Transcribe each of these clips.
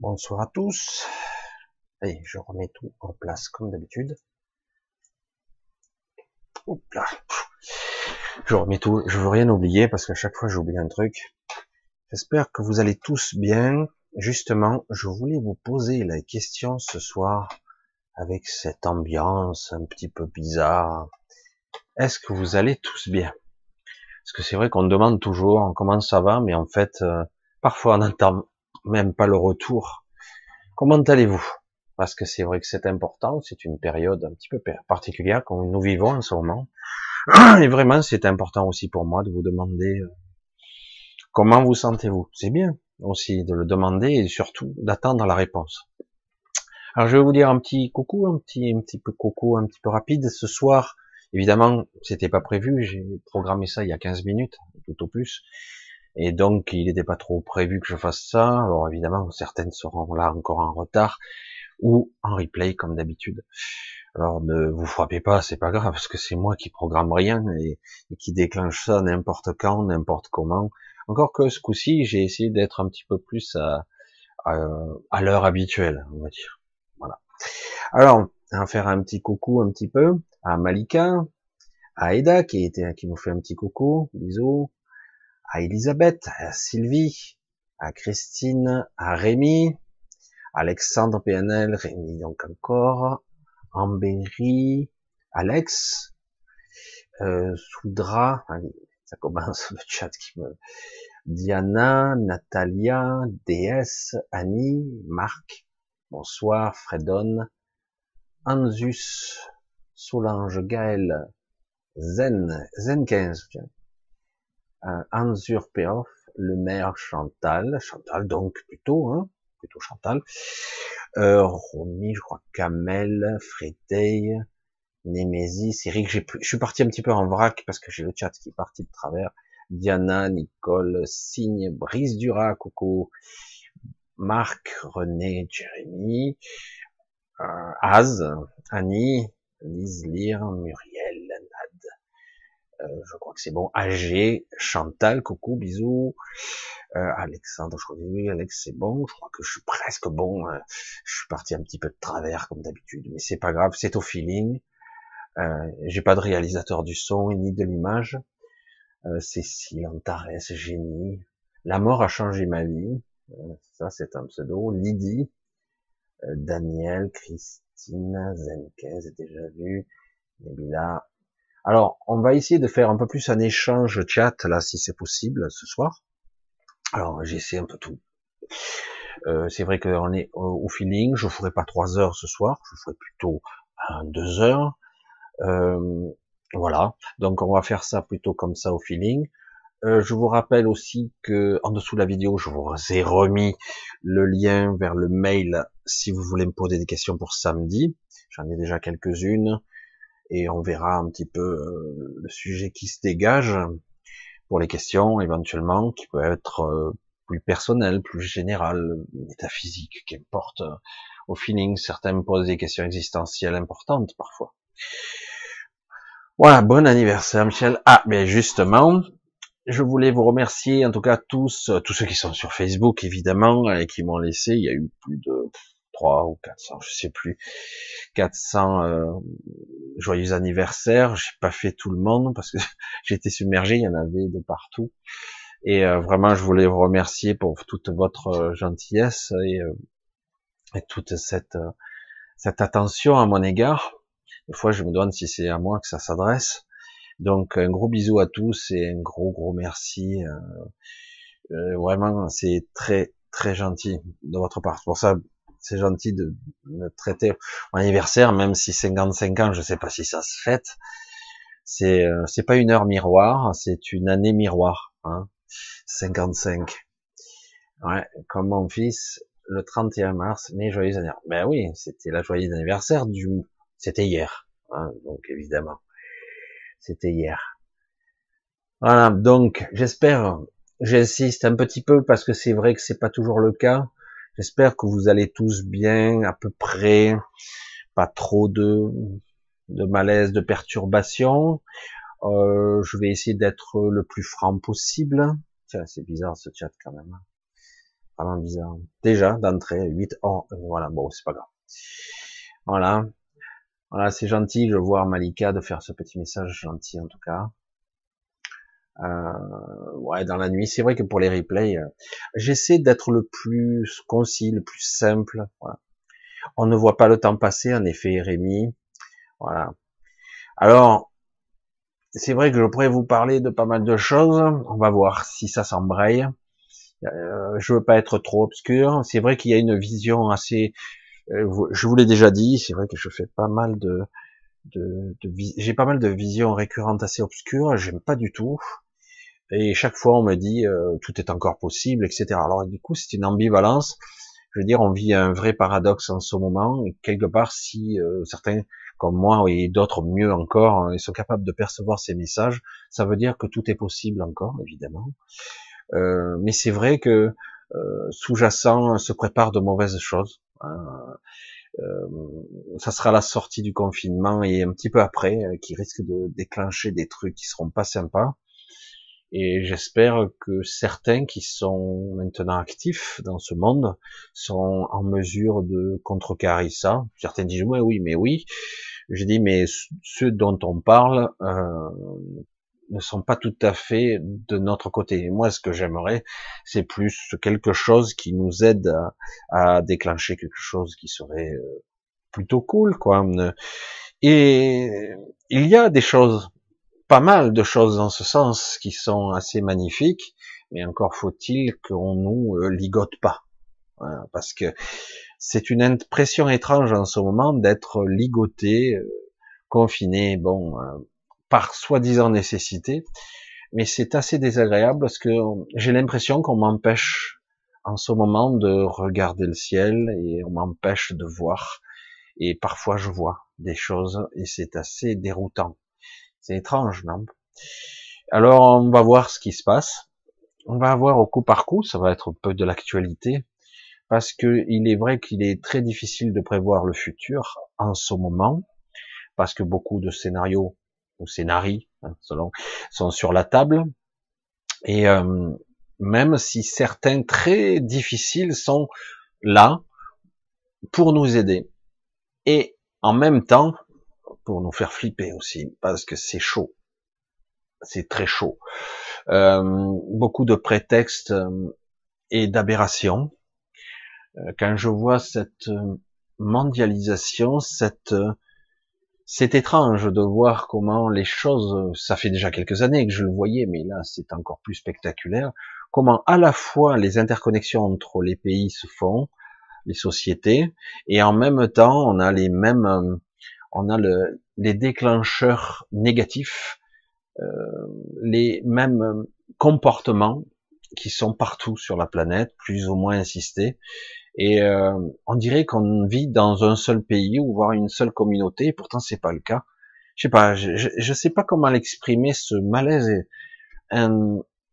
Bonsoir à tous. Allez, je remets tout en place comme d'habitude. Hop là. Je remets tout. Je veux rien oublier parce qu'à chaque fois j'oublie un truc. J'espère que vous allez tous bien. Justement, je voulais vous poser la question ce soir avec cette ambiance un petit peu bizarre. Est-ce que vous allez tous bien? Parce que c'est vrai qu'on demande toujours comment ça va, mais en fait, euh, parfois on n'entend même pas le retour. Comment allez-vous? Parce que c'est vrai que c'est important, c'est une période un petit peu particulière que nous vivons en ce moment. Et vraiment, c'est important aussi pour moi de vous demander euh, comment vous sentez-vous? C'est bien aussi de le demander et surtout d'attendre la réponse. Alors je vais vous dire un petit coucou, un petit, un petit peu coucou, un petit peu rapide. Ce soir, évidemment, c'était pas prévu, j'ai programmé ça il y a 15 minutes, tout au plus. Et donc, il n'était pas trop prévu que je fasse ça. Alors évidemment, certaines seront là encore en retard ou en replay comme d'habitude. Alors ne vous frappez pas, c'est pas grave, parce que c'est moi qui programme rien et, qui déclenche ça n'importe quand, n'importe comment. Encore que ce coup-ci, j'ai essayé d'être un petit peu plus à, l'heure habituelle, on va dire. Voilà. Alors, on va faire un petit coucou un petit peu à Malika, à Eda qui était qui nous fait un petit coucou, bisous, à Elisabeth, à Sylvie, à Christine, à Rémi, Alexandre PNL, Rémi donc encore, Ambéry, Alex, euh, Soudra, ça commence le chat qui me... Diana, Natalia, DS, Annie, Marc, bonsoir, Fredon, Anzus, Solange, Gaël, Zen, Zen 15, tiens. Euh, Anzur Peoff, le maire Chantal, Chantal donc plutôt, hein, plutôt Chantal, euh, Romy, je crois, Kamel, Fréteil, Némésis, Eric, je suis parti un petit peu en vrac parce que j'ai le chat qui est parti de travers, Diana, Nicole, Signe, Brice Dura, coucou, Marc, René, Jérémy, euh, Az, Annie, Lise Lire, Muriel, euh, je crois que c'est bon. AG, Chantal, coucou, bisous. Euh, Alexandre, je crois que oui, Alex, c'est bon. Je crois que je suis presque bon. Hein. Je suis parti un petit peu de travers comme d'habitude, mais c'est pas grave, c'est au feeling. Euh, J'ai pas de réalisateur du son ni de l'image. Euh, Cécile, Antares, génie. La mort a changé ma vie. Euh, ça, c'est un pseudo. Lydie, euh, Daniel, Christine, Zenkez, déjà vu. Nabila, alors, on va essayer de faire un peu plus un échange chat, là, si c'est possible, ce soir. Alors, j'essaie un peu tout. Euh, c'est vrai qu'on est au, feeling, je ferai pas trois heures ce soir, je ferai plutôt deux heures. Euh, voilà, donc on va faire ça plutôt comme ça au feeling. Euh, je vous rappelle aussi que en dessous de la vidéo, je vous ai remis le lien vers le mail si vous voulez me poser des questions pour samedi. J'en ai déjà quelques-unes et on verra un petit peu euh, le sujet qui se dégage pour les questions éventuellement qui peut être euh, plus personnel, plus général, métaphysique, qu'importe. Au feeling, certains me posent des questions existentielles importantes parfois. Voilà, bon anniversaire Michel. Ah, mais justement, je voulais vous remercier en tout cas tous, tous ceux qui sont sur Facebook évidemment et qui m'ont laissé. Il y a eu plus de 3 ou 400, je sais plus, 400 euh, joyeux anniversaires. J'ai pas fait tout le monde parce que j'étais submergé, il y en avait de partout. Et euh, vraiment, je voulais vous remercier pour toute votre euh, gentillesse et, et toute cette cette attention à mon égard. Des fois, je me demande si c'est à moi que ça s'adresse. Donc, un gros bisou à tous et un gros gros merci. vraiment, c'est très très gentil de votre part. Pour ça, c'est gentil de me traiter mon anniversaire, même si 55 ans, je sais pas si ça se fête. C'est euh, c'est pas une heure miroir, c'est une année miroir. Hein 55. Ouais, comme mon fils, le 31 mars, mais joyeux anniversaire. Ben oui, c'était la joyeuse anniversaire du, c'était hier, hein, donc évidemment, c'était hier. Voilà, donc j'espère, j'insiste un petit peu parce que c'est vrai que c'est pas toujours le cas. J'espère que vous allez tous bien, à peu près, pas trop de, de malaise, de perturbation. Euh, je vais essayer d'être le plus franc possible. Tiens, c'est bizarre ce chat quand même. Vraiment bizarre. Déjà, d'entrée, 8 ans, voilà, bon, c'est pas grave. Voilà. Voilà, c'est gentil de voir Malika de faire ce petit message gentil en tout cas. Euh, ouais, dans la nuit, c'est vrai que pour les replays, euh, j'essaie d'être le plus concis, le plus simple. On ne voit pas le temps passer, en effet, Rémi. Voilà. Alors, c'est vrai que je pourrais vous parler de pas mal de choses. On va voir si ça s'embraye. Euh, je veux pas être trop obscur. C'est vrai qu'il y a une vision assez. Euh, je vous l'ai déjà dit. C'est vrai que je fais pas mal de, de, de j'ai pas mal de visions récurrentes assez obscures. J'aime pas du tout. Et chaque fois, on me dit euh, tout est encore possible, etc. Alors du coup, c'est une ambivalence. Je veux dire, on vit un vrai paradoxe en ce moment. Et quelque part, si euh, certains comme moi et d'autres mieux encore, hein, ils sont capables de percevoir ces messages, ça veut dire que tout est possible encore, évidemment. Euh, mais c'est vrai que euh, sous-jacent se prépare de mauvaises choses. Hein. Euh, ça sera la sortie du confinement et un petit peu après qui risque de déclencher des trucs qui seront pas sympas. Et j'espère que certains qui sont maintenant actifs dans ce monde sont en mesure de contrecarrer ça. Certains disent oui, oui, mais oui. Je dis mais ceux dont on parle euh, ne sont pas tout à fait de notre côté. moi, ce que j'aimerais, c'est plus quelque chose qui nous aide à, à, déclencher quelque chose qui serait euh, plutôt cool, quoi. Et il y a des choses pas mal de choses dans ce sens qui sont assez magnifiques, mais encore faut-il qu'on nous euh, ligote pas, parce que c'est une impression étrange en ce moment d'être ligoté, euh, confiné, bon, euh, par soi-disant nécessité, mais c'est assez désagréable parce que j'ai l'impression qu'on m'empêche en ce moment de regarder le ciel et on m'empêche de voir. Et parfois je vois des choses et c'est assez déroutant. C'est étrange, non? Alors, on va voir ce qui se passe. On va voir au coup par coup, ça va être un peu de l'actualité, parce que il est vrai qu'il est très difficile de prévoir le futur en ce moment, parce que beaucoup de scénarios ou scénarii, hein, selon, sont sur la table, et euh, même si certains très difficiles sont là pour nous aider. Et en même temps, pour nous faire flipper aussi, parce que c'est chaud. C'est très chaud. Euh, beaucoup de prétextes euh, et d'aberrations. Euh, quand je vois cette mondialisation, cette c'est étrange de voir comment les choses, ça fait déjà quelques années que je le voyais, mais là c'est encore plus spectaculaire, comment à la fois les interconnexions entre les pays se font, les sociétés, et en même temps on a les mêmes on a le, les déclencheurs négatifs, euh, les mêmes comportements qui sont partout sur la planète, plus ou moins insistés. Et euh, on dirait qu'on vit dans un seul pays ou voire une seule communauté, et pourtant c'est pas le cas. Je sais pas, je, sais pas comment l'exprimer ce malaise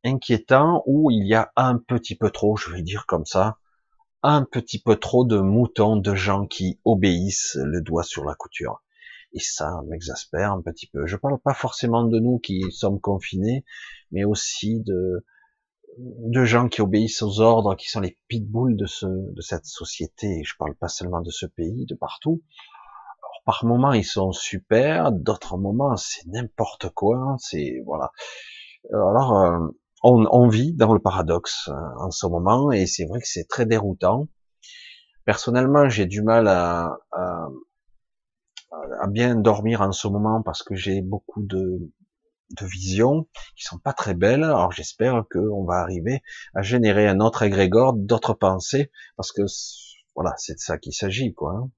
inquiétant où il y a un petit peu trop, je vais dire comme ça, un petit peu trop de moutons, de gens qui obéissent le doigt sur la couture. Et ça m'exaspère un petit peu. Je parle pas forcément de nous qui sommes confinés, mais aussi de, de gens qui obéissent aux ordres, qui sont les pitbulls de, ce, de cette société. Je parle pas seulement de ce pays, de partout. Par moments, ils sont super, d'autres moments, c'est n'importe quoi. C'est voilà. Alors, euh, on, on, vit dans le paradoxe hein, en ce moment, et c'est vrai que c'est très déroutant. Personnellement, j'ai du mal à, à, à bien dormir en ce moment parce que j'ai beaucoup de, de visions qui sont pas très belles. Alors j'espère qu'on va arriver à générer un autre égrégore, d'autres pensées, parce que voilà, c'est de ça qu'il s'agit, quoi. Hein.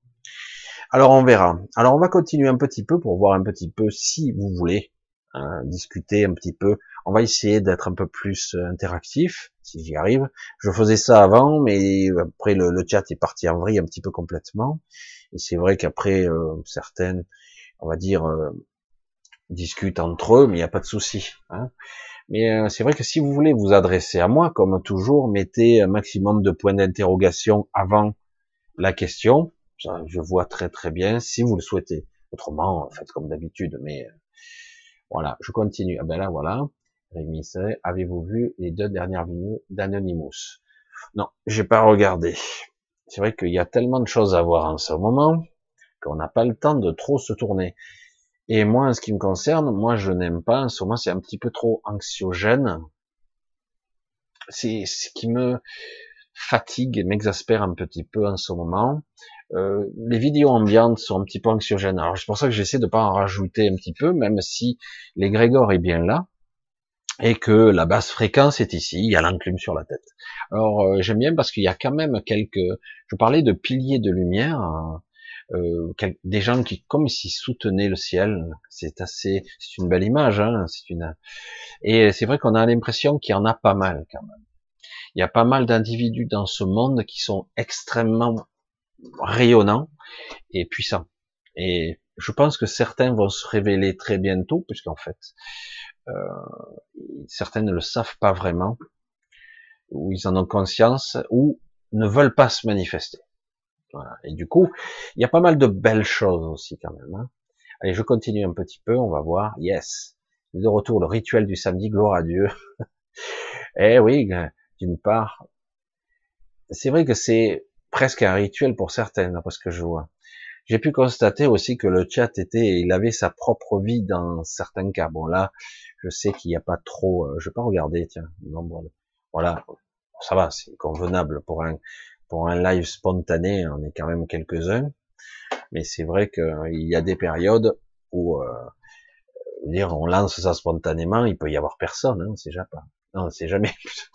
Alors on verra. Alors on va continuer un petit peu pour voir un petit peu si vous voulez hein, discuter un petit peu. On va essayer d'être un peu plus euh, interactif, si j'y arrive. Je faisais ça avant, mais après le, le chat est parti en vrille un petit peu complètement. Et c'est vrai qu'après, euh, certaines, on va dire, euh, discutent entre eux, mais il n'y a pas de souci. Hein. Mais euh, c'est vrai que si vous voulez vous adresser à moi, comme toujours, mettez un maximum de points d'interrogation avant la question. Ça, je vois très très bien si vous le souhaitez. Autrement, faites comme d'habitude. Mais voilà, je continue. Ah ben là, voilà. Rémi, avez-vous vu les deux dernières vidéos d'Anonymous? Non, j'ai pas regardé. C'est vrai qu'il y a tellement de choses à voir en ce moment qu'on n'a pas le temps de trop se tourner. Et moi, en ce qui me concerne, moi, je n'aime pas. En ce moment, c'est un petit peu trop anxiogène. C'est ce qui me fatigue m'exaspère un petit peu en ce moment. Euh, les vidéos ambiantes sont un petit peu anxiogènes. Alors c'est pour ça que j'essaie de pas en rajouter un petit peu, même si l'égrégore est bien là et que la basse fréquence est ici. Il y a l'enclume sur la tête. Alors euh, j'aime bien parce qu'il y a quand même quelques. Je parlais de piliers de lumière. Euh, des gens qui comme s'ils soutenaient le ciel. C'est assez, c'est une belle image. Hein, c'est une. Et c'est vrai qu'on a l'impression qu'il y en a pas mal quand même. Il y a pas mal d'individus dans ce monde qui sont extrêmement rayonnant et puissant. Et je pense que certains vont se révéler très bientôt, puisqu'en fait, euh, certains ne le savent pas vraiment, ou ils en ont conscience, ou ne veulent pas se manifester. Voilà. Et du coup, il y a pas mal de belles choses aussi quand même. Hein. Allez, je continue un petit peu, on va voir. Yes, de retour, le rituel du samedi, gloire à Dieu. eh oui, d'une part, c'est vrai que c'est presque un rituel pour certaines, parce que je vois. J'ai pu constater aussi que le chat était, il avait sa propre vie dans certains cas. Bon là, je sais qu'il n'y a pas trop, euh, je vais pas regarder, tiens, nombre voilà, ça va, c'est convenable pour un pour un live spontané, on est quand même quelques-uns, mais c'est vrai qu'il y a des périodes où, euh, dire, on lance ça spontanément, il peut y avoir personne, hein, c'est jamais pas, non, c'est jamais.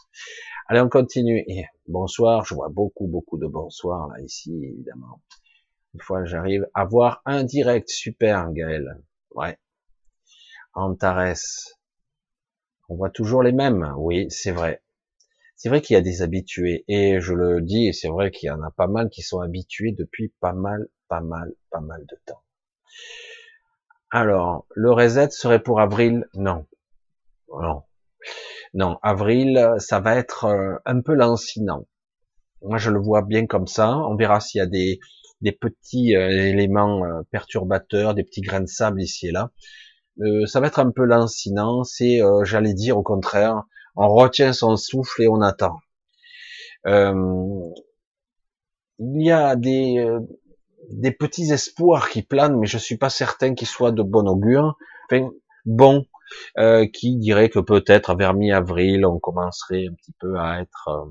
Allez, on continue. Bonsoir, je vois beaucoup, beaucoup de bonsoir là, ici, évidemment. Une fois j'arrive à voir un direct, super, Gaël. Ouais. Antares. On voit toujours les mêmes. Oui, c'est vrai. C'est vrai qu'il y a des habitués. Et je le dis, c'est vrai qu'il y en a pas mal qui sont habitués depuis pas mal, pas mal, pas mal de temps. Alors, le reset serait pour avril? Non. Non. Non, avril, ça va être euh, un peu lancinant. Moi, je le vois bien comme ça. On verra s'il y a des, petits euh, éléments euh, perturbateurs, des petits grains de sable ici et là. ça va être un peu lancinant. C'est, j'allais dire au contraire, on retient son souffle et on attend. il y a des, petits espoirs qui planent, mais je suis pas certain qu'ils soient de bon augure. Bon, euh, qui dirait que peut-être vers mi-avril, on commencerait un petit peu à être euh,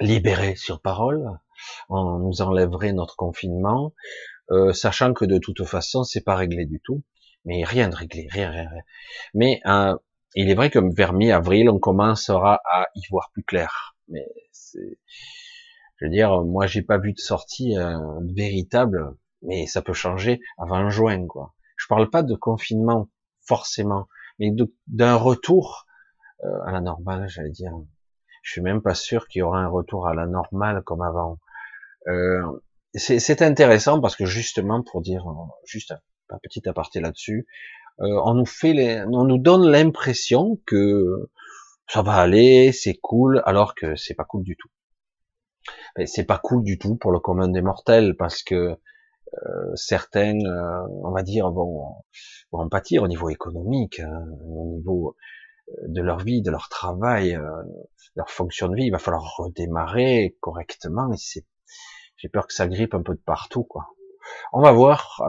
libéré sur parole, on nous enlèverait notre confinement, euh, sachant que de toute façon, c'est pas réglé du tout, mais rien de réglé, rien, rien, rien. Mais il est vrai que vers mi-avril, on commencera à y voir plus clair. Mais c'est, je veux dire, moi, j'ai pas vu de sortie véritable, mais ça peut changer avant juin, quoi. Je parle pas de confinement forcément mais d'un retour euh, à la normale, j'allais dire. Je suis même pas sûr qu'il y aura un retour à la normale comme avant. Euh, c'est intéressant parce que justement, pour dire juste un, petit aparté là-dessus, euh, on nous fait, les, on nous donne l'impression que ça va aller, c'est cool, alors que c'est pas cool du tout. C'est pas cool du tout pour le commun des mortels parce que euh, certaines, euh, on va dire, vont, vont pâtir au niveau économique, hein, au niveau euh, de leur vie, de leur travail, leur fonction de vie. Il va falloir redémarrer correctement. Et j'ai peur que ça grippe un peu de partout, quoi. On va voir.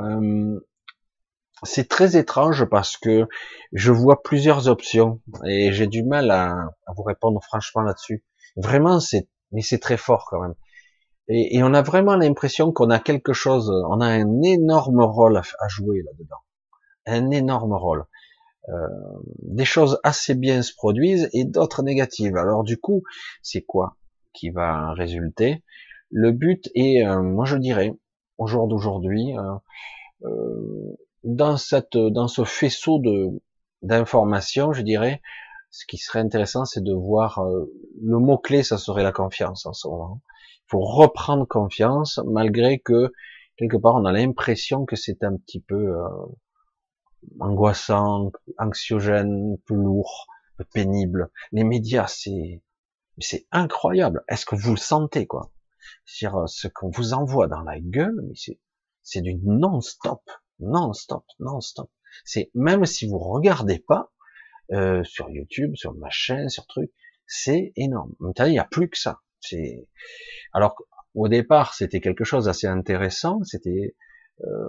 c'est très étrange parce que je vois plusieurs options et j'ai du mal à, à vous répondre franchement là-dessus. Vraiment, c'est, mais c'est très fort quand même. Et, on a vraiment l'impression qu'on a quelque chose, on a un énorme rôle à, jouer là-dedans. Un énorme rôle. Euh, des choses assez bien se produisent et d'autres négatives. Alors du coup, c'est quoi qui va résulter? Le but est, euh, moi je dirais, au jour d'aujourd'hui, euh, dans ce faisceau d'informations, je dirais, ce qui serait intéressant, c'est de voir le mot clé, ça serait la confiance en ce moment pour reprendre confiance, malgré que quelque part on a l'impression que c'est un petit peu euh, angoissant, anxiogène, peu lourd, pénible. Les médias, c'est c'est incroyable. Est-ce que vous le sentez quoi? C'est-à-dire euh, ce qu'on vous envoie dans la gueule, mais c'est c'est du non-stop, non-stop, non-stop. C'est même si vous regardez pas euh, sur YouTube, sur ma chaîne, sur truc, c'est énorme. Maintenant, il n'y a plus que ça. C'est alors au départ, c'était quelque chose d'assez intéressant. C'était euh,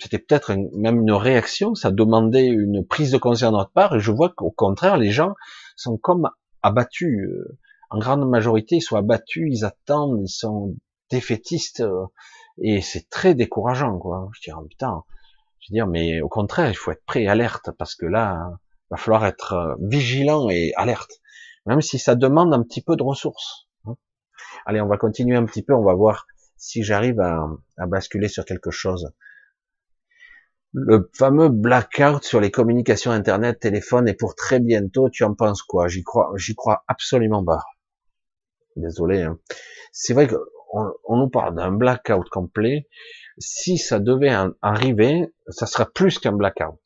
c'était peut-être même une réaction. Ça demandait une prise de conscience de notre part. Et je vois qu'au contraire, les gens sont comme abattus. Euh, en grande majorité, ils sont abattus, ils attendent, ils sont défaitistes. Euh, et c'est très décourageant, quoi. Je dis, oh, putain. Je veux dire, mais au contraire, il faut être prêt, alerte, parce que là, il va falloir être vigilant et alerte. Même si ça demande un petit peu de ressources. Allez, on va continuer un petit peu, on va voir si j'arrive à, basculer sur quelque chose. Le fameux blackout sur les communications internet, téléphone et pour très bientôt, tu en penses quoi? J'y crois, j'y crois absolument pas. Désolé. Hein. C'est vrai qu'on on nous parle d'un blackout complet. Si ça devait arriver, ça sera plus qu'un blackout.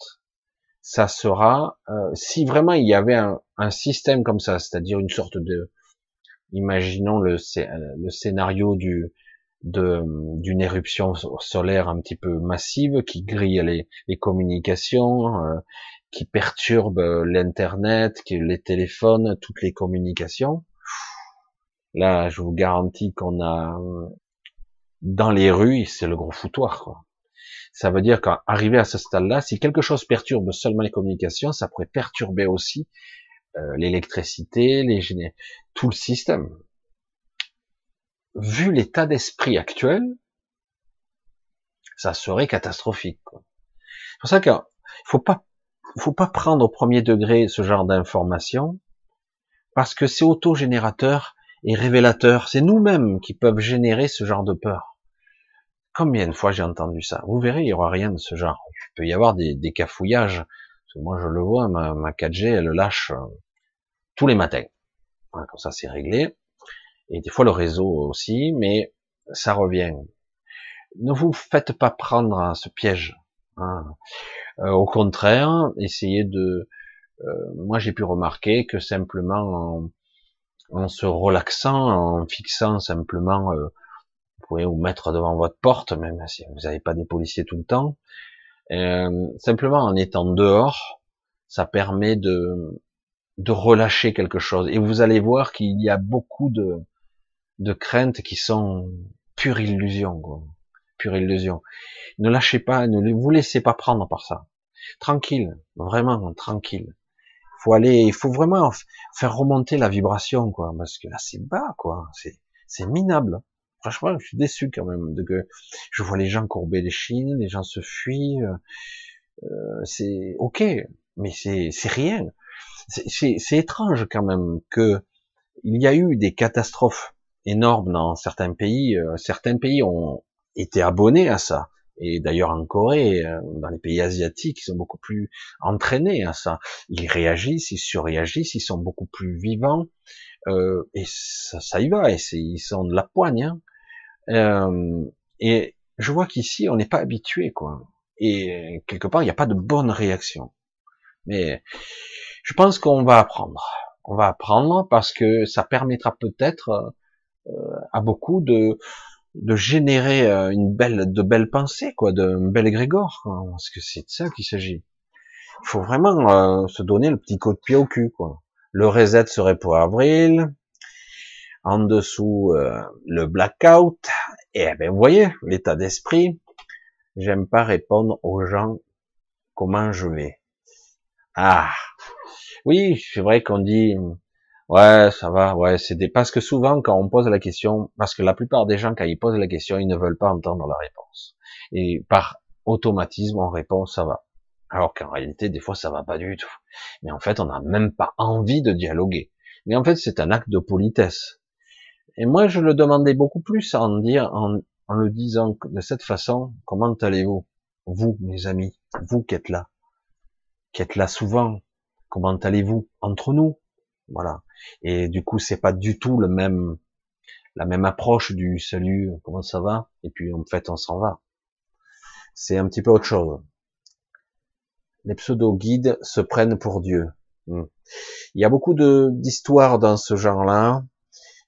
Ça sera, euh, si vraiment il y avait un, un système comme ça, c'est-à-dire une sorte de, imaginons le, scénario du d'une éruption solaire un petit peu massive qui grille les, communications, euh, qui perturbe l'internet, qui les téléphones, toutes les communications. Là, je vous garantis qu'on a dans les rues, c'est le gros foutoir. Quoi. Ça veut dire qu'arrivé à ce stade-là, si quelque chose perturbe seulement les communications, ça pourrait perturber aussi euh, l'électricité, les tout le système. Vu l'état d'esprit actuel, ça serait catastrophique. C'est pour ça qu'il faut pas, faut pas prendre au premier degré ce genre d'informations, parce que c'est autogénérateur et révélateur. C'est nous-mêmes qui peuvent générer ce genre de peur. Combien de fois j'ai entendu ça? Vous verrez, il y aura rien de ce genre. Il peut y avoir des, des cafouillages. moi, je le vois, ma, ma 4G, elle lâche euh, tous les matins. comme ça, c'est réglé. Et des fois le réseau aussi, mais ça revient. Ne vous faites pas prendre à ce piège. Hein. Euh, au contraire, essayez de. Euh, moi, j'ai pu remarquer que simplement en, se relaxant, en fixant simplement, euh, vous pouvez vous mettre devant votre porte, même si vous n'avez pas des policiers tout le temps. simplement en étant dehors, ça permet de de relâcher quelque chose. Et vous allez voir qu'il y a beaucoup de, de craintes qui sont pure illusion, quoi. pure illusion. Ne lâchez pas, ne vous laissez pas prendre par ça. Tranquille, vraiment tranquille. Faut aller, il faut vraiment faire remonter la vibration, quoi, parce que là c'est bas, quoi. C'est, c'est minable. Franchement, je suis déçu quand même de que je vois les gens courber les chines, les gens se fuient. Euh, c'est ok, mais c'est, c'est rien c'est étrange quand même que il y a eu des catastrophes énormes dans certains pays. Euh, certains pays ont été abonnés à ça. Et d'ailleurs en Corée, euh, dans les pays asiatiques, ils sont beaucoup plus entraînés à ça. Ils réagissent, ils surréagissent, ils sont beaucoup plus vivants. Euh, et ça, y va, et ils sont de la poigne. Hein. Et je vois qu'ici, on n'est pas habitué, quoi. Et quelque part, il n'y a pas de bonne réaction. Mais je pense qu'on va apprendre. On va apprendre parce que ça permettra peut-être euh, à beaucoup de de générer euh, une belle de belles pensées quoi, d'un bel égrégore, parce que c'est de ça qu'il s'agit. Il faut vraiment euh, se donner le petit coup de pied au cul quoi. Le reset serait pour avril. En dessous le blackout. Et eh ben vous voyez l'état d'esprit. J'aime pas répondre aux gens comment je vais. Ah, oui, c'est vrai qu'on dit, ouais, ça va, ouais, c'est des, parce que souvent, quand on pose la question, parce que la plupart des gens, quand ils posent la question, ils ne veulent pas entendre la réponse. Et par automatisme, on répond, ça va. Alors qu'en réalité, des fois, ça va pas du tout. Mais en fait, on n'a même pas envie de dialoguer. Mais en fait, c'est un acte de politesse. Et moi, je le demandais beaucoup plus en dire, en, en le disant de cette façon, comment allez-vous? Vous, mes amis, vous qui êtes là, qui êtes là souvent, Comment allez-vous entre nous? Voilà. Et du coup, c'est pas du tout la même approche du salut. Comment ça va? Et puis en fait, on s'en va. C'est un petit peu autre chose. Les pseudo-guides se prennent pour Dieu. Hmm. Il y a beaucoup d'histoires dans ce genre-là.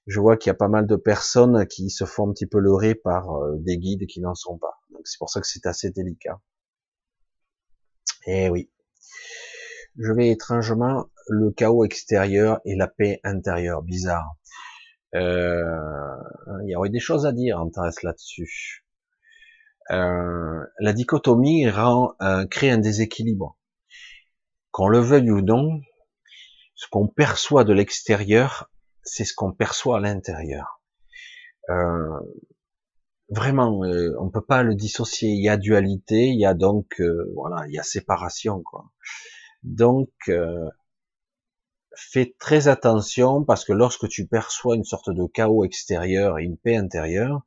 Je vois qu'il y a pas mal de personnes qui se font un petit peu leurrer par euh, des guides qui n'en sont pas. Donc c'est pour ça que c'est assez délicat. Eh oui je vais étrangement le chaos extérieur et la paix intérieure. Bizarre. Euh, il y aurait des choses à dire en là-dessus. Euh, la dichotomie crée un déséquilibre. Qu'on le veuille ou non, ce qu'on perçoit de l'extérieur, c'est ce qu'on perçoit à l'intérieur. Euh, vraiment, on peut pas le dissocier. Il y a dualité, il y a donc voilà, il y a séparation quoi. Donc euh, fais très attention parce que lorsque tu perçois une sorte de chaos extérieur et une paix intérieure,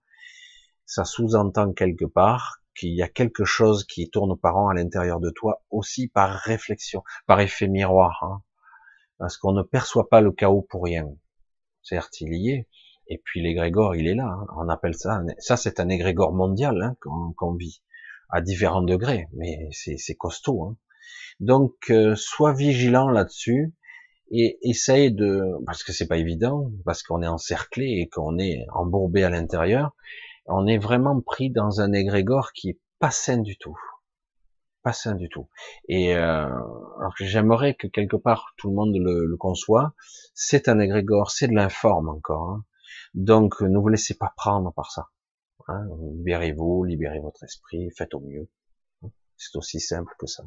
ça sous-entend quelque part qu'il y a quelque chose qui tourne par an à l'intérieur de toi aussi par réflexion, par effet miroir, hein. parce qu'on ne perçoit pas le chaos pour rien. Certes, il y est, et puis l'égrégore, il est là. Hein. On appelle ça, ça c'est un égrégore mondial hein, qu'on vit à différents degrés, mais c'est costaud. Hein. Donc, euh, sois vigilant là-dessus et essaye de, parce que c'est pas évident, parce qu'on est encerclé et qu'on est embourbé à l'intérieur, on est vraiment pris dans un égrégore qui est pas sain du tout, pas sain du tout. Et euh, j'aimerais que quelque part tout le monde le, le conçoit, c'est un égrégore, c'est de l'informe encore. Hein. Donc, ne vous laissez pas prendre par ça. Hein. libérez-vous, libérez votre esprit, faites au mieux. C'est aussi simple que ça.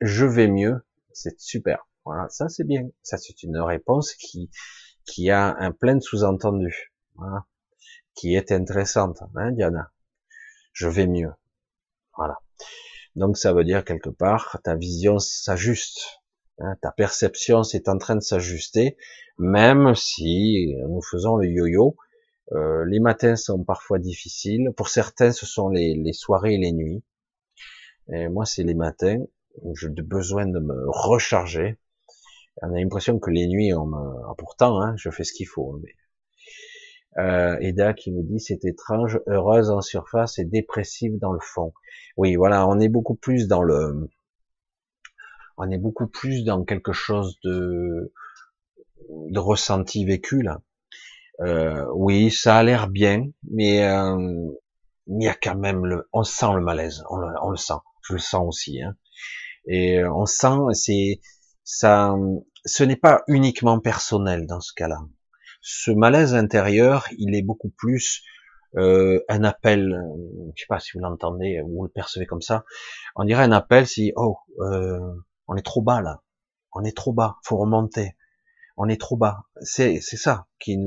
Je vais mieux, c'est super. Voilà, ça c'est bien. Ça c'est une réponse qui qui a un plein sous-entendu, voilà, qui est intéressante, hein, Diana. Je vais mieux. Voilà. Donc ça veut dire quelque part ta vision s'ajuste. Hein, ta perception c'est en train de s'ajuster, même si nous faisons le yo-yo. Euh, les matins sont parfois difficiles. Pour certains, ce sont les, les soirées et les nuits. Et moi, c'est les matins j'ai besoin de me recharger. On a l'impression que les nuits, on. Ah, pourtant, hein, je fais ce qu'il faut. Hein, mais... Euh, Eda qui nous dit c'est étrange, heureuse en surface et dépressive dans le fond. Oui, voilà, on est beaucoup plus dans le, on est beaucoup plus dans quelque chose de, de ressenti vécu là. Euh, oui, ça a l'air bien, mais euh, il y a quand même le, on sent le malaise, on le, on le sent, je le sens aussi. Hein. Et on sent, c'est ça, ce n'est pas uniquement personnel dans ce cas-là. Ce malaise intérieur, il est beaucoup plus euh, un appel. Je sais pas si vous l'entendez ou vous le percevez comme ça. On dirait un appel si oh euh, on est trop bas là, on est trop bas, faut remonter, on est trop bas. C'est c'est ça qui,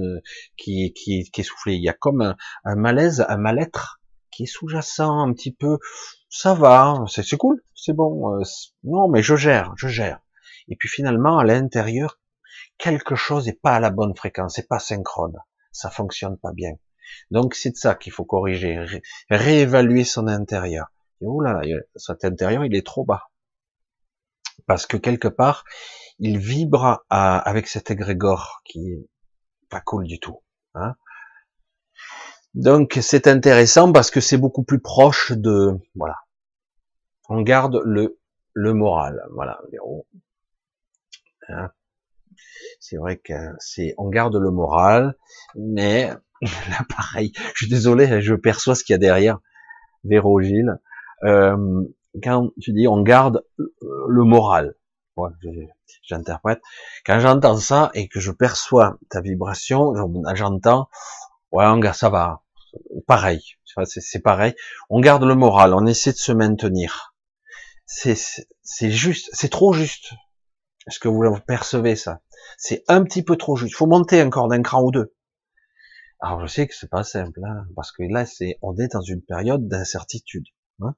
qui qui qui est soufflé. Il y a comme un malaise, un mal-être qui est sous-jacent un petit peu. Ça va, c'est cool, c'est bon. Euh, non mais je gère, je gère. Et puis finalement à l'intérieur quelque chose n'est pas à la bonne fréquence, c'est pas synchrone, ça fonctionne pas bien. Donc c'est de ça qu'il faut corriger, réévaluer son intérieur. Et oh là là, cet intérieur il est trop bas parce que quelque part, il vibre avec cet égrégore qui est pas cool du tout. Hein. Donc c'est intéressant parce que c'est beaucoup plus proche de voilà. On garde le le moral, voilà. Hein? C'est vrai que c'est on garde le moral, mais là pareil. Je suis désolé, je perçois ce qu'il y a derrière. Véro Gilles. Euh, quand tu dis on garde le moral, j'interprète, quand j'entends ça et que je perçois ta vibration, j'entends, ouais, on garde, ça va, pareil, c'est pareil, on garde le moral, on essaie de se maintenir. C'est juste, c'est trop juste. Est-ce que vous percevez ça? C'est un petit peu trop juste. Faut monter encore d'un cran ou deux. Alors je sais que c'est pas simple, hein, parce que là, c'est, on est dans une période d'incertitude. Hein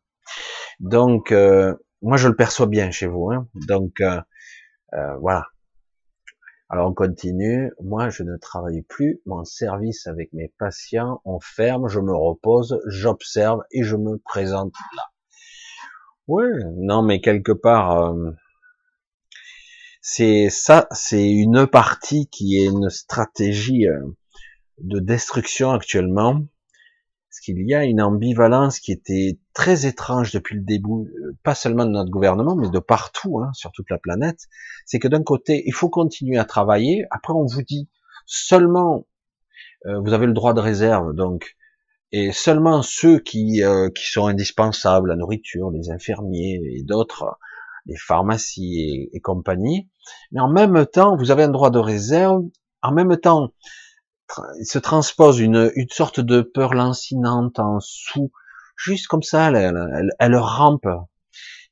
donc, euh, moi, je le perçois bien chez vous. Hein. Donc, euh, euh, voilà. Alors, on continue. Moi, je ne travaille plus. Mon service avec mes patients, on ferme, je me repose, j'observe et je me présente là. Oui, non, mais quelque part, c'est ça, c'est une partie qui est une stratégie de destruction actuellement parce qu'il y a une ambivalence qui était très étrange depuis le début, euh, pas seulement de notre gouvernement, mais de partout, hein, sur toute la planète. C'est que d'un côté, il faut continuer à travailler. Après, on vous dit seulement, euh, vous avez le droit de réserve, donc, et seulement ceux qui, euh, qui sont indispensables, la nourriture, les infirmiers et d'autres, les pharmacies et, et compagnie. Mais en même temps, vous avez un droit de réserve en même temps, il se transpose une, une sorte de peur lancinante en sous, juste comme ça, elle, elle, rampe,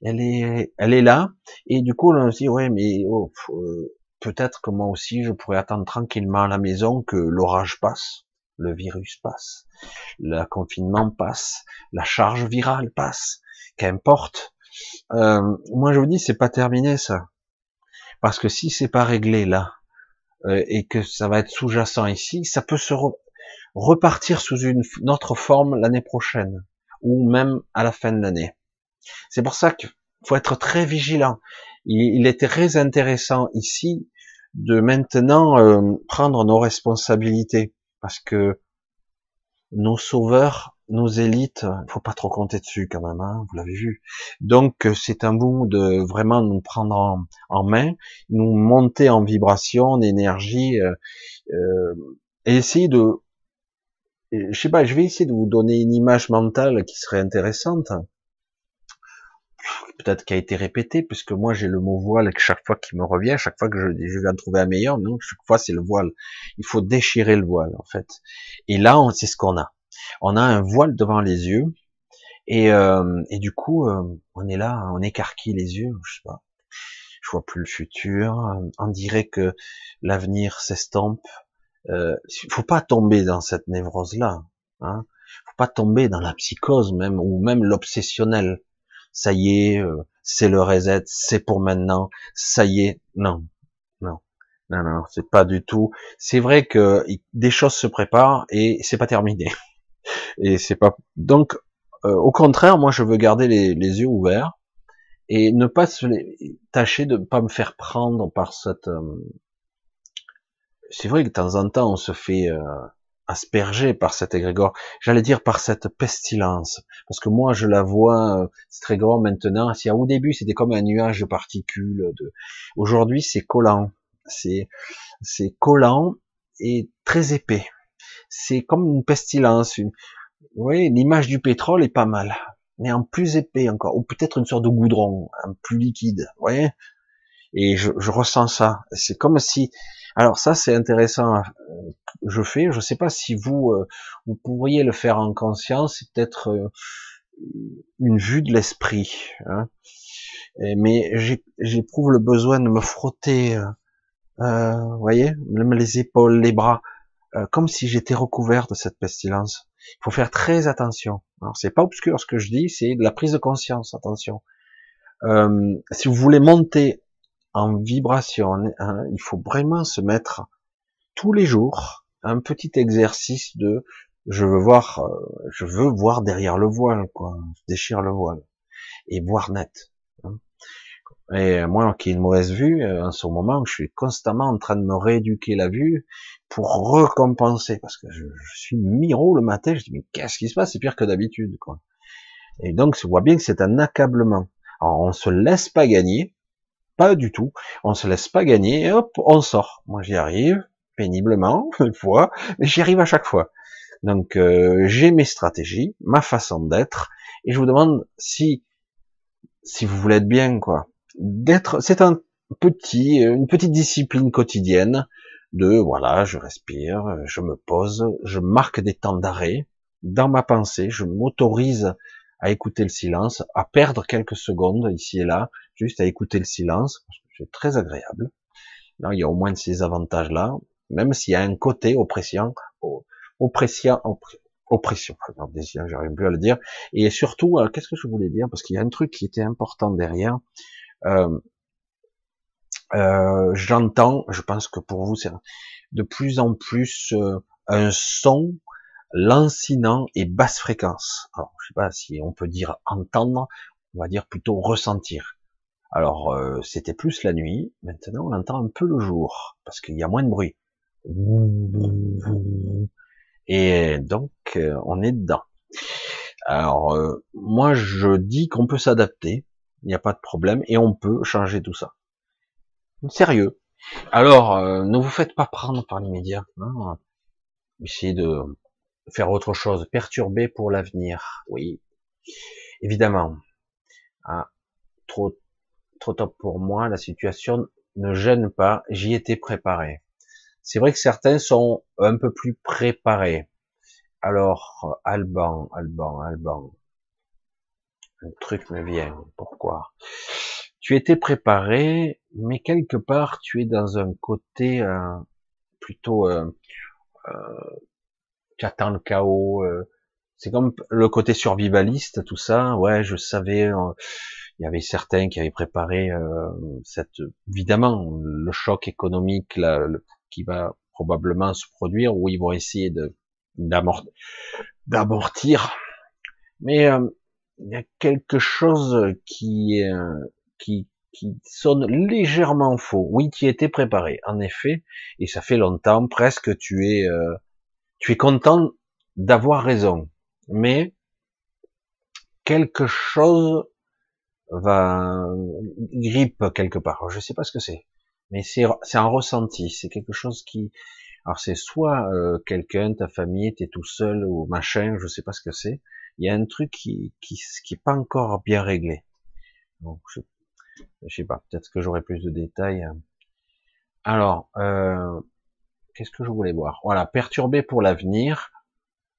elle est, elle est là, et du coup, on se dit, ouais, mais oh, euh, peut-être que moi aussi, je pourrais attendre tranquillement à la maison que l'orage passe, le virus passe, le confinement passe, la charge virale passe, qu'importe. Euh, moi, je vous dis, c'est pas terminé ça, parce que si c'est pas réglé là, euh, et que ça va être sous-jacent ici, ça peut se repartir sous une, autre forme l'année prochaine ou même à la fin de l'année. C'est pour ça qu'il faut être très vigilant. Il, est très intéressant ici de maintenant euh, prendre nos responsabilités parce que nos sauveurs, nos élites, faut pas trop compter dessus quand même, hein, vous l'avez vu. Donc c'est un bout de vraiment nous prendre en, main, nous monter en vibration, d'énergie, euh, euh, et essayer de, je sais pas, je vais essayer de vous donner une image mentale qui serait intéressante, peut-être qui a été répétée, puisque moi j'ai le mot voile chaque fois qui me revient, chaque fois que je, je vais en trouver un meilleur, non, chaque fois c'est le voile. Il faut déchirer le voile en fait. Et là, c'est ce qu'on a on a un voile devant les yeux et, euh, et du coup euh, on est là, on écarquille les yeux, je sais pas, je vois plus le futur, on dirait que l'avenir s'estompe. Euh, faut pas tomber dans cette névrose là, hein. Faut pas tomber dans la psychose même ou même l'obsessionnel. Ça y est, euh, c'est le reset, c'est pour maintenant. Ça y est, non, non, non, non, c'est pas du tout. C'est vrai que des choses se préparent et c'est pas terminé. Et c'est pas donc euh, au contraire, moi je veux garder les, yeux ouverts et ne pas se tâcher de ne pas me faire prendre par cette. Euh, c'est vrai que de temps en temps on se fait euh, asperger par cet égrégore. J'allais dire par cette pestilence, parce que moi je la vois très grand maintenant. Si au début c'était comme un nuage de particules, de... aujourd'hui c'est collant, c'est c'est collant et très épais c'est comme une pestilence. Oui, l'image du pétrole est pas mal, mais en plus épais encore, ou peut-être une sorte de goudron, un plus liquide. Vous Et je, ressens ça. C'est comme si. Alors ça, c'est intéressant. Euh, je fais. Je sais pas si vous euh, vous pourriez le faire en conscience. C'est peut-être euh, une vue de l'esprit. Hein. Mais j'éprouve le besoin de me frotter. Vous voyez, même les épaules, les bras, comme si j'étais recouvert de cette pestilence. Il faut faire très attention. Alors c'est pas obscur ce que je dis, c'est de la prise de conscience. Attention. Euh, si vous voulez monter en vibration, hein, il faut vraiment se mettre tous les jours un petit exercice de je veux voir, euh, je veux voir derrière le voile, quoi. Déchire le voile et voir net. Hein. Et moi qui ai une mauvaise vue, euh, en ce moment, je suis constamment en train de me rééduquer la vue pour recompenser, parce que je, suis miro le matin, je dis mais qu'est-ce qui se passe, c'est pire que d'habitude, quoi. Et donc, je vois bien que c'est un accablement. Alors, on se laisse pas gagner, pas du tout, on se laisse pas gagner, et hop, on sort. Moi, j'y arrive, péniblement, une fois, mais j'y arrive à chaque fois. Donc, euh, j'ai mes stratégies, ma façon d'être, et je vous demande si, si vous voulez être bien, quoi d'être, c'est un petit, une petite discipline quotidienne de, voilà, je respire, je me pose, je marque des temps d'arrêt dans ma pensée, je m'autorise à écouter le silence, à perdre quelques secondes ici et là, juste à écouter le silence, parce que c'est très agréable. Là, il y a au moins ces avantages-là, même s'il y a un côté oppression, oppression, oppression, j'arrive plus à le dire, et surtout, euh, qu'est-ce que je voulais dire, parce qu'il y a un truc qui était important derrière, euh, euh, j'entends, je pense que pour vous, c'est de plus en plus euh, un son lancinant et basse fréquence. Alors, je sais pas si on peut dire entendre, on va dire plutôt ressentir. Alors, c'était plus la nuit, maintenant on entend un peu le jour, parce qu'il y a moins de bruit. Et donc, on est dedans. Alors, moi, je dis qu'on peut s'adapter il n'y a pas de problème, et on peut changer tout ça. Sérieux. Alors, euh, ne vous faites pas prendre par les médias. Hein. Essayez de faire autre chose, perturber pour l'avenir. Oui, évidemment. Ah, trop, trop top pour moi. La situation ne gêne pas. J'y étais préparé. C'est vrai que certains sont un peu plus préparés. Alors, Alban, Alban, Alban. Un truc me vient. Pourquoi? Tu étais préparé, mais quelque part, tu es dans un côté euh, plutôt... Euh, euh, tu attends le chaos. Euh, c'est comme le côté survivaliste, tout ça. Ouais, je savais. Euh, il y avait certains qui avaient préparé cette, évidemment, le choc économique là, qui va probablement se produire, où ils vont essayer de d'amortir. Mais euh, il y a quelque chose qui, euh, qui, qui sonne légèrement faux. Oui, tu étais préparé, en effet, et ça fait longtemps, presque tu es, euh, tu es content d'avoir raison. Mais quelque chose va grippe quelque part. Je sais pas ce que c'est, mais c'est un ressenti. C'est quelque chose qui alors c'est soit euh, quelqu'un, ta famille, t'es tout seul ou machin, je sais pas ce que c'est. Il y a un truc qui qui est pas encore bien réglé. Je, sais pas, peut-être que j'aurai plus de détails. Alors euh, qu'est-ce que je voulais voir? Voilà, perturbé pour l'avenir.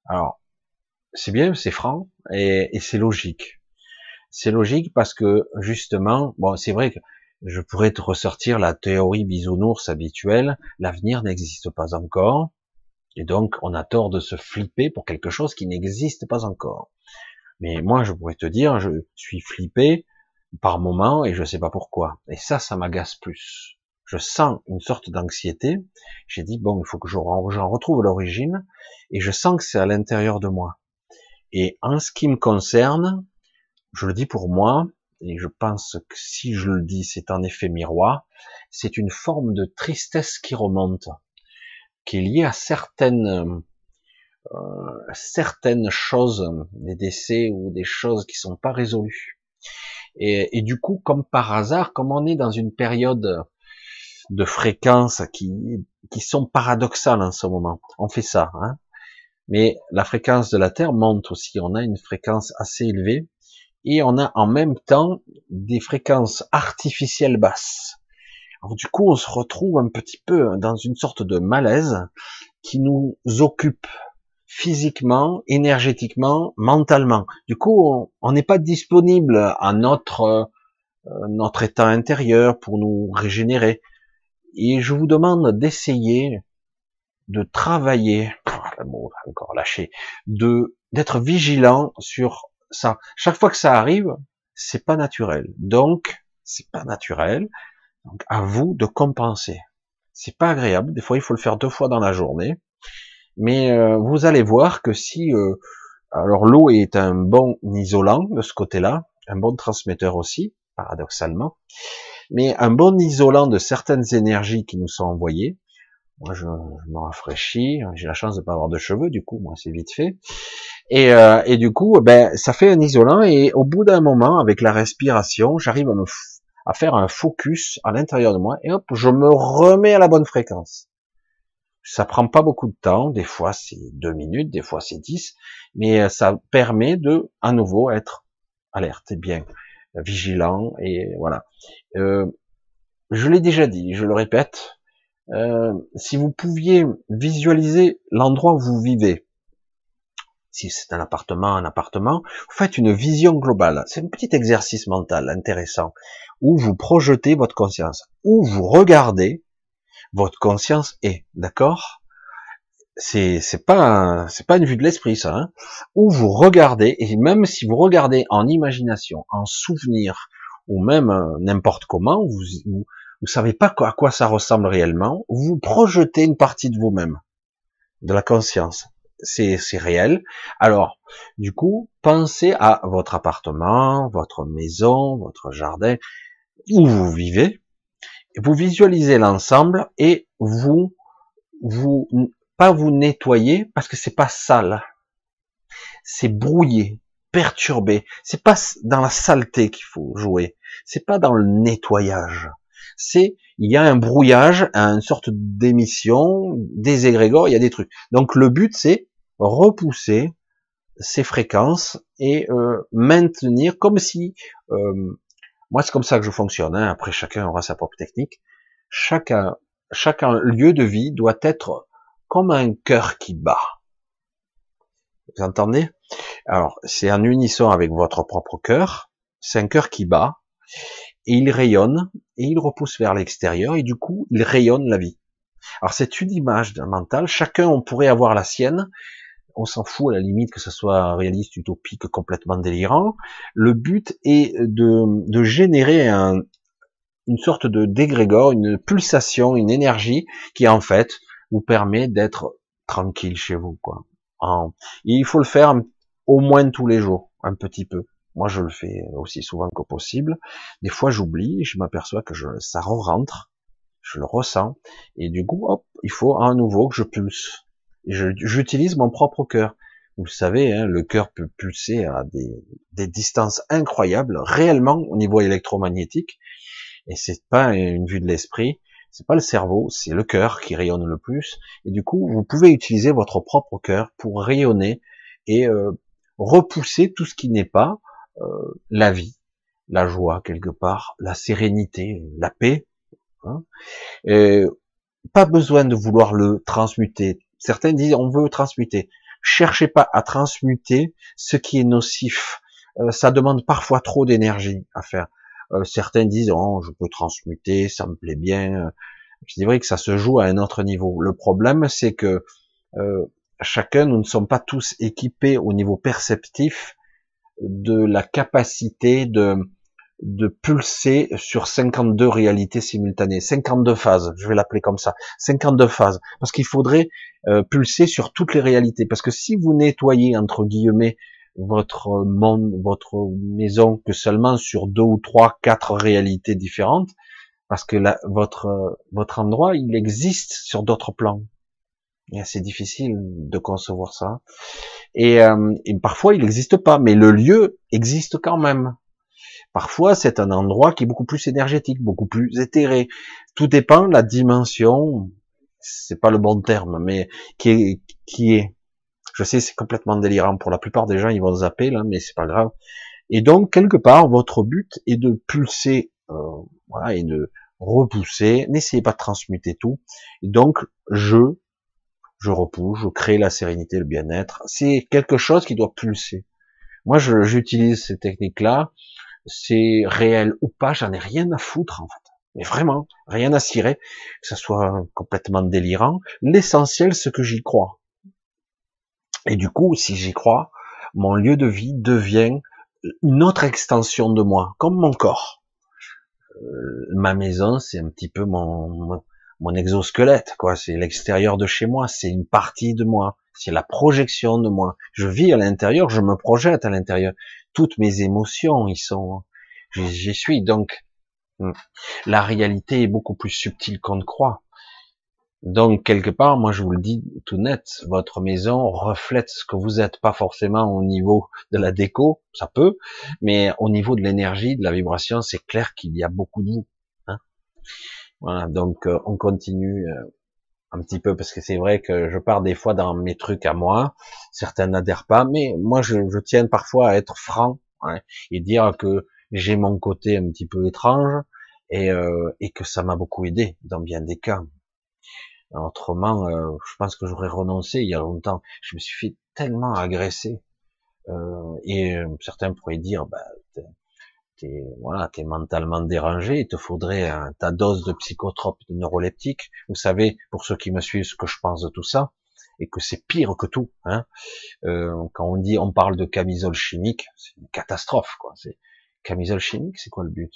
Alors c'est bien, c'est franc et, et c'est logique. C'est logique parce que justement, bon, c'est vrai que je pourrais te ressortir la théorie bisounours habituelle, l'avenir n'existe pas encore, et donc on a tort de se flipper pour quelque chose qui n'existe pas encore. Mais moi, je pourrais te dire, je suis flippé par moment et je ne sais pas pourquoi. Et ça, ça m'agace plus. Je sens une sorte d'anxiété. J'ai dit, bon, il faut que j'en retrouve l'origine, et je sens que c'est à l'intérieur de moi. Et en ce qui me concerne, je le dis pour moi, et je pense que si je le dis, c'est en effet miroir, c'est une forme de tristesse qui remonte, qui est liée à certaines euh, certaines choses, des décès ou des choses qui sont pas résolues. Et, et, du coup, comme par hasard, comme on est dans une période de fréquences qui, qui sont paradoxales en ce moment, on fait ça. Hein Mais la fréquence de la Terre monte aussi. On a une fréquence assez élevée et on a en même temps des fréquences artificielles basses. Alors du coup, on se retrouve un petit peu dans une sorte de malaise qui nous occupe physiquement, énergétiquement, mentalement. Du coup, on n'est pas disponible à notre euh, notre état intérieur pour nous régénérer. Et je vous demande d'essayer de travailler, oh, mot encore lâché, de d'être vigilant sur ça, chaque fois que ça arrive, c'est pas naturel. Donc, c'est pas naturel. Donc, à vous de compenser. C'est pas agréable. Des fois, il faut le faire deux fois dans la journée. Mais euh, vous allez voir que si, euh, alors l'eau est un bon isolant de ce côté-là, un bon transmetteur aussi, paradoxalement, mais un bon isolant de certaines énergies qui nous sont envoyées. Moi, je, je me rafraîchis. J'ai la chance de pas avoir de cheveux, du coup, moi, c'est vite fait. Et, euh, et, du coup, ben, ça fait un isolant. Et au bout d'un moment, avec la respiration, j'arrive à me à faire un focus à l'intérieur de moi. Et hop, je me remets à la bonne fréquence. Ça prend pas beaucoup de temps. Des fois, c'est deux minutes, des fois, c'est dix. Mais euh, ça permet de, à nouveau, être alerte et bien vigilant. Et voilà. Euh, je l'ai déjà dit, je le répète. Euh, si vous pouviez visualiser l'endroit où vous vivez, si c'est un appartement, un appartement, vous faites une vision globale. C'est un petit exercice mental intéressant où vous projetez votre conscience, où vous regardez votre conscience est, d'accord? C'est c'est pas c'est pas une vue de l'esprit ça, hein? Où vous regardez et même si vous regardez en imagination, en souvenir ou même euh, n'importe comment, vous, vous vous savez pas à quoi ça ressemble réellement, vous projetez une partie de vous-même, de la conscience c'est réel. Alors, du coup, pensez à votre appartement, votre maison, votre jardin, où vous vivez. Vous visualisez l'ensemble et vous, vous, pas vous nettoyer parce que c'est pas sale. C'est brouillé, perturbé. C'est pas dans la saleté qu'il faut jouer. C'est pas dans le nettoyage. C'est, il y a un brouillage, une sorte d'émission, des égrégores, il y a des trucs. Donc le but c'est repousser ces fréquences et euh, maintenir comme si euh, moi c'est comme ça que je fonctionne hein. après chacun aura sa propre technique chacun chaque lieu de vie doit être comme un cœur qui bat. Vous entendez? Alors, c'est en unisson avec votre propre cœur. C'est un cœur qui bat et il rayonne et il repousse vers l'extérieur et du coup, il rayonne la vie. Alors, c'est une image d'un mental. Chacun, on pourrait avoir la sienne. On s'en fout à la limite que ce soit réaliste, utopique, complètement délirant. Le but est de, de générer un, une sorte de dégrégore, une pulsation, une énergie qui en fait vous permet d'être tranquille chez vous. Quoi. il faut le faire au moins tous les jours, un petit peu. Moi, je le fais aussi souvent que possible. Des fois, j'oublie, je m'aperçois que je, ça re-rentre, je le ressens, et du coup, hop, il faut à nouveau que je pulse. J'utilise mon propre cœur. Vous le savez, hein, le cœur peut pulser à des, des distances incroyables, réellement au niveau électromagnétique. Et c'est pas une vue de l'esprit, c'est pas le cerveau, c'est le cœur qui rayonne le plus. Et du coup, vous pouvez utiliser votre propre cœur pour rayonner et euh, repousser tout ce qui n'est pas euh, la vie, la joie quelque part, la sérénité, la paix. Hein. Et pas besoin de vouloir le transmuter. Certains disent on veut transmuter. Cherchez pas à transmuter ce qui est nocif. Euh, ça demande parfois trop d'énergie à faire. Euh, certains disent oh, je peux transmuter, ça me plaît bien. C'est vrai que ça se joue à un autre niveau. Le problème, c'est que euh, chacun, nous ne sommes pas tous équipés au niveau perceptif de la capacité de de pulser sur 52 réalités simultanées, 52 phases, je vais l'appeler comme ça, 52 phases, parce qu'il faudrait euh, pulser sur toutes les réalités, parce que si vous nettoyez entre guillemets votre monde, votre maison que seulement sur deux ou trois, quatre réalités différentes, parce que votre votre endroit, il existe sur d'autres plans. C'est difficile de concevoir ça. Euh, et parfois, il n'existe pas, mais le lieu existe quand même. Parfois, c'est un endroit qui est beaucoup plus énergétique, beaucoup plus éthéré. Tout dépend de la dimension, c'est pas le bon terme, mais qui est, qui est je sais, c'est complètement délirant pour la plupart des gens, ils vont zapper là, mais c'est pas grave. Et donc quelque part, votre but est de pulser, euh, voilà, et de repousser. N'essayez pas de transmuter tout. Et donc je, je repousse, je crée la sérénité, le bien-être. C'est quelque chose qui doit pulser. Moi, j'utilise ces techniques-là. C'est réel ou pas, j'en ai rien à foutre en fait. Mais vraiment, rien à cirer, que ce soit complètement délirant. L'essentiel, c'est que j'y crois. Et du coup, si j'y crois, mon lieu de vie devient une autre extension de moi, comme mon corps. Euh, ma maison, c'est un petit peu mon, mon exosquelette, quoi. C'est l'extérieur de chez moi, c'est une partie de moi, c'est la projection de moi. Je vis à l'intérieur, je me projette à l'intérieur. Toutes mes émotions, ils sont, j'y suis. Donc, hmm, la réalité est beaucoup plus subtile qu'on ne croit. Donc quelque part, moi je vous le dis tout net, votre maison reflète ce que vous êtes, pas forcément au niveau de la déco, ça peut, mais au niveau de l'énergie, de la vibration, c'est clair qu'il y a beaucoup de vous. Hein. voilà, donc euh, on continue euh, un petit peu parce que c'est vrai que je pars des fois dans mes trucs à moi, certains n'adhèrent pas, mais moi je, tiens parfois à être franc hein, et dire que j'ai mon côté un petit peu étrange et, euh, et que ça m'a beaucoup aidé dans bien des cas. Autrement, euh, je pense que j'aurais renoncé il y a longtemps. Je me suis fait tellement agresser. Euh, et euh, certains pourraient dire, bah, t'es, voilà, t'es mentalement dérangé, il te faudrait un, ta dose de psychotrope, de neuroleptique. Vous savez, pour ceux qui me suivent, ce que je pense de tout ça, et que c'est pire que tout. Hein. Euh, quand on dit, on parle de camisole chimique, c'est une catastrophe, quoi. C'est camisole chimique, c'est quoi le but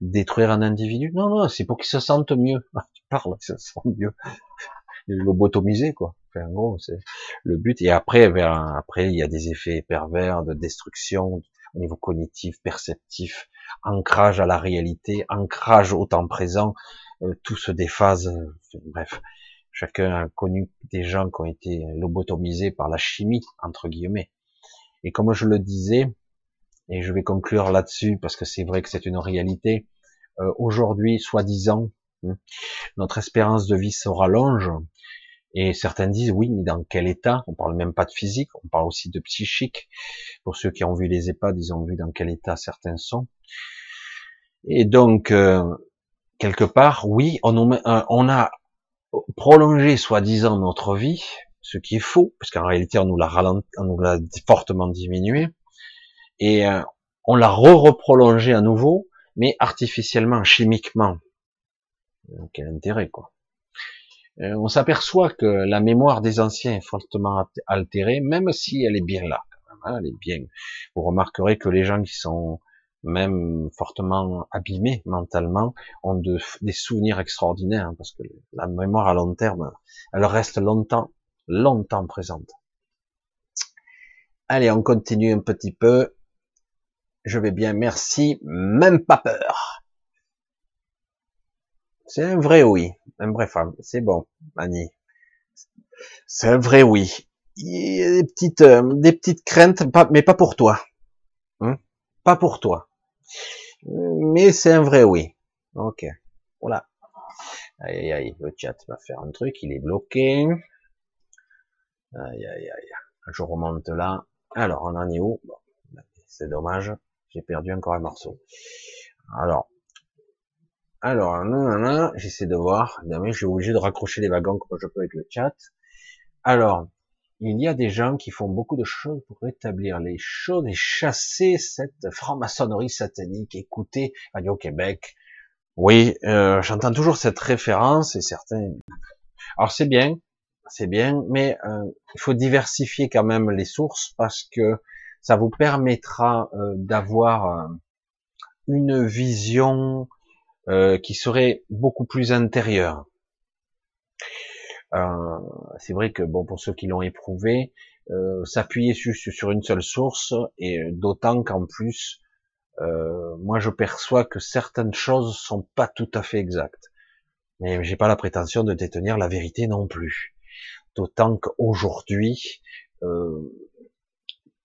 détruire un individu? Non, non, c'est pour qu'il se sente mieux. Tu parles, se sente mieux. Lobotomiser, quoi. Enfin, en gros, c'est le but. Et après, vers, après, il y a des effets pervers de destruction au niveau cognitif, perceptif, ancrage à la réalité, ancrage au temps présent, euh, tout se déphase. bref, chacun a connu des gens qui ont été lobotomisés par la chimie, entre guillemets. Et comme je le disais, et je vais conclure là-dessus parce que c'est vrai que c'est une réalité. Euh, Aujourd'hui, soi-disant, hein, notre espérance de vie se rallonge, et certains disent oui, mais dans quel état? On parle même pas de physique, on parle aussi de psychique. Pour ceux qui ont vu les EHPAD, ils ont vu dans quel état certains sont. Et donc, euh, quelque part, oui, on, on a prolonger soi-disant notre vie, ce qui est faux, parce qu'en réalité on nous l'a l'a fortement diminué, et euh, on l'a re-reprolongé à nouveau, mais artificiellement, chimiquement. Donc, quel intérêt, quoi. Euh, on s'aperçoit que la mémoire des anciens est fortement altérée, même si elle est bien là. Hein, elle est bien. Vous remarquerez que les gens qui sont même fortement abîmés mentalement ont des souvenirs extraordinaires, hein, parce que la mémoire à long terme, elle reste longtemps, longtemps présente. Allez, on continue un petit peu. Je vais bien, merci, même pas peur. C'est un vrai oui, un vrai femme. C'est bon, Annie. C'est un vrai oui. Il y a des petites, euh, des petites craintes, mais pas pour toi. Hein? Pas pour toi. Mais c'est un vrai oui. Ok. Voilà. Aïe, aïe, le chat va faire un truc, il est bloqué. Aïe, aïe, aïe. Je remonte là. Alors, on en est où? C'est dommage. J'ai perdu encore un morceau. Alors, alors, j'essaie de voir. Demain, je suis obligé de raccrocher les wagons comme je peux avec le chat. Alors, il y a des gens qui font beaucoup de choses pour rétablir les choses et chasser cette franc-maçonnerie satanique. Écoutez, Radio Québec. Oui, euh, j'entends toujours cette référence et certains. Alors c'est bien, c'est bien, mais euh, il faut diversifier quand même les sources parce que ça vous permettra euh, d'avoir une vision euh, qui serait beaucoup plus intérieur. Euh, c'est vrai que bon pour ceux qui l'ont éprouvé, euh, s'appuyer sur, sur une seule source et d'autant qu'en plus, moi je perçois que certaines choses sont pas tout à fait exactes. Mais j'ai pas la prétention de détenir la vérité non plus. D'autant qu'aujourd'hui,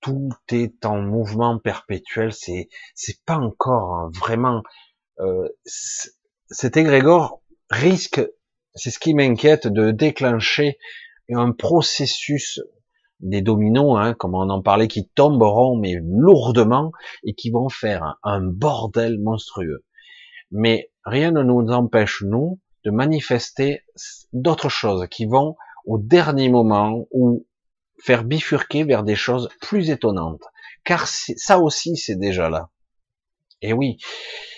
tout est en mouvement perpétuel. C'est c'est pas encore vraiment euh, cet égrégore risque, c'est ce qui m'inquiète, de déclencher un processus des dominos, hein, comme on en parlait, qui tomberont mais lourdement et qui vont faire un bordel monstrueux. Mais rien ne nous empêche, nous, de manifester d'autres choses qui vont au dernier moment ou faire bifurquer vers des choses plus étonnantes. Car ça aussi, c'est déjà là. Et oui,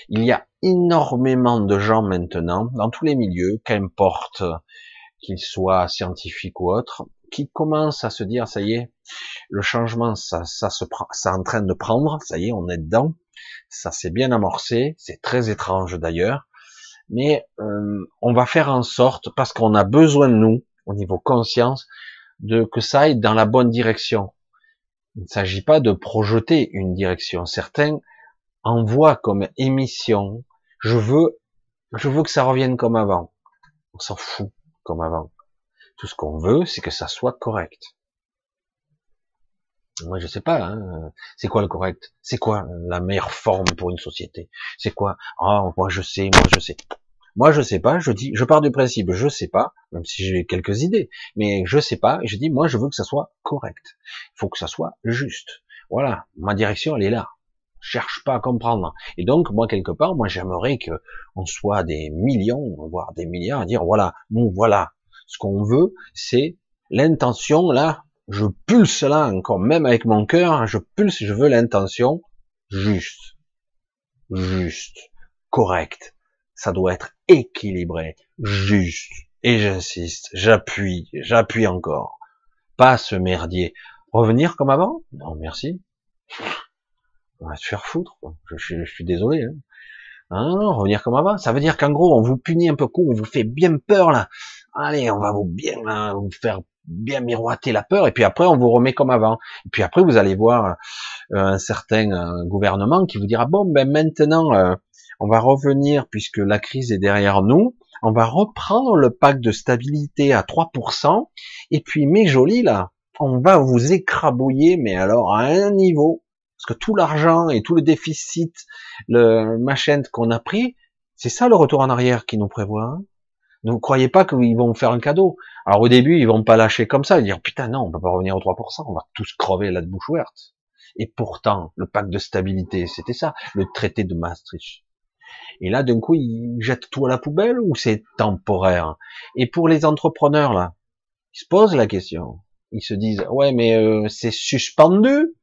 il y a énormément de gens maintenant, dans tous les milieux, qu'importe qu'ils soient scientifiques ou autres, qui commencent à se dire, ça y est, le changement, ça, ça se prend, ça en train de prendre, ça y est, on est dedans, ça s'est bien amorcé, c'est très étrange d'ailleurs, mais euh, on va faire en sorte, parce qu'on a besoin de nous, au niveau conscience, de que ça aille dans la bonne direction. Il ne s'agit pas de projeter une direction. Certains envoie comme émission, je veux, je veux que ça revienne comme avant. On s'en fout comme avant. Tout ce qu'on veut, c'est que ça soit correct. Moi, je sais pas. Hein. C'est quoi le correct? C'est quoi la meilleure forme pour une société? C'est quoi? Ah, moi je sais, moi je sais. Moi je sais pas. Je dis, je pars du principe, je sais pas, même si j'ai quelques idées, mais je sais pas. Je dis, moi je veux que ça soit correct. Il faut que ça soit juste. Voilà, ma direction elle est là cherche pas à comprendre. Et donc, moi, quelque part, moi, j'aimerais que on soit des millions, voire des milliards, à dire, voilà, nous, voilà, ce qu'on veut, c'est l'intention, là, je pulse là, encore même avec mon cœur, je pulse, je veux l'intention juste, juste, correct. Ça doit être équilibré, juste. Et j'insiste, j'appuie, j'appuie encore. Pas ce merdier. Revenir comme avant? Non, merci on va se faire foutre. Je, suis désolé. Hein. Hein, revenir comme avant. Ça veut dire qu'en gros, on vous punit un peu coup, on vous fait bien peur là. Allez, on va vous bien vous faire bien miroiter la peur, et puis après on vous remet comme avant. Et puis après vous allez voir euh, un certain euh, gouvernement qui vous dira bon ben maintenant euh, on va revenir puisque la crise est derrière nous, on va reprendre le pacte de stabilité à 3%, et puis mes jolis là, on va vous écrabouiller, mais alors à un niveau parce que tout l'argent et tout le déficit, le machin qu'on a pris, c'est ça le retour en arrière qui nous prévoit. Hein ne croyez pas qu'ils vont faire un cadeau. Alors au début, ils vont pas lâcher comme ça, ils dire putain non, on peut pas revenir aux 3%, on va tous crever la bouche ouverte. Et pourtant, le pacte de stabilité, c'était ça, le traité de Maastricht. Et là, d'un coup, ils jettent tout à la poubelle ou c'est temporaire? Et pour les entrepreneurs, là, ils se posent la question. Ils se disent, ouais, mais euh, c'est suspendu,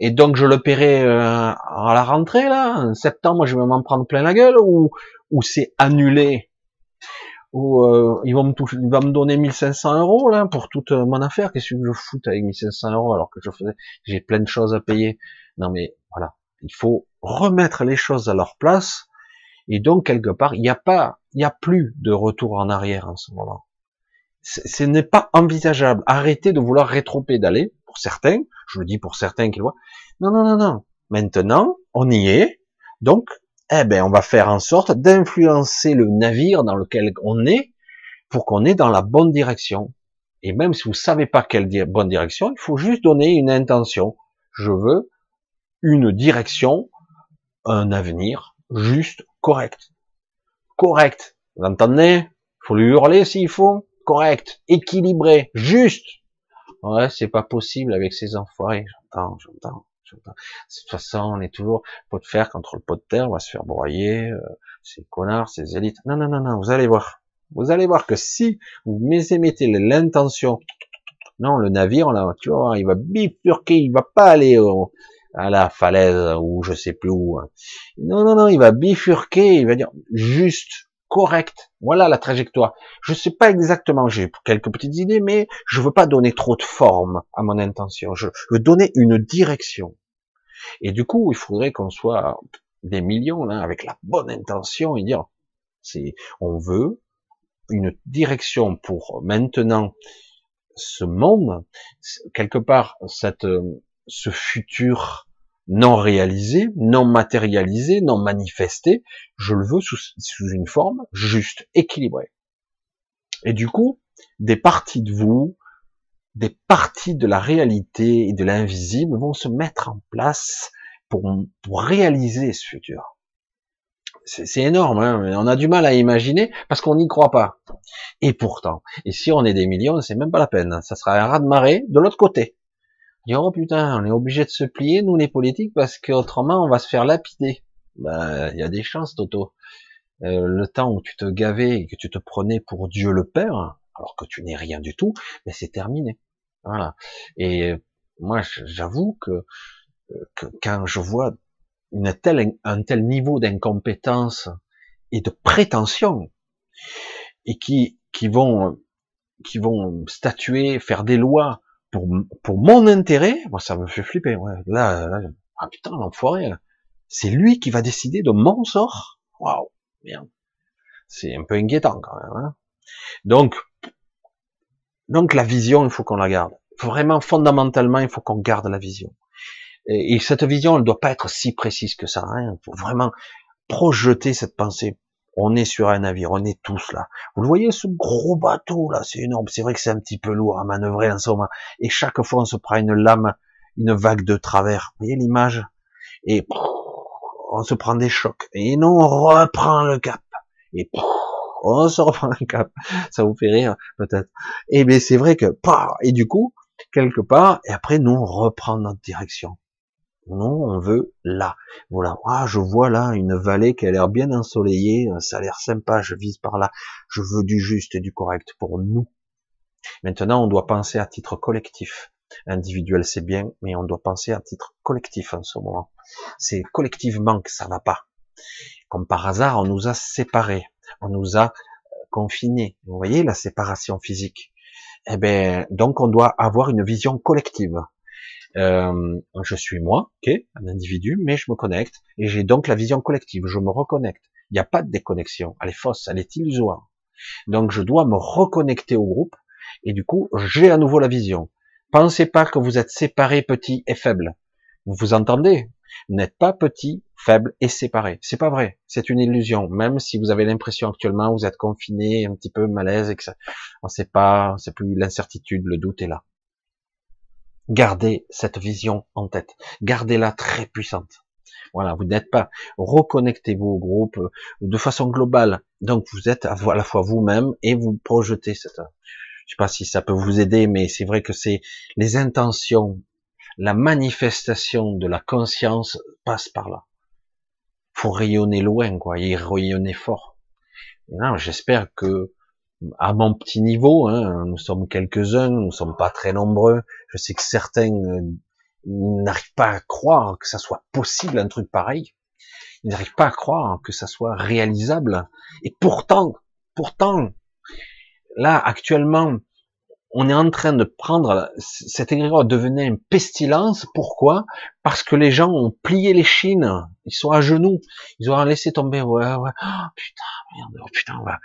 et donc je le paierai euh, à la rentrée, là, en septembre, je vais m'en prendre plein la gueule, ou, ou c'est annulé ou euh, ils vont me toucher, il va me donner 1500 euros là pour toute mon affaire. Qu'est-ce que je foute avec 1500 euros alors que je faisais, j'ai plein de choses à payer. Non mais voilà, il faut remettre les choses à leur place. Et donc quelque part, il n'y a pas, il n'y a plus de retour en arrière en ce moment. Ce n'est pas envisageable. Arrêtez de vouloir rétro-pédaler pour certains. Je le dis pour certains qui le voient. Non, non, non, non. Maintenant, on y est. Donc, eh ben, on va faire en sorte d'influencer le navire dans lequel on est pour qu'on est dans la bonne direction. Et même si vous savez pas quelle bonne direction, il faut juste donner une intention. Je veux une direction, un avenir juste correct. Correct. Vous entendez? Faut lui hurler s'il faut. Correct. Équilibré. Juste. Ouais, c'est pas possible avec ces enfoirés. J'entends, j'entends. De toute façon, on est toujours pot de fer contre le pot de terre, on va se faire broyer, euh, ces connards, ces élites. Non, non, non, non, vous allez voir. Vous allez voir que si vous mettez l'intention, non, le navire, là, tu vois, il va bifurquer, il va pas aller à la falaise ou je sais plus où. Hein. Non, non, non, il va bifurquer, il va dire juste, correct. Voilà la trajectoire. Je sais pas exactement, j'ai quelques petites idées, mais je veux pas donner trop de forme à mon intention. Je veux donner une direction. Et du coup, il faudrait qu'on soit des millions là, avec la bonne intention et dire, c'est, on veut une direction pour maintenant ce monde, quelque part, cette, ce futur non réalisé, non matérialisé, non manifesté, je le veux sous, une forme juste, équilibrée. Et du coup, des parties de vous, des parties de la réalité et de l'invisible vont se mettre en place pour, réaliser ce futur. C'est énorme, hein on a du mal à imaginer parce qu'on n'y croit pas. Et pourtant, et si on est des millions, c'est même pas la peine. Ça sera un raz de marée de l'autre côté. Oh putain, on est obligé de se plier, nous les politiques, parce qu'autrement on va se faire lapider. Ben, il y a des chances, Toto. Euh, le temps où tu te gavais et que tu te prenais pour Dieu le Père, alors que tu n'es rien du tout, mais c'est terminé. Voilà. Et moi, j'avoue que, que, quand je vois une telle, un tel niveau d'incompétence et de prétention, et qui, qui vont, qui vont statuer, faire des lois pour, pour mon intérêt, moi, ça me fait flipper. Ouais. Là, là, ah putain, l'enfoiré, c'est lui qui va décider de mon sort. Waouh, merde. C'est un peu inquiétant quand même. Hein Donc, donc la vision, il faut qu'on la garde. Vraiment, fondamentalement, il faut qu'on garde la vision. Et, cette vision, elle ne doit pas être si précise que ça. Hein. Il faut vraiment projeter cette pensée. On est sur un navire, on est tous là. Vous le voyez, ce gros bateau là, c'est énorme. C'est vrai que c'est un petit peu lourd à manœuvrer en ce. Et chaque fois, on se prend une lame, une vague de travers. Vous voyez l'image? Et on se prend des chocs. Et non, on reprend le cap. Et on se reprend un cap. Ça vous fait rire, peut-être. Et mais c'est vrai que, et du coup, quelque part, et après, nous, on reprend notre direction. Non, on veut là. Voilà. Ah, je vois là une vallée qui a l'air bien ensoleillée. Ça a l'air sympa. Je vise par là. Je veux du juste et du correct pour nous. Maintenant, on doit penser à titre collectif. Individuel, c'est bien, mais on doit penser à titre collectif en ce moment. C'est collectivement que ça va pas. Comme par hasard, on nous a séparés on nous a euh, confinés. Vous voyez la séparation physique. Eh ben, donc on doit avoir une vision collective. Euh, je suis moi, ok, un individu, mais je me connecte et j'ai donc la vision collective. Je me reconnecte. Il n'y a pas de déconnexion. Elle est fausse, elle est illusoire. Donc je dois me reconnecter au groupe et du coup j'ai à nouveau la vision. Pensez pas que vous êtes séparés, petits et faibles. Vous vous entendez? N'êtes pas petit, faible et séparé. C'est pas vrai. C'est une illusion. Même si vous avez l'impression actuellement vous êtes confiné, un petit peu malaise et que ça, on sait pas, c'est plus l'incertitude, le doute est là. Gardez cette vision en tête. Gardez-la très puissante. Voilà, vous n'êtes pas. Reconnectez-vous au groupe euh, de façon globale. Donc vous êtes à la fois vous-même et vous projetez cette. Je sais pas si ça peut vous aider, mais c'est vrai que c'est les intentions, la manifestation de la conscience passe par là faut rayonner loin, quoi, et rayonner fort. J'espère que à mon petit niveau, hein, nous sommes quelques-uns, nous sommes pas très nombreux. Je sais que certains euh, n'arrivent pas à croire que ça soit possible un truc pareil. Ils n'arrivent pas à croire que ça soit réalisable. Et pourtant, pourtant, là actuellement, on est en train de prendre cette égrégore devenait une pestilence. Pourquoi? Parce que les gens ont plié les chines. Ils sont à genoux. Ils ont laissé tomber. Ouais, ouais. Oh, putain, merde. Oh, putain, on va.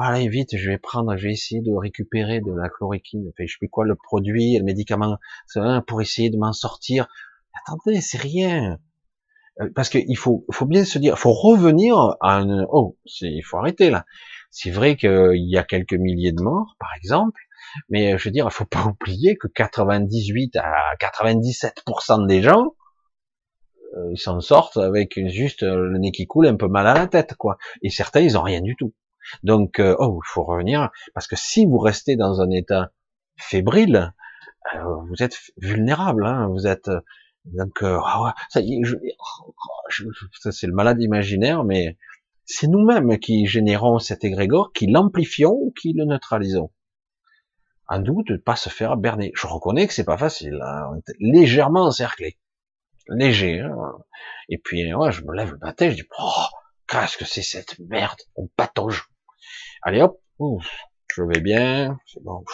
Voilà, vite, je vais prendre, je vais essayer de récupérer de la chloroquine. Je sais plus quoi, le produit, le médicament, pour essayer de m'en sortir. Attendez, c'est rien. Euh, parce qu'il faut, faut bien se dire, faut revenir à un. Oh, il faut arrêter là. C'est vrai qu'il y a quelques milliers de morts, par exemple mais euh, je veux dire, il faut pas oublier que 98 à 97% des gens, euh, ils s'en sortent avec juste le nez qui coule, un peu mal à la tête, quoi. Et certains, ils ont rien du tout. Donc, oh, il faut revenir, parce que si vous restez dans un état fébrile, vous êtes vulnérable, hein, vous êtes donc ah ça y est, ça c'est le malade imaginaire, mais c'est nous-mêmes qui générons cet égrégore, qui l'amplifions ou qui le neutralisons en nous de pas se faire berner. Je reconnais que c'est pas facile, hein. légèrement encerclé, léger. Hein. Et puis, ouais, je me lève le matin, je dis, oh, qu'est-ce que c'est cette merde On patauge. Allez hop, je vais bien, c'est bon.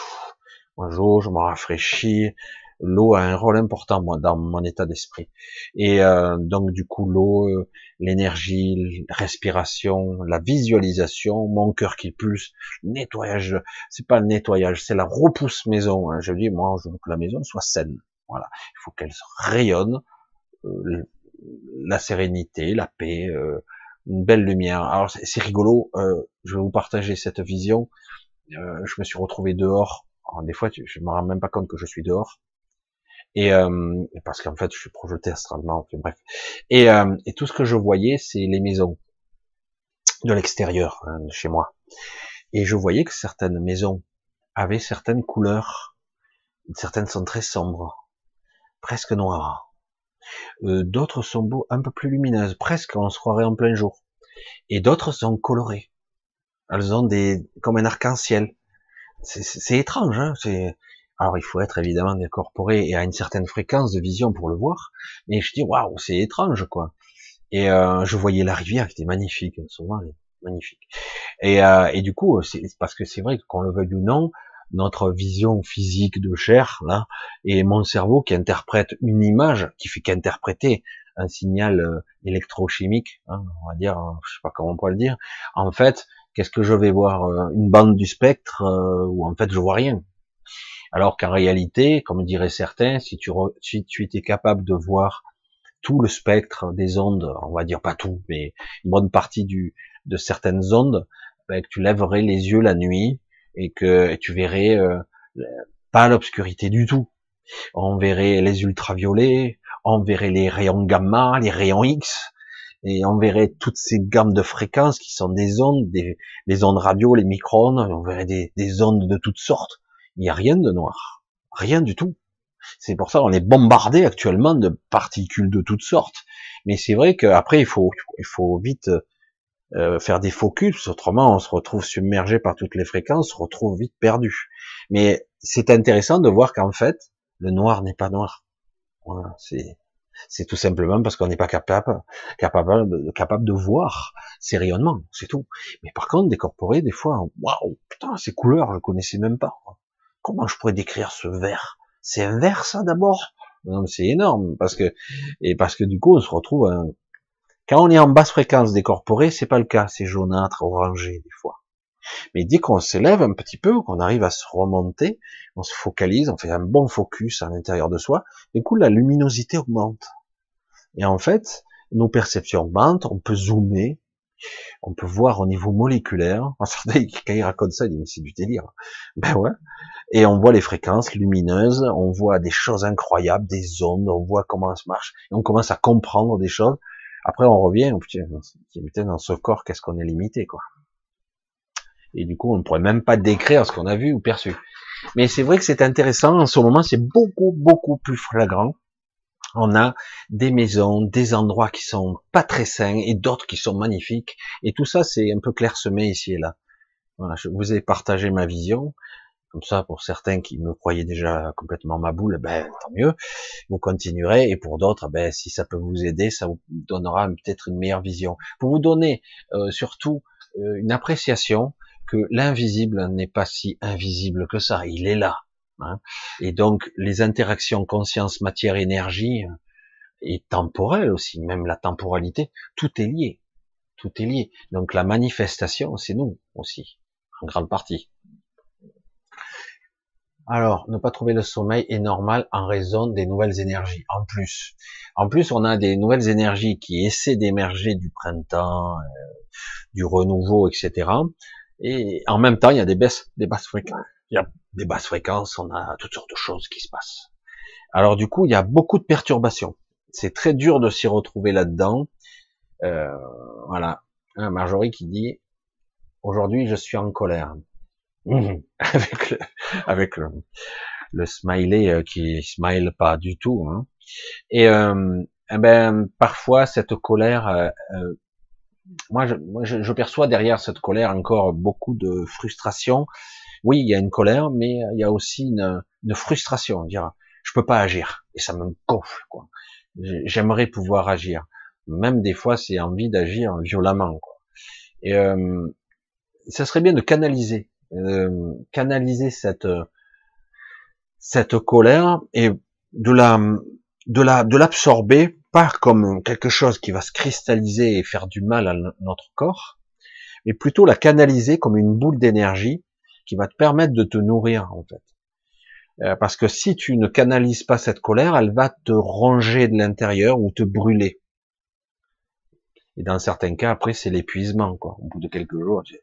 Bonjour, je me rafraîchis, l'eau a un rôle important moi dans mon état d'esprit. Et euh, donc du coup l'eau, euh, l'énergie, la respiration, la visualisation, mon cœur qui pulse, nettoyage. C'est pas le nettoyage, c'est la repousse maison. Hein. Je dis moi je veux que la maison soit saine. Voilà, il faut qu'elle rayonne euh, la sérénité, la paix, une belle lumière. Alors c'est rigolo. je vais vous partager cette vision. je me suis retrouvé dehors. des fois, je me rends même pas compte que je suis dehors et euh, parce qu'en fait je suis projeté astralement, bref. Et, euh, et, tout ce que je voyais, c'est les maisons de l'extérieur, hein, de chez moi. Et je voyais que certaines maisons avaient certaines couleurs, certaines sont très sombres, presque noires. Euh, d'autres sont beaux, un peu plus lumineuses, presque on se croirait en plein jour. Et d'autres sont colorées. Elles ont des comme un arc-en-ciel. C'est étrange, hein c'est alors il faut être évidemment incorporé et à une certaine fréquence de vision pour le voir. Mais je dis waouh, c'est étrange quoi. Et euh, je voyais la rivière qui était magnifique, souvent magnifique. Et, euh, et du coup, c'est parce que c'est vrai qu'on le veuille ou non, notre vision physique de chair là et mon cerveau qui interprète une image, qui fait qu'interpréter un signal euh, électrochimique, hein, on va dire, je sais pas comment on peut le dire. En fait, qu'est-ce que je vais voir euh, Une bande du spectre ou en fait je vois rien alors qu'en réalité, comme diraient certains, si tu, si tu étais capable de voir tout le spectre des ondes, on va dire pas tout, mais une bonne partie du, de certaines ondes, ben, que tu lèverais les yeux la nuit et que tu verrais euh, pas l'obscurité du tout. On verrait les ultraviolets, on verrait les rayons gamma, les rayons X, et on verrait toutes ces gammes de fréquences qui sont des ondes, des, ondes radio, les micro-ondes, on verrait des, des ondes de toutes sortes il n'y a rien de noir. Rien du tout. C'est pour ça qu'on est bombardé actuellement de particules de toutes sortes. Mais c'est vrai qu'après, il faut, il faut vite euh, faire des focus, autrement on se retrouve submergé par toutes les fréquences, on se retrouve vite perdu. Mais c'est intéressant de voir qu'en fait, le noir n'est pas noir. Voilà, c'est c'est tout simplement parce qu'on n'est pas capable, capable, capable de voir ces rayonnements, c'est tout. Mais par contre, décorporer, des fois, waouh, putain, ces couleurs, je connaissais même pas comment je pourrais décrire ce vert? C'est un vert ça d'abord? Non, c'est énorme parce que et parce que du coup on se retrouve quand on est en basse fréquence décorporée, c'est pas le cas, c'est jaunâtre, orangé des fois. Mais dès qu'on s'élève un petit peu, qu'on arrive à se remonter, on se focalise, on fait un bon focus à l'intérieur de soi, du coup la luminosité augmente. Et en fait, nos perceptions augmentent, on peut zoomer, on peut voir au niveau moléculaire. Quand il raconte ça, il dit mais c'est du délire. Ben ouais. Et on voit les fréquences lumineuses, on voit des choses incroyables, des ondes, on voit comment ça marche, et on commence à comprendre des choses. Après, on revient, on putain, dans ce corps, qu'est-ce qu'on est limité, quoi. Et du coup, on ne pourrait même pas décrire ce qu'on a vu ou perçu. Mais c'est vrai que c'est intéressant. En ce moment, c'est beaucoup, beaucoup plus flagrant. On a des maisons, des endroits qui sont pas très sains et d'autres qui sont magnifiques. Et tout ça, c'est un peu clairsemé ici et là. Voilà, je vous ai partagé ma vision. Comme ça, pour certains qui me croyaient déjà complètement ma boule, ben tant mieux, vous continuerez. Et pour d'autres, ben si ça peut vous aider, ça vous donnera peut-être une meilleure vision. Pour vous donner euh, surtout euh, une appréciation que l'invisible n'est pas si invisible que ça. Il est là. Hein. Et donc les interactions conscience, matière, énergie euh, et temporelle aussi, même la temporalité, tout est lié. Tout est lié. Donc la manifestation, c'est nous aussi, en grande partie. Alors, ne pas trouver le sommeil est normal en raison des nouvelles énergies. En plus, en plus, on a des nouvelles énergies qui essaient d'émerger du printemps, euh, du renouveau, etc. Et en même temps, il y a des baisses, des basses fréquences. Il y a des basses fréquences, on a toutes sortes de choses qui se passent. Alors du coup, il y a beaucoup de perturbations. C'est très dur de s'y retrouver là-dedans. Euh, voilà. Un Marjorie qui dit aujourd'hui, je suis en colère. Mmh. avec le, avec le, smiley euh, qui smile pas du tout. Hein. Et euh, eh ben parfois cette colère, euh, euh moi, je, moi je, perçois derrière cette colère encore beaucoup de frustration. Oui, il y a une colère, mais il y a aussi une, une frustration. Dire, je peux pas agir et ça me gonfle. quoi. J'aimerais pouvoir agir. Même des fois, c'est envie d'agir violemment. Quoi. Et euh, ça serait bien de canaliser euh, canaliser cette cette colère et de la de la de l'absorber pas comme quelque chose qui va se cristalliser et faire du mal à notre corps, mais plutôt la canaliser comme une boule d'énergie qui va te permettre de te nourrir en fait. Euh, parce que si tu ne canalises pas cette colère, elle va te ronger de l'intérieur ou te brûler. Et dans certains cas, après, c'est l'épuisement, quoi. Au bout de quelques jours, tu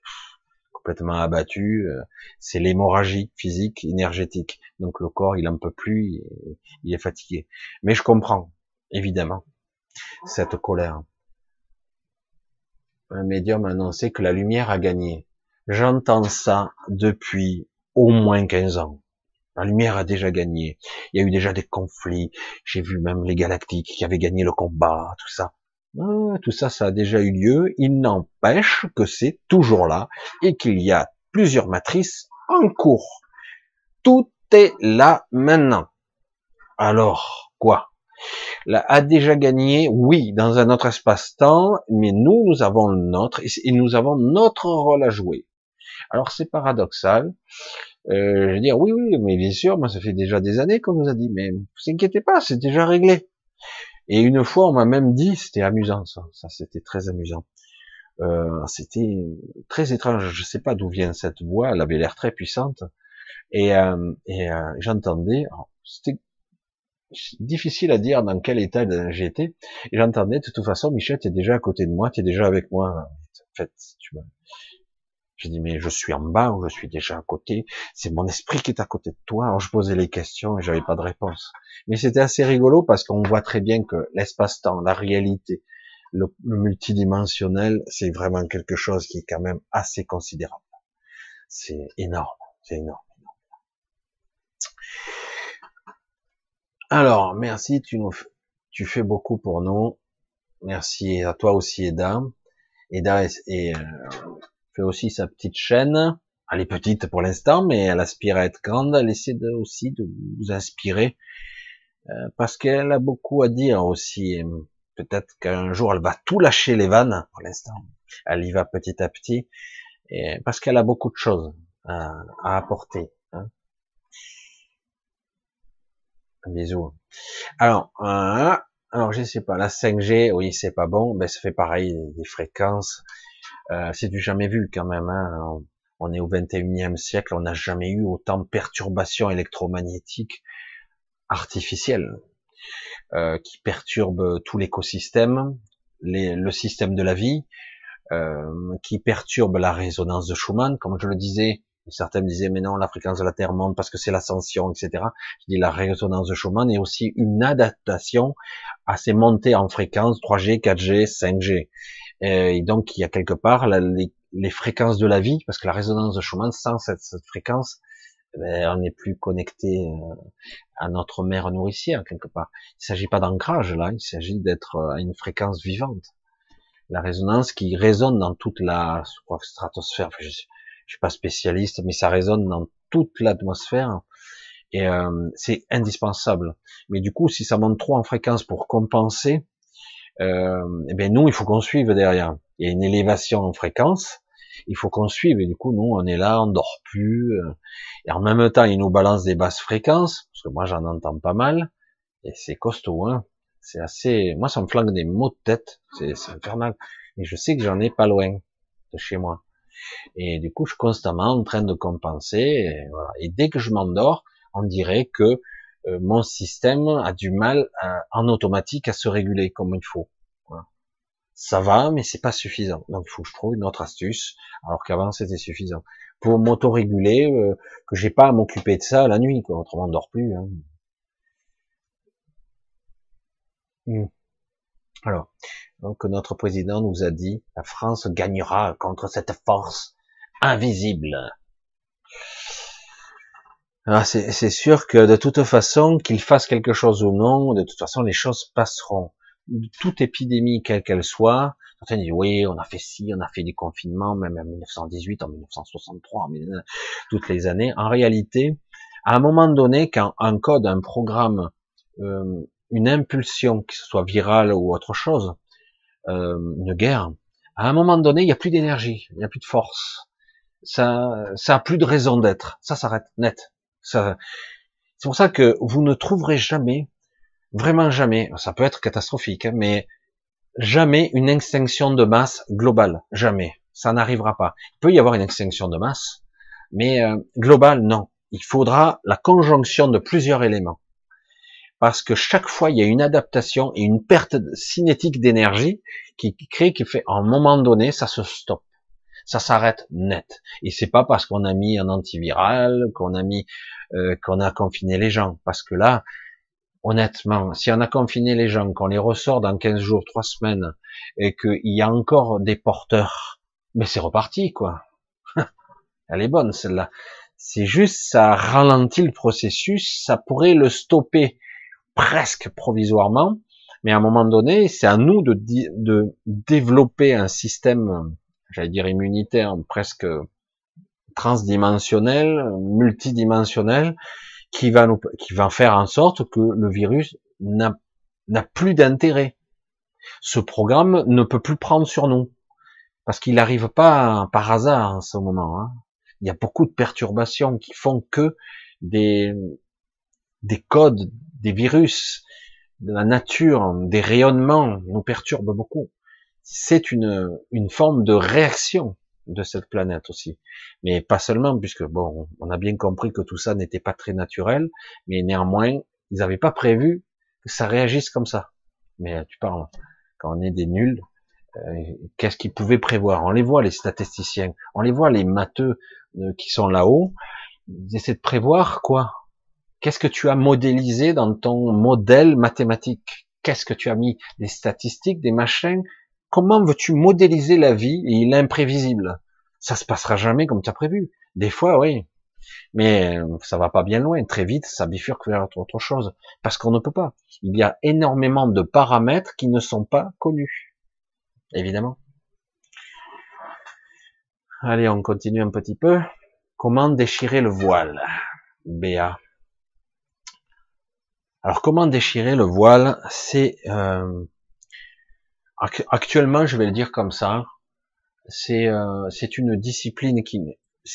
complètement abattu, euh, c'est l'hémorragie physique, énergétique. Donc le corps, il en peut plus, il est fatigué. Mais je comprends, évidemment, cette colère. Un médium a annoncé que la lumière a gagné. J'entends ça depuis au moins 15 ans. La lumière a déjà gagné. Il y a eu déjà des conflits. J'ai vu même les galactiques qui avaient gagné le combat, tout ça. Tout ça, ça a déjà eu lieu. Il n'empêche que c'est toujours là et qu'il y a plusieurs matrices en cours. Tout est là maintenant. Alors, quoi? Là, a déjà gagné, oui, dans un autre espace-temps, mais nous, nous avons notre, et nous avons notre rôle à jouer. Alors c'est paradoxal. Euh, je veux dire, oui, oui, mais bien sûr, moi ça fait déjà des années qu'on nous a dit, mais vous inquiétez pas, c'est déjà réglé. Et une fois, on m'a même dit, c'était amusant ça, ça c'était très amusant. Euh, c'était très étrange, je sais pas d'où vient cette voix, elle avait l'air très puissante. Et, euh, et euh, j'entendais, c'était difficile à dire dans quel état j'étais. Et j'entendais, de toute façon, Michel, tu es déjà à côté de moi, tu es déjà avec moi. En fait, tu. J'ai dit, mais je suis en bas ou je suis déjà à côté? C'est mon esprit qui est à côté de toi. Alors, je posais les questions et j'avais pas de réponse. Mais c'était assez rigolo parce qu'on voit très bien que l'espace-temps, la réalité, le, multidimensionnel, c'est vraiment quelque chose qui est quand même assez considérable. C'est énorme. C'est énorme. Alors, merci, tu nous, tu fais beaucoup pour nous. Merci à toi aussi, Eda. Eda et, euh, fait aussi sa petite chaîne. Elle est petite pour l'instant, mais elle aspire à être grande. Elle essaie aussi de vous inspirer euh, parce qu'elle a beaucoup à dire aussi. Peut-être qu'un jour elle va tout lâcher les vannes. Pour l'instant, elle y va petit à petit, et parce qu'elle a beaucoup de choses à, apporter. Hein. Un bisou. Alors, euh, alors je sais pas, la 5G, oui, c'est pas bon, mais ça fait pareil, des fréquences. Euh, c'est du jamais vu quand même. Hein. On est au 21e siècle, on n'a jamais eu autant de perturbations électromagnétiques artificielles euh, qui perturbent tout l'écosystème, le système de la vie, euh, qui perturbent la résonance de Schumann, comme je le disais. Certains me disaient, mais non, la fréquence de la Terre monte parce que c'est l'ascension, etc. Je dis, la résonance de Schumann est aussi une adaptation à ces montées en fréquence 3G, 4G, 5G. Et donc, il y a quelque part les, fréquences de la vie, parce que la résonance de Schumann, sans cette, fréquence, ben, on n'est plus connecté euh, à notre mère nourricière quelque part. Il s'agit pas d'ancrage là, il s'agit d'être à une fréquence vivante. La résonance qui résonne dans toute la stratosphère. je, je, suis pas spécialiste, mais ça résonne dans toute l'atmosphère et euh, c'est indispensable. Mais du coup, si ça monte trop en fréquence pour compenser, euh, eh bien nous, il faut qu'on suive derrière. Il y a une élévation en fréquence, il faut qu'on suive. Et du coup, nous, on est là, on dort plus. Euh, et en même temps, il nous balance des basses fréquences, parce que moi, j'en entends pas mal. Et c'est costaud, hein. C'est assez, moi, ça me flanque des maux de tête. C'est infernal. Et je sais que j'en ai pas loin de chez moi. Et du coup, je suis constamment en train de compenser. Et, et dès que je m'endors, on dirait que euh, mon système a du mal en automatique à se réguler comme il faut. Ça va, mais c'est pas suffisant. Donc il faut que je trouve une autre astuce, alors qu'avant c'était suffisant. Pour m'auto-réguler, euh, que j'ai pas à m'occuper de ça la nuit, quoi. autrement on dort plus. Hein. Hmm. Alors, donc notre président nous a dit, la France gagnera contre cette force invisible. Ah, c'est sûr que de toute façon, qu'il fasse quelque chose ou non, de toute façon, les choses passeront. Toute épidémie, quelle qu'elle soit, certains disent oui, on a fait ci, on a fait des confinements, même en 1918, en 1963, en toutes les années. En réalité, à un moment donné, quand un code, un programme, euh, une impulsion, que ce soit virale ou autre chose, euh, une guerre, à un moment donné, il n'y a plus d'énergie, il n'y a plus de force. Ça, ça a plus de raison d'être. Ça s'arrête net. C'est pour ça que vous ne trouverez jamais, vraiment jamais, ça peut être catastrophique, hein, mais jamais une extinction de masse globale, jamais. Ça n'arrivera pas. Il peut y avoir une extinction de masse, mais euh, globale, non. Il faudra la conjonction de plusieurs éléments. Parce que chaque fois, il y a une adaptation et une perte cinétique d'énergie qui crée, qui fait, à un moment donné, ça se stoppe ça s'arrête net. Et c'est pas parce qu'on a mis un antiviral, qu'on a mis, euh, qu'on a confiné les gens, parce que là, honnêtement, si on a confiné les gens, qu'on les ressort dans 15 jours, 3 semaines, et qu'il y a encore des porteurs, mais c'est reparti, quoi. Elle est bonne, celle-là. C'est juste, ça ralentit le processus, ça pourrait le stopper presque provisoirement, mais à un moment donné, c'est à nous de, de développer un système j'allais dire immunitaire, presque transdimensionnel, multidimensionnel, qui va qui va faire en sorte que le virus n'a, n'a plus d'intérêt. Ce programme ne peut plus prendre sur nous. Parce qu'il n'arrive pas par hasard en ce moment. Hein. Il y a beaucoup de perturbations qui font que des, des codes, des virus, de la nature, des rayonnements nous perturbent beaucoup c'est une, une forme de réaction de cette planète aussi. Mais pas seulement, puisque bon, on a bien compris que tout ça n'était pas très naturel, mais néanmoins, ils n'avaient pas prévu que ça réagisse comme ça. Mais tu parles, quand on est des nuls, euh, qu'est-ce qu'ils pouvaient prévoir? On les voit, les statisticiens, on les voit, les matheux euh, qui sont là-haut, ils essaient de prévoir quoi? Qu'est-ce que tu as modélisé dans ton modèle mathématique? Qu'est-ce que tu as mis? Des statistiques, des machins? Comment veux-tu modéliser la vie et l'imprévisible Ça se passera jamais comme tu as prévu. Des fois, oui. Mais euh, ça va pas bien loin. Très vite, ça bifurque vers autre chose. Parce qu'on ne peut pas. Il y a énormément de paramètres qui ne sont pas connus. Évidemment. Allez, on continue un petit peu. Comment déchirer le voile? Béa. Alors, comment déchirer le voile? C'est euh, Actuellement, je vais le dire comme ça, c'est euh, une discipline qui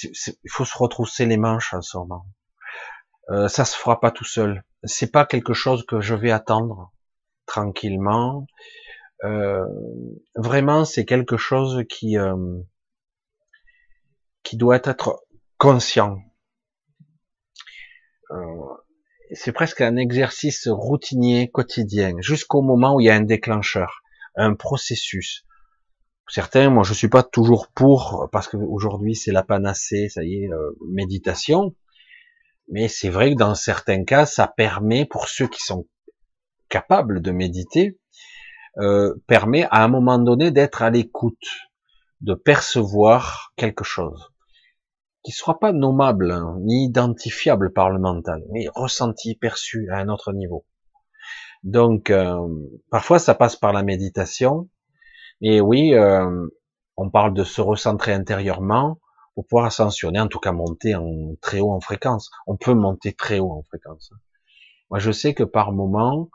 il faut se retrousser les manches en ce moment. Euh, ça se fera pas tout seul. C'est pas quelque chose que je vais attendre tranquillement. Euh, vraiment, c'est quelque chose qui euh, doit être conscient. Euh, c'est presque un exercice routinier quotidien, jusqu'au moment où il y a un déclencheur un processus. Certains, moi je suis pas toujours pour, parce qu'aujourd'hui c'est la panacée, ça y est, euh, méditation, mais c'est vrai que dans certains cas, ça permet, pour ceux qui sont capables de méditer, euh, permet à un moment donné d'être à l'écoute, de percevoir quelque chose qui sera pas nommable hein, ni identifiable par le mental, mais ressenti, perçu à un autre niveau. Donc, euh, parfois, ça passe par la méditation. Et oui, euh, on parle de se recentrer intérieurement pour pouvoir ascensionner, en tout cas monter en très haut en fréquence. On peut monter très haut en fréquence. Moi, je sais que par moment,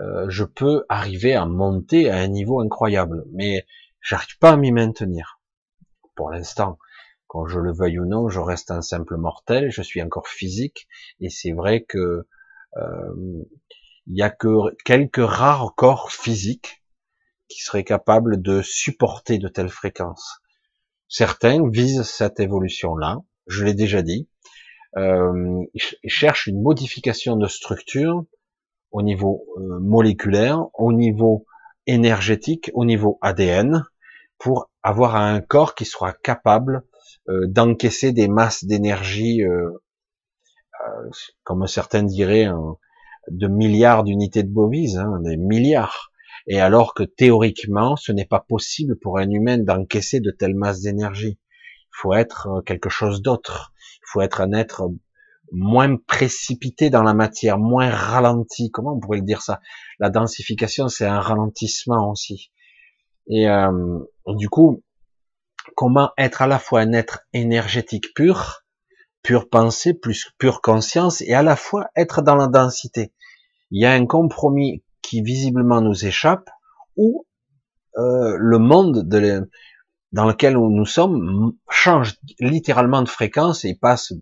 euh, je peux arriver à monter à un niveau incroyable, mais j'arrive pas à m'y maintenir. Pour l'instant, quand je le veuille ou non, je reste un simple mortel, je suis encore physique, et c'est vrai que euh, il y a que quelques rares corps physiques qui seraient capables de supporter de telles fréquences. Certains visent cette évolution-là, je l'ai déjà dit, euh, ils cherchent une modification de structure au niveau euh, moléculaire, au niveau énergétique, au niveau ADN, pour avoir un corps qui soit capable euh, d'encaisser des masses d'énergie, euh, comme certains diraient, de milliards d'unités de bovise, hein, des milliards. Et alors que théoriquement, ce n'est pas possible pour un humain d'encaisser de telles masses d'énergie. Il faut être euh, quelque chose d'autre. Il faut être un être moins précipité dans la matière, moins ralenti. Comment on pourrait dire ça? La densification, c'est un ralentissement aussi. Et euh, du coup, comment être à la fois un être énergétique pur, pure pensée, plus pure conscience, et à la fois être dans la densité. Il y a un compromis qui visiblement nous échappe, où euh, le monde de dans lequel nous sommes change littéralement de fréquence et passe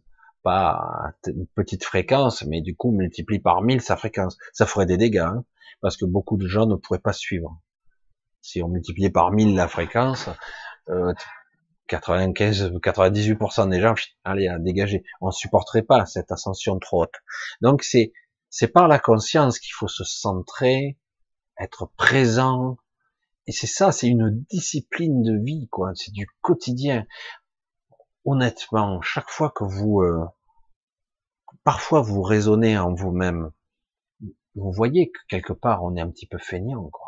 pas une petite fréquence, mais du coup multiplie par mille sa fréquence. Ça ferait des dégâts, hein, parce que beaucoup de gens ne pourraient pas suivre. Si on multipliait par mille la fréquence, euh, 95, 98% des gens, allez, à dégager. On supporterait pas cette ascension trop haute. Donc c'est, c'est par la conscience qu'il faut se centrer, être présent. Et c'est ça, c'est une discipline de vie, quoi. C'est du quotidien. Honnêtement, chaque fois que vous, euh, parfois vous raisonnez en vous-même, vous voyez que quelque part on est un petit peu feignant, quoi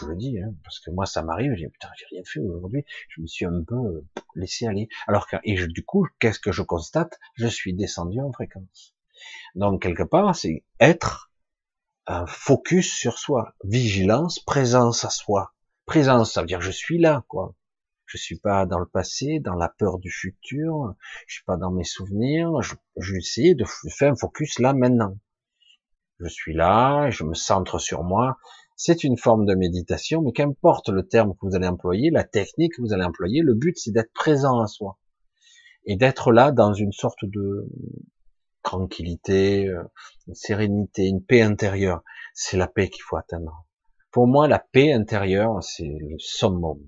je le dis, hein, parce que moi ça m'arrive, j'ai putain, j'ai rien fait aujourd'hui, je me suis un peu euh, laissé aller. Alors que, et du coup, qu'est-ce que je constate? Je suis descendu en fréquence. Donc quelque part, c'est être un focus sur soi, vigilance, présence à soi. Présence, ça veut dire je suis là, quoi. Je suis pas dans le passé, dans la peur du futur, je suis pas dans mes souvenirs, je, je essayer de faire un focus là maintenant. Je suis là, je me centre sur moi, c'est une forme de méditation, mais qu'importe le terme que vous allez employer, la technique que vous allez employer, le but c'est d'être présent à soi et d'être là dans une sorte de tranquillité, euh, une sérénité, une paix intérieure. C'est la paix qu'il faut atteindre. Pour moi, la paix intérieure, c'est le summum.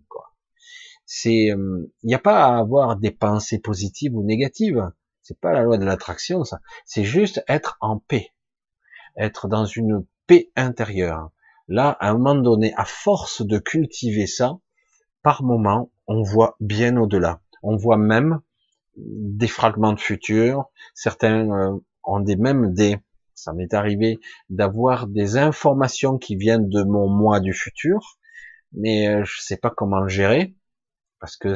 C'est, il euh, n'y a pas à avoir des pensées positives ou négatives. C'est pas la loi de l'attraction, ça. C'est juste être en paix, être dans une paix intérieure. Là, à un moment donné, à force de cultiver ça, par moment, on voit bien au-delà. On voit même des fragments de futur. Certains euh, ont des même des. Ça m'est arrivé d'avoir des informations qui viennent de mon moi du futur, mais euh, je sais pas comment le gérer parce que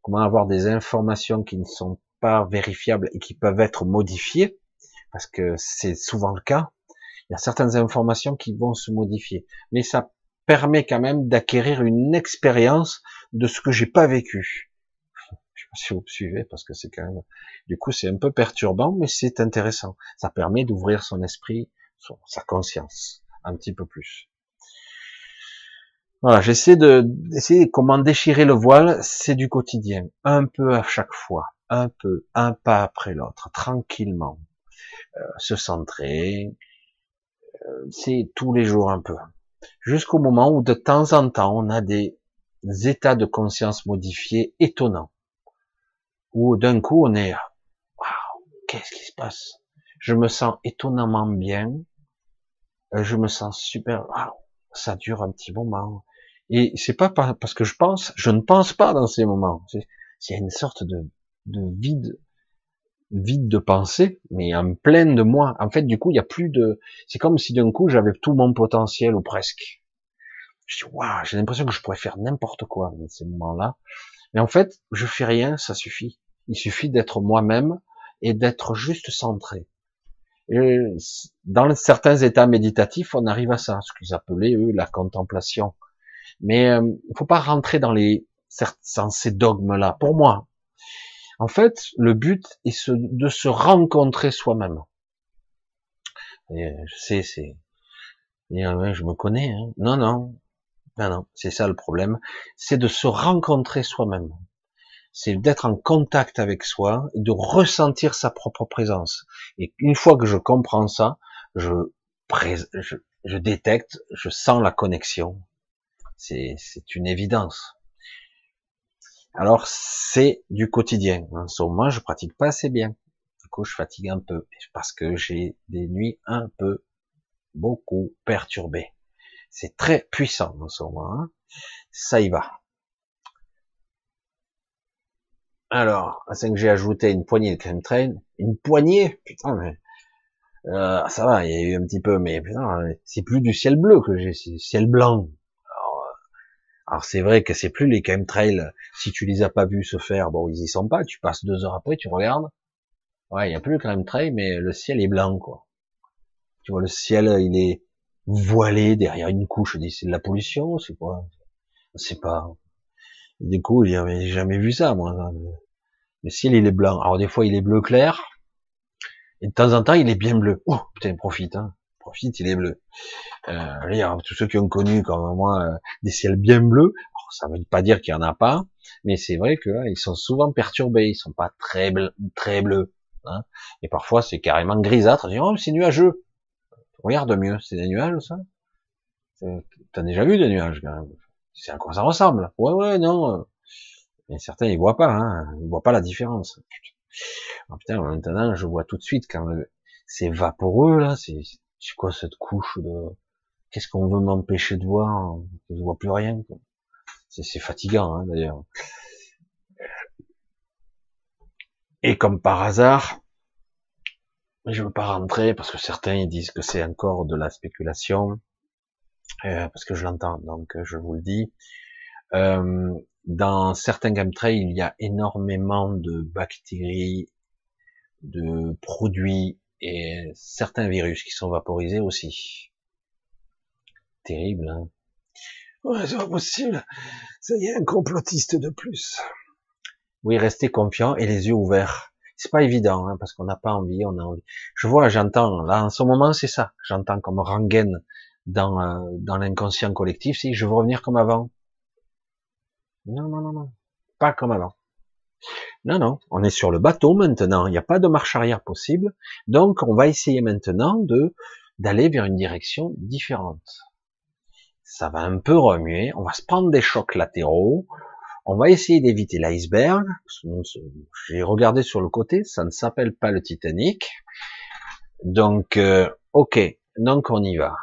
comment avoir des informations qui ne sont pas vérifiables et qui peuvent être modifiées parce que c'est souvent le cas. Il y a certaines informations qui vont se modifier, mais ça permet quand même d'acquérir une expérience de ce que j'ai pas vécu. Je sais pas si vous suivez parce que c'est quand même, du coup, c'est un peu perturbant, mais c'est intéressant. Ça permet d'ouvrir son esprit, sa conscience, un petit peu plus. Voilà, j'essaie de, d'essayer comment déchirer le voile, c'est du quotidien, un peu à chaque fois, un peu, un pas après l'autre, tranquillement, euh, se centrer, c'est tous les jours un peu. Jusqu'au moment où de temps en temps, on a des états de conscience modifiés étonnants. Où d'un coup, on est, waouh, qu'est-ce qui se passe? Je me sens étonnamment bien. Euh, je me sens super, waouh, ça dure un petit moment. Et c'est pas parce que je pense, je ne pense pas dans ces moments. C'est une sorte de, de vide vide de pensée, mais en pleine de moi. En fait, du coup, il y a plus de. C'est comme si d'un coup j'avais tout mon potentiel ou presque. Je dis waouh, j'ai l'impression que je pourrais faire n'importe quoi dans ces moments-là. Mais en fait, je fais rien, ça suffit. Il suffit d'être moi-même et d'être juste centré. dans certains états méditatifs, on arrive à ça, ce qu'ils appelaient eux la contemplation. Mais euh, il ne faut pas rentrer dans les dans ces dogmes-là. Pour moi, en fait, le but est de se rencontrer soi-même. Je sais, c'est je me connais. Hein. Non, non, non, non, c'est ça le problème. C'est de se rencontrer soi-même. C'est d'être en contact avec soi et de ressentir sa propre présence. Et une fois que je comprends ça, je, détecte, je sens la connexion. C'est une évidence. Alors, c'est du quotidien. En ce moment, je pratique pas assez bien. Du coup, je fatigue un peu parce que j'ai des nuits un peu beaucoup perturbées. C'est très puissant en ce moment. Hein. Ça y va. Alors, à que j'ai ajouté une poignée de crème train. Une poignée? Putain, mais... Euh, ça va, il y a eu un petit peu, mais putain, c'est plus du ciel bleu que j'ai, c'est ciel blanc. Alors c'est vrai que c'est plus les chemtrails, si tu les as pas vus se faire, bon ils y sont pas, tu passes deux heures après, tu regardes, ouais il y a plus le chemtrail, mais le ciel est blanc quoi. Tu vois le ciel il est voilé derrière une couche, c'est de la pollution, c'est quoi C'est pas. Du coup j'ai jamais vu ça moi. Le ciel il est blanc, alors des fois il est bleu clair, et de temps en temps il est bien bleu. Oh putain profite hein profite, il est bleu. Euh, tous ceux qui ont connu comme moi euh, des ciels bien bleus, ça veut pas dire qu'il y en a pas, mais c'est vrai que ils sont souvent perturbés, ils sont pas très très bleus. Hein. Et parfois c'est carrément grisâtre. Oh, c'est nuageux. Regarde mieux, c'est des nuages ça. T'as déjà vu des nuages quand même C'est à quoi ça ressemble Ouais ouais non. Mais certains ils voient pas, hein. ils voient pas la différence. Oh, putain, maintenant je vois tout de suite quand c'est vaporeux là, c'est c'est quoi cette couche de qu'est-ce qu'on veut m'empêcher de voir? Je vois plus rien c'est fatigant hein, d'ailleurs. Et comme par hasard je veux pas rentrer parce que certains ils disent que c'est encore de la spéculation euh, parce que je l'entends donc je vous le dis. Euh, dans certains chemtrails il y a énormément de bactéries de produits et certains virus qui sont vaporisés aussi. Terrible, hein Ouais, c'est pas possible. Ça y est, un complotiste de plus. Oui, restez confiant et les yeux ouverts. C'est pas évident, hein, parce qu'on n'a pas envie, on a envie. Je vois, j'entends, là, en ce moment, c'est ça. J'entends comme rengaine dans, euh, dans l'inconscient collectif, si je veux revenir comme avant. Non, non, non, non. Pas comme avant. Non, non, on est sur le bateau maintenant, il n'y a pas de marche arrière possible, donc on va essayer maintenant de d'aller vers une direction différente. Ça va un peu remuer, on va se prendre des chocs latéraux, on va essayer d'éviter l'iceberg. J'ai regardé sur le côté, ça ne s'appelle pas le Titanic. Donc, euh, ok, donc on y va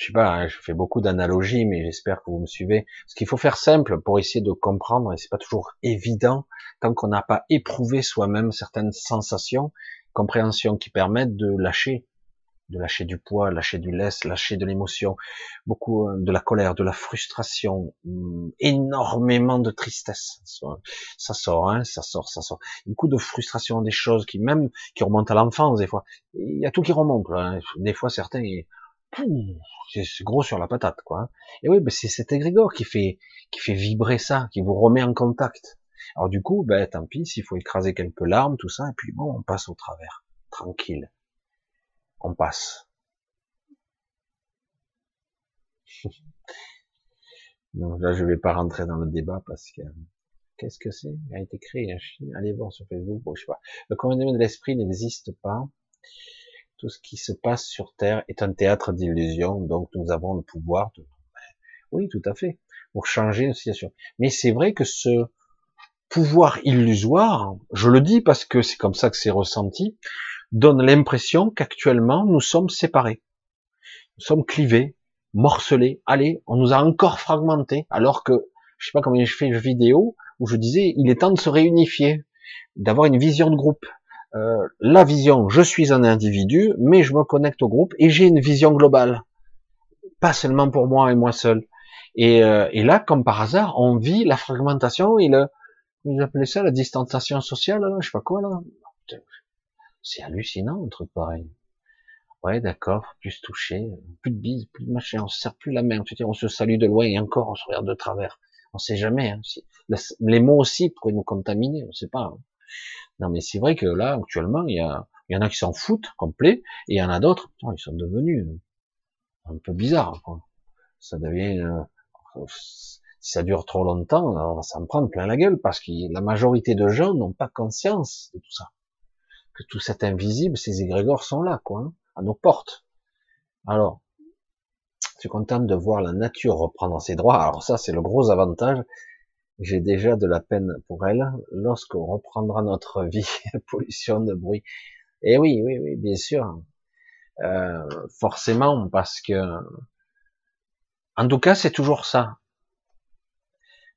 je sais pas, hein, je fais beaucoup d'analogies, mais j'espère que vous me suivez. Ce qu'il faut faire simple pour essayer de comprendre, et c'est pas toujours évident tant qu'on n'a pas éprouvé soi-même certaines sensations, compréhensions qui permettent de lâcher, de lâcher du poids, lâcher du laisse, lâcher de l'émotion, beaucoup euh, de la colère, de la frustration, hum, énormément de tristesse. Ça sort, hein, ça sort, ça sort. Beaucoup de frustration, des choses qui même qui remontent à l'enfance des fois. Il y a tout qui remonte. Hein. Des fois, certains, c'est gros sur la patate, quoi. Et oui, ben c'est cet égrégore qui fait, qui fait vibrer ça, qui vous remet en contact. Alors du coup, ben tant pis, s'il faut écraser quelques larmes, tout ça, et puis bon, on passe au travers, tranquille. On passe. non, là, je vais pas rentrer dans le débat parce que qu'est-ce que c'est? Il a été créé en Chine. Allez voir sur Facebook. Bon, je sais pas. Le commandement de l'esprit n'existe pas tout ce qui se passe sur Terre est un théâtre d'illusions, donc nous avons le pouvoir de... Oui, tout à fait, pour changer une situation. Mais c'est vrai que ce pouvoir illusoire, je le dis parce que c'est comme ça que c'est ressenti, donne l'impression qu'actuellement nous sommes séparés. Nous sommes clivés, morcelés. Allez, on nous a encore fragmentés, alors que, je sais pas comment je fais une vidéo où je disais, il est temps de se réunifier, d'avoir une vision de groupe. Euh, la vision, je suis un individu, mais je me connecte au groupe et j'ai une vision globale, pas seulement pour moi et moi seul. Et, euh, et, là, comme par hasard, on vit la fragmentation et le Vous appelez ça la distanciation sociale, là, je sais pas quoi, là. C'est hallucinant, un truc pareil. Ouais, d'accord, plus se toucher, plus de bise, plus de machin, on se serre plus la main, tu on se salue de loin et encore on se regarde de travers. On sait jamais, hein. les mots aussi pourraient nous contaminer, on sait pas. Hein. Non, mais c'est vrai que là, actuellement, il y, en a qui s'en foutent complet, et il y en a d'autres, ils sont devenus un peu bizarres, quoi. Ça devient, euh, si ça dure trop longtemps, ça me prend plein la gueule, parce que la majorité de gens n'ont pas conscience de tout ça. Que tout cet invisible, ces égrégores sont là, quoi. Hein à nos portes. Alors, je suis content de voir la nature reprendre ses droits. Alors ça, c'est le gros avantage. J'ai déjà de la peine pour elle lorsqu'on reprendra notre vie, pollution de bruit. Et eh oui, oui, oui, bien sûr. Euh, forcément, parce que, en tout cas, c'est toujours ça.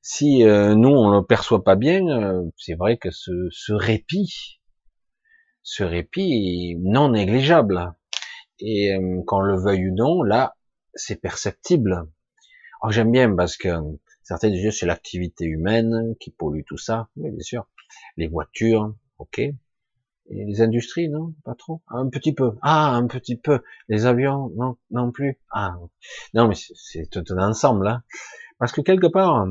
Si euh, nous on le perçoit pas bien, euh, c'est vrai que ce, ce répit, ce répit est non négligeable. Et euh, qu'on le veuille ou non, là, c'est perceptible. Alors j'aime bien parce que certains disent c'est l'activité humaine qui pollue tout ça. Oui, bien sûr. Les voitures, ok. Et les industries, non, pas trop. Un petit peu. Ah, un petit peu. Les avions, non, non plus. Ah, non, mais c'est tout un ensemble. Hein. Parce que quelque part,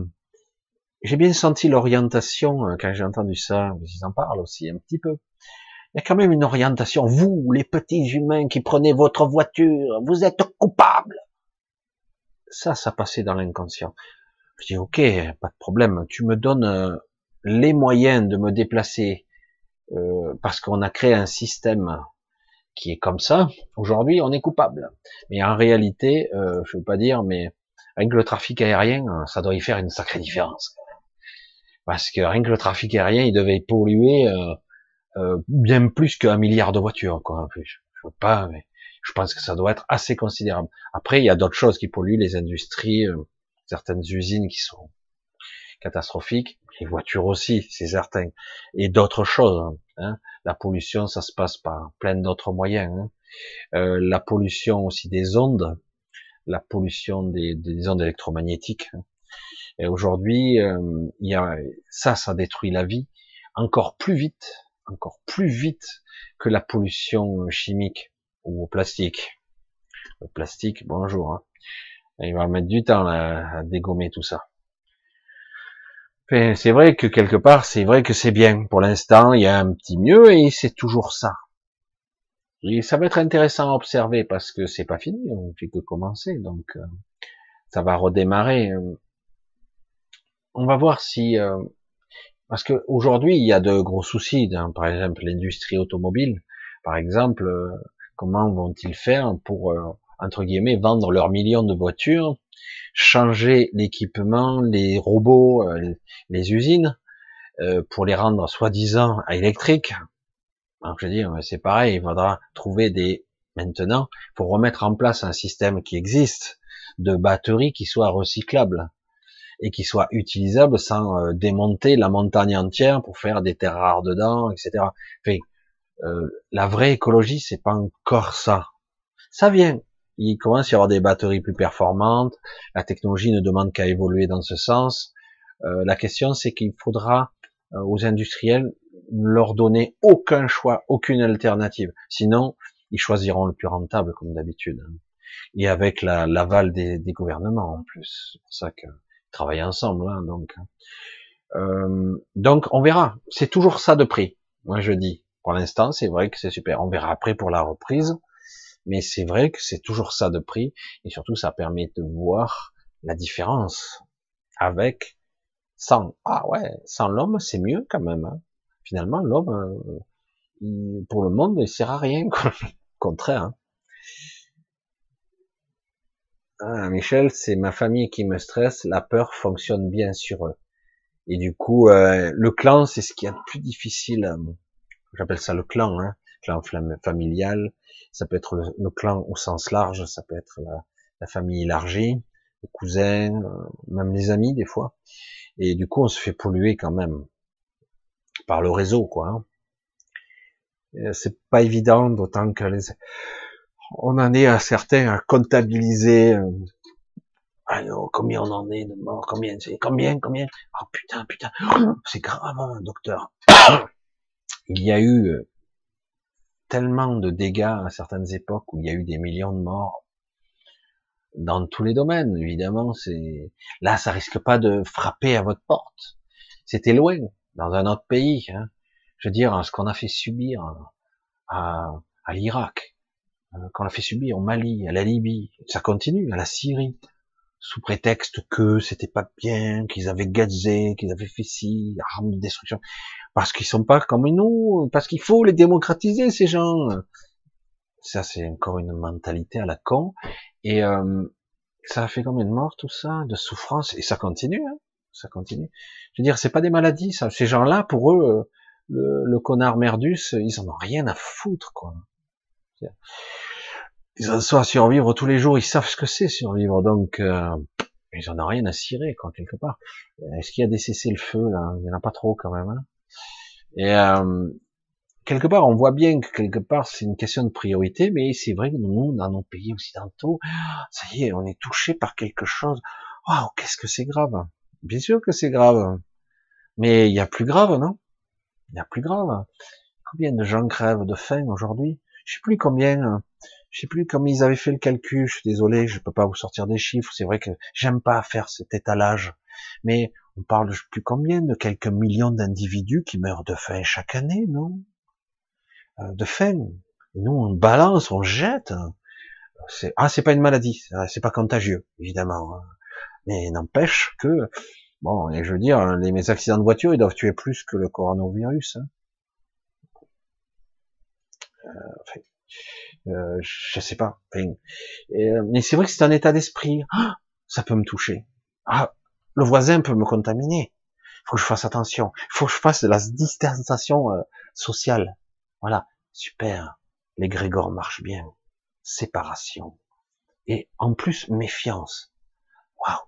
j'ai bien senti l'orientation euh, quand j'ai entendu ça. Ils en parlent aussi un petit peu. Il y a quand même une orientation. Vous, les petits humains qui prenez votre voiture, vous êtes coupables. Ça, ça passait dans l'inconscient. Je dis, ok, pas de problème. Tu me donnes euh, les moyens de me déplacer euh, parce qu'on a créé un système qui est comme ça. Aujourd'hui, on est coupable. Mais en réalité, euh, je veux pas dire, mais rien que le trafic aérien, ça doit y faire une sacrée différence. Parce que rien que le trafic aérien, il devait polluer euh, euh, bien plus qu'un milliard de voitures, quoi, en plus. Je veux pas, mais je pense que ça doit être assez considérable. Après, il y a d'autres choses qui polluent, les industries, euh, certaines usines qui sont catastrophiques, les voitures aussi, c'est certain, et d'autres choses. Hein. La pollution, ça se passe par plein d'autres moyens. Hein. Euh, la pollution aussi des ondes, la pollution des, des ondes électromagnétiques. Hein. Et aujourd'hui, euh, ça, ça détruit la vie encore plus vite encore plus vite que la pollution chimique ou plastique. Le plastique, bonjour. Hein. Il va mettre du temps à dégommer tout ça. C'est vrai que quelque part, c'est vrai que c'est bien. Pour l'instant, il y a un petit mieux et c'est toujours ça. Ça va être intéressant à observer parce que c'est pas fini, on fait que commencer, donc euh, ça va redémarrer. On va voir si euh, parce qu'aujourd'hui, il y a de gros soucis. Par exemple, l'industrie automobile, par exemple, euh, comment vont-ils faire pour, euh, entre guillemets, vendre leurs millions de voitures, changer l'équipement, les robots, euh, les usines, pour les rendre soi-disant électriques Alors, je veux dire, c'est pareil, il faudra trouver des... Maintenant, pour remettre en place un système qui existe de batteries qui soit recyclable et qui soit utilisable sans euh, démonter la montagne entière pour faire des terres rares dedans, etc. Enfin, euh, la vraie écologie, c'est pas encore ça. Ça vient. Il commence à y avoir des batteries plus performantes. La technologie ne demande qu'à évoluer dans ce sens. Euh, la question, c'est qu'il faudra aux industriels leur donner aucun choix, aucune alternative. Sinon, ils choisiront le plus rentable comme d'habitude. Et avec l'aval des, gouvernements en plus. C'est pour ça que travailler ensemble, hein, donc. Euh, donc on verra. C'est toujours ça de prix. Moi je dis. Pour l'instant, c'est vrai que c'est super. On verra après pour la reprise, mais c'est vrai que c'est toujours ça de prix et surtout ça permet de voir la différence avec sans. Ah ouais, sans l'homme c'est mieux quand même. Hein. Finalement l'homme euh, pour le monde il sert à rien. Contraire. Hein. Ah, Michel, c'est ma famille qui me stresse, la peur fonctionne bien sur eux. Et du coup, euh, le clan, c'est ce qui est le plus difficile. Euh, j'appelle ça le clan, hein, clan familial. Ça peut être le, clan au sens large, ça peut être la, famille élargie, les cousins, euh, même les amis des fois. Et du coup, on se fait polluer quand même par le réseau, quoi. Hein. C'est pas évident, d'autant que les, on en est à certains à comptabiliser, euh, Alors, combien on en est de morts Combien c'est Combien Combien? Oh putain, putain, c'est grave, hein, docteur. il y a eu euh, tellement de dégâts à certaines époques où il y a eu des millions de morts dans tous les domaines. Évidemment, c'est là, ça risque pas de frapper à votre porte. C'était loin, dans un autre pays. Hein. Je veux dire, ce qu'on a fait subir à, à l'Irak, euh, qu'on a fait subir au Mali, à la Libye, ça continue, à la Syrie, sous prétexte que c'était pas bien, qu'ils avaient gazé, qu'ils avaient fait ci, armes de destruction, parce qu'ils sont pas comme nous, parce qu'il faut les démocratiser ces gens. Ça c'est encore une mentalité à la con. Et euh, ça a fait combien de morts tout ça, de souffrance, et ça continue, hein ça continue. Je veux dire, c'est pas des maladies, ça. Ces gens-là, pour eux, le, le, connard merdus, ils en ont rien à foutre, quoi. Ils ont soit à survivre tous les jours, ils savent ce que c'est survivre, donc euh, ils en ont rien à cirer, quoi, quelque part. Est-ce qu'il y a des cessez-le-feu là? Il y en a pas trop quand même. Hein Et euh, quelque part, on voit bien que quelque part c'est une question de priorité, mais c'est vrai que nous, dans nos pays occidentaux, ça y est, on est touché par quelque chose. Waouh, qu'est-ce que c'est grave Bien sûr que c'est grave, mais il y a plus grave, non? Il y a plus grave. Combien de gens crèvent de faim aujourd'hui? Je sais plus combien. Je sais plus comment ils avaient fait le calcul. Je suis désolé, je peux pas vous sortir des chiffres. C'est vrai que j'aime pas faire cet étalage, mais on parle je sais plus combien de quelques millions d'individus qui meurent de faim chaque année, non? Euh, De faim. Et nous, on balance, on jette. C'est ah, c'est pas une maladie, c'est pas contagieux, évidemment. Hein. Mais n'empêche que, bon, et je veux dire, les accidents de voiture, ils doivent tuer plus que le coronavirus. Hein. Euh, euh, je sais pas. Euh, mais c'est vrai que c'est un état d'esprit. Ah, ça peut me toucher. Ah, le voisin peut me contaminer. Il faut que je fasse attention. Il faut que je fasse de la distanciation euh, sociale. Voilà, super. Les Grégor marchent bien. Séparation. Et en plus, méfiance. Waouh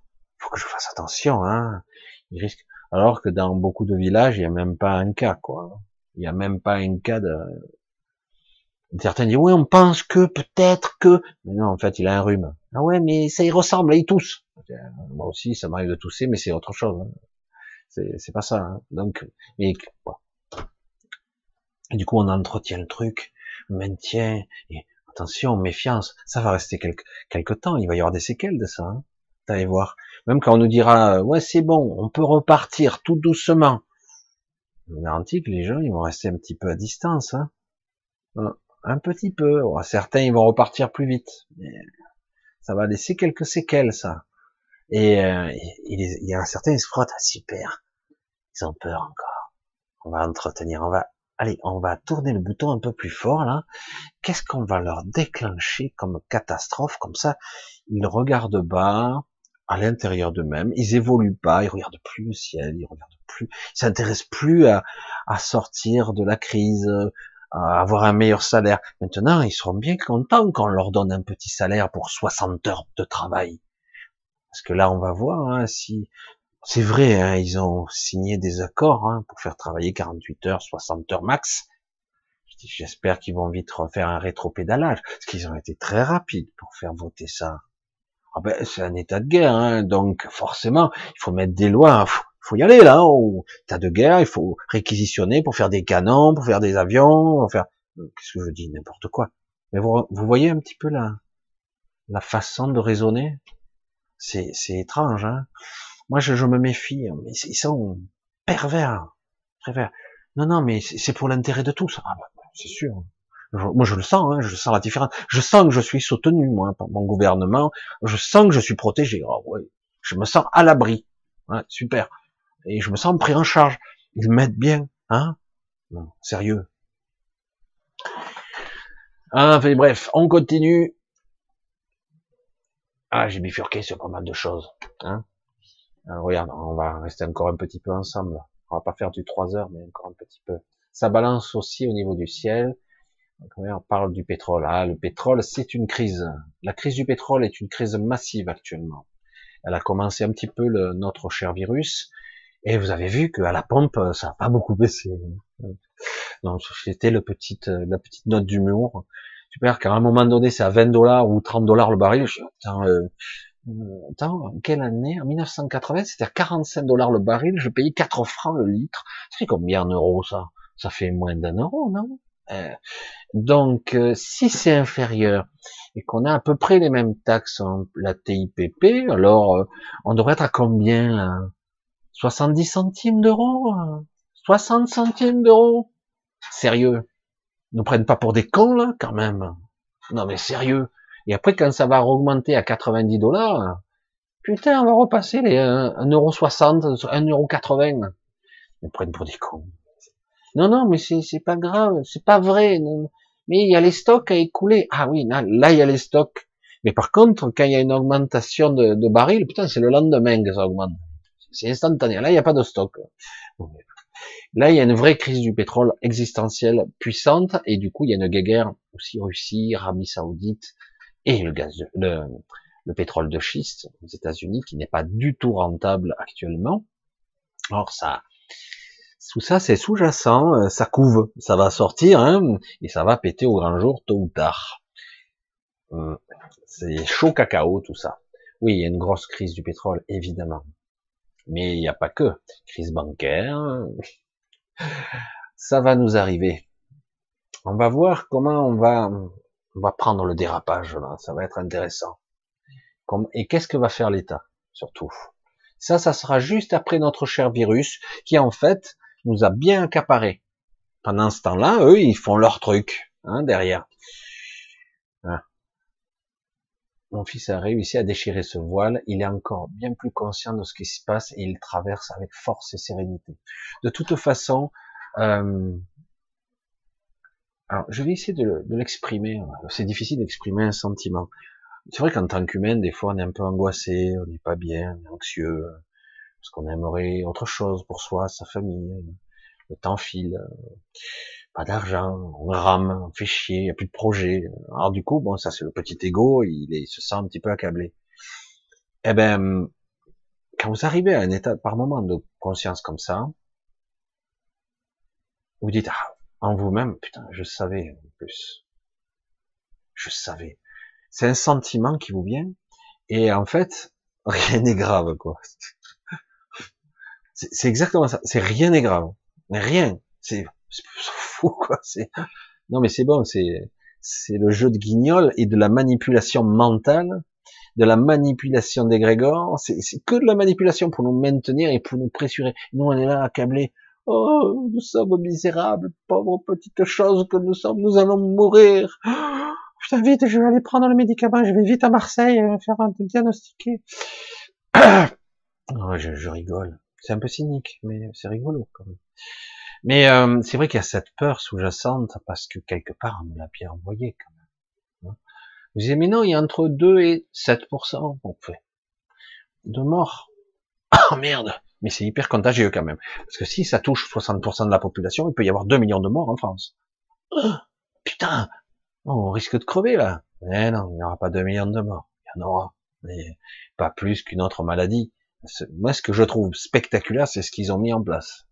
faut que je fasse attention, hein. Il risque. Alors que dans beaucoup de villages, il n'y a même pas un cas, quoi. Il n'y a même pas un cas de. Certains disent oui, on pense que peut-être que. Mais non, en fait, il a un rhume. Ah ouais, mais ça y ressemble, il tousse. Moi aussi, ça m'arrive de tousser, mais c'est autre chose. Hein. C'est pas ça. Hein. Donc, mais Et du coup, on entretient le truc, maintient. Et attention, méfiance. Ça va rester quelque, quelque temps. Il va y avoir des séquelles de ça. Hein. Allez voir. Même quand on nous dira, ouais, c'est bon, on peut repartir tout doucement. Je vous garantis que les gens, ils vont rester un petit peu à distance. Hein. Un petit peu. certains, ils vont repartir plus vite. Ça va laisser quelques séquelles, ça. Et euh, il, y a certains, ils se frottent. Ah, super. Ils ont peur encore. On va entretenir. On va, allez, on va tourner le bouton un peu plus fort, là. Qu'est-ce qu'on va leur déclencher comme catastrophe? Comme ça, ils regardent bas à l'intérieur d'eux-mêmes, ils évoluent pas, ils regardent plus le ciel, ils regardent plus, ils s'intéressent plus à, sortir de la crise, avoir un meilleur salaire. Maintenant, ils seront bien contents qu'on leur donne un petit salaire pour 60 heures de travail. Parce que là, on va voir hein, si c'est vrai, hein, ils ont signé des accords hein, pour faire travailler 48 heures, 60 heures max. J'espère qu'ils vont vite refaire un rétro-pédalage, parce qu'ils ont été très rapides pour faire voter ça. Ah ben, c'est un état de guerre, donc forcément, il faut mettre des lois, faut, y aller là, au état de guerre, il faut réquisitionner pour faire des canons, pour faire des avions, pour faire, qu'est-ce que je dis, n'importe quoi. Mais vous, vous, voyez un petit peu la, la façon de raisonner, c'est, c'est étrange. Hein Moi, je, je me méfie, mais ils sont pervers, pervers. Non, non, mais c'est pour l'intérêt de tous. Ah ben, c'est sûr moi je le sens, hein, je sens la différence. Je sens que je suis soutenu, moi, par mon gouvernement. Je sens que je suis protégé. Oh, ouais. Je me sens à l'abri. Ouais, super. Et je me sens pris en charge. Ils m'aident bien, hein? Sérieux. Enfin bref, on continue. Ah, j'ai bifurqué sur pas mal de choses. Hein Alors, regarde, on va rester encore un petit peu ensemble. On va pas faire du 3 heures, mais encore un petit peu. Ça balance aussi au niveau du ciel on parle du pétrole. Ah, le pétrole, c'est une crise. La crise du pétrole est une crise massive actuellement. Elle a commencé un petit peu notre cher virus, et vous avez vu qu'à la pompe, ça n'a pas beaucoup baissé. Donc c'était le petite, la petite note d'humour. Super, qu'à un moment donné, c'est à 20 dollars ou 30 dollars le baril. Je dis, euh, euh, attends, quelle année? En 1980, c'était à 45 dollars le baril, je payais 4 francs le litre. Fait combien en euros ça? Ça fait moins d'un euro, non? Euh, Donc, euh, si c'est inférieur et qu'on a à peu près les mêmes taxes en la TIPP, alors on devrait être à combien là? 70 centimes d'euros 60 centimes d'euros Sérieux Nous prennent pas pour des cons là, quand même Non mais sérieux et après, quand ça va augmenter à 90 dollars, putain, on va repasser les 1,60€, 1,80€. Ils prennent pour des cons. Non, non, mais c'est pas grave, c'est pas vrai. Mais il y a les stocks à écouler. Ah oui, là, il y a les stocks. Mais par contre, quand il y a une augmentation de barils, putain, c'est le lendemain que ça augmente. C'est instantané. Là, il n'y a pas de stock. Là, il y a une vraie crise du pétrole existentielle puissante, et du coup, il y a une guerre aussi Russie, Arabie Saoudite, et le gaz, le, le pétrole de schiste aux États-Unis qui n'est pas du tout rentable actuellement. Or ça, tout ça c'est sous-jacent, euh, ça couve, ça va sortir hein, et ça va péter au grand jour tôt ou tard. Hum, c'est chaud cacao tout ça. Oui, il y a une grosse crise du pétrole évidemment, mais il n'y a pas que crise bancaire. Ça va nous arriver. On va voir comment on va on va prendre le dérapage là, ça va être intéressant. Et qu'est-ce que va faire l'État surtout? Ça, ça sera juste après notre cher virus qui en fait nous a bien accaparé. Pendant ce temps-là, eux, ils font leur truc hein, derrière. Hein. Mon fils a réussi à déchirer ce voile. Il est encore bien plus conscient de ce qui se passe et il traverse avec force et sérénité. De toute façon, euh, alors, je vais essayer de, l'exprimer. C'est difficile d'exprimer un sentiment. C'est vrai qu'en tant qu'humain, des fois, on est un peu angoissé, on n'est pas bien, on est anxieux, parce qu'on aimerait autre chose pour soi, sa famille. Le temps file, pas d'argent, on rame, on fait chier, il n'y a plus de projet. Alors du coup, bon, ça c'est le petit ego, il, il se sent un petit peu accablé. Eh ben, quand vous arrivez à un état par moment de conscience comme ça, vous dites ah en vous-même, putain, je savais en plus. Je savais. C'est un sentiment qui vous vient, et en fait, rien n'est grave, quoi. C'est exactement ça. C'est rien n'est grave. Rien. C'est fou, quoi. C'est non, mais c'est bon. C'est c'est le jeu de guignol et de la manipulation mentale, de la manipulation des grégores. C'est que de la manipulation pour nous maintenir et pour nous pressurer. Nous, on est là accablés. Oh, nous sommes misérables, pauvres petites choses que nous sommes, nous allons mourir. Oh, putain, vite, je vais aller prendre le médicament, je vais vite à Marseille euh, faire un diagnostiqué. Oh, je, je, rigole. C'est un peu cynique, mais c'est rigolo quand même. Mais euh, c'est vrai qu'il y a cette peur sous-jacente parce que quelque part on l'a bien envoyé quand même. Hein. Vous disiez, mais non, il y a entre 2 et 7% on fait de morts. Oh merde mais c'est hyper contagieux quand même. Parce que si ça touche 60% de la population, il peut y avoir 2 millions de morts en France. Oh, putain, on risque de crever là. Eh non, il n'y aura pas 2 millions de morts. Il y en aura, mais pas plus qu'une autre maladie. Moi, ce que je trouve spectaculaire, c'est ce qu'ils ont mis en place.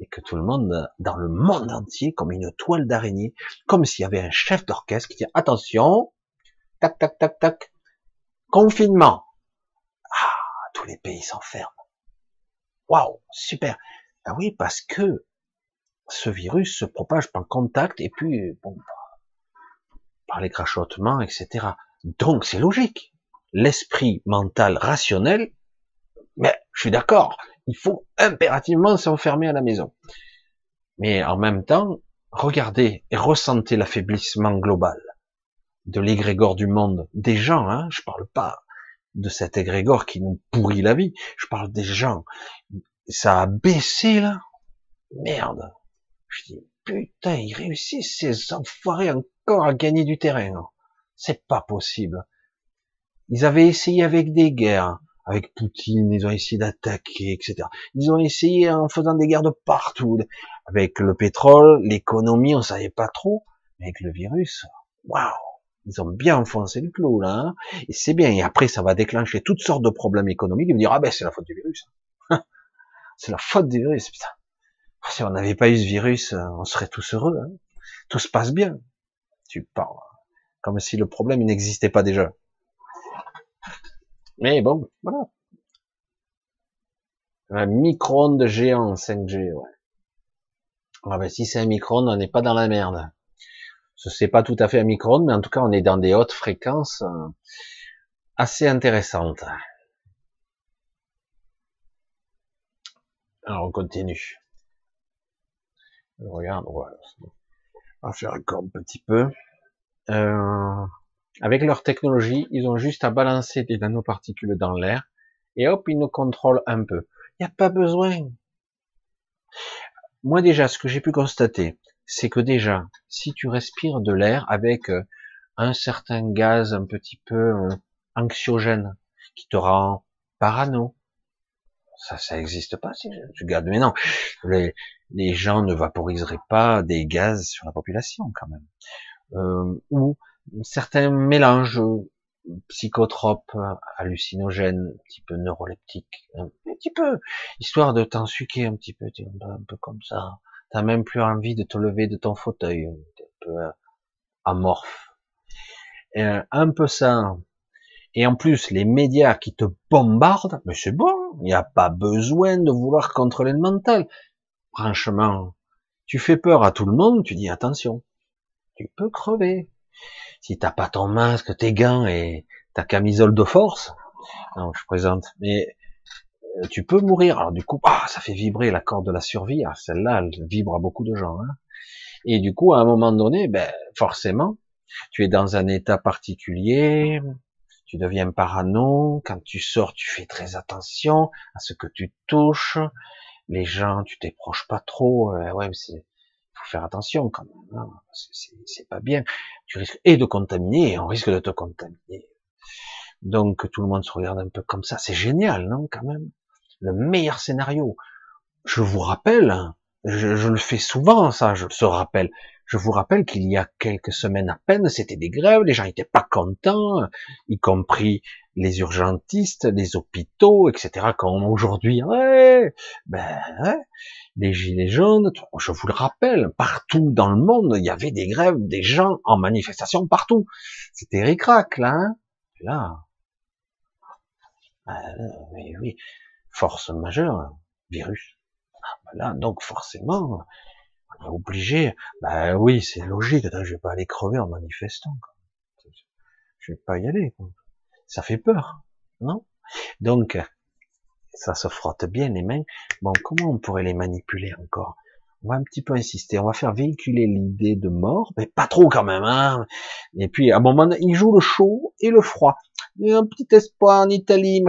Et que tout le monde, dans le monde entier, comme une toile d'araignée, comme s'il y avait un chef d'orchestre qui dit, attention, tac, tac, tac, tac, confinement. Ah, tous les pays s'enferment. Waouh, super. Ah oui, parce que ce virus se propage par contact et puis bon, par les crachotements, etc. Donc c'est logique. L'esprit mental rationnel, mais je suis d'accord, il faut impérativement s'enfermer à la maison. Mais en même temps, regardez et ressentez l'affaiblissement global de l'égrégore du monde, des gens, hein, je parle pas de cet égrégore qui nous pourrit la vie. Je parle des gens. Ça a baissé, là. Merde. Je dis, putain, ils réussissent, ces enfoirés, encore à gagner du terrain. C'est pas possible. Ils avaient essayé avec des guerres, avec Poutine, ils ont essayé d'attaquer, etc. Ils ont essayé en faisant des guerres de partout. Avec le pétrole, l'économie, on savait pas trop. Mais avec le virus, waouh ils ont bien enfoncé le clou là, hein. et c'est bien. Et après, ça va déclencher toutes sortes de problèmes économiques. Ils vont dire ah ben c'est la faute du virus, c'est la faute du virus. Putain, si on n'avait pas eu ce virus, on serait tous heureux. Hein. Tout se passe bien. Tu parles comme si le problème n'existait pas déjà. Mais bon, voilà. Un micro-ondes géant 5G, ouais. Ah ben, si c'est un micro-ondes, on n'est pas dans la merde. Ce n'est pas tout à fait un micro-ondes, mais en tout cas, on est dans des hautes fréquences euh, assez intéressantes. Alors, on continue. regarde, voilà. On va faire encore un petit peu. Euh, avec leur technologie, ils ont juste à balancer des nanoparticules dans l'air et hop, ils nous contrôlent un peu. Il n'y a pas besoin. Moi déjà, ce que j'ai pu constater, c'est que déjà, si tu respires de l'air avec euh, un certain gaz un petit peu euh, anxiogène qui te rend parano, ça, ça n'existe pas si tu gardes. Mais non, les, les gens ne vaporiseraient pas des gaz sur la population quand même. Euh, ou certains mélanges psychotropes, hallucinogènes, un petit peu neuroleptiques, un petit peu, histoire de t'ensuquer un petit peu, un peu comme ça. T'as même plus envie de te lever de ton fauteuil, un peu euh, amorphe. Euh, un peu ça. Et en plus, les médias qui te bombardent, mais c'est bon, il a pas besoin de vouloir contrôler le mental. Franchement, tu fais peur à tout le monde, tu dis attention, tu peux crever si t'as pas ton masque, tes gants et ta camisole de force, non, je présente, mais euh, tu peux mourir. Alors du coup, ah, ça fait vibrer la corde de la survie. Ah, celle-là, elle vibre à beaucoup de gens. Hein. Et du coup, à un moment donné, ben, forcément, tu es dans un état particulier, tu deviens parano. Quand tu sors, tu fais très attention à ce que tu touches. Les gens, tu t'approches pas trop. Euh, ouais, c'est faut faire attention quand même. Hein, c'est pas bien. Tu risques et de contaminer et on risque de te contaminer. Donc tout le monde se regarde un peu comme ça. C'est génial, non Quand même? Le meilleur scénario. Je vous rappelle, je, je le fais souvent, ça, je se rappelle. Je vous rappelle qu'il y a quelques semaines à peine, c'était des grèves, les gens étaient pas contents, y compris les urgentistes, les hôpitaux, etc. Comme aujourd'hui, ben, les gilets jaunes, je vous le rappelle, partout dans le monde, il y avait des grèves, des gens en manifestation partout. C'était ricrac, là, hein là. Mais oui, force majeure, virus. Ah, ben donc forcément, on est obligé. Ben oui, c'est logique. Je vais pas aller crever en manifestant. Je vais pas y aller. Ça fait peur, non? Donc, ça se frotte bien les mains. Bon, comment on pourrait les manipuler encore? On va un petit peu insister. On va faire véhiculer l'idée de mort, mais pas trop quand même. Hein et puis, à un moment, il joue le chaud et le froid. A un petit espoir en Italie,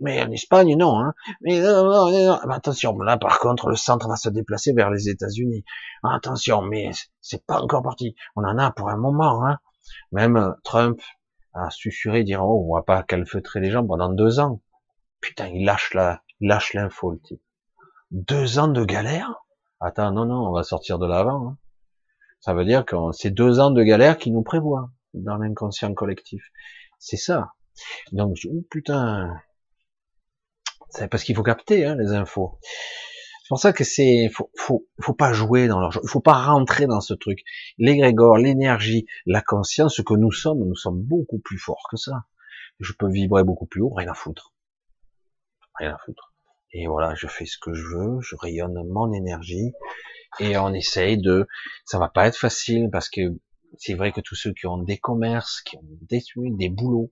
mais en Espagne, non. Hein mais non, attention, là, par contre, le centre va se déplacer vers les États-Unis. Attention, mais c'est pas encore parti. On en a pour un moment. Hein Même Trump a susurré, dire, oh, on va pas calfeutrer les gens pendant deux ans. Putain, il lâche la, il lâche l'info, le type. Deux ans de galère? Attends, non, non, on va sortir de l'avant. Hein. Ça veut dire que c'est deux ans de galère qui nous prévoit dans l'inconscient collectif. C'est ça. Donc, oh putain, c'est parce qu'il faut capter hein, les infos. C'est pour ça que c'est, faut, faut, faut pas jouer dans leur jeu. Faut pas rentrer dans ce truc. L'égrégore, l'énergie, la conscience, ce que nous sommes, nous sommes beaucoup plus forts que ça. Je peux vibrer beaucoup plus haut, rien à foutre rien à foutre. Et voilà, je fais ce que je veux, je rayonne mon énergie, et on essaye de, ça va pas être facile parce que c'est vrai que tous ceux qui ont des commerces, qui ont détruit des boulots,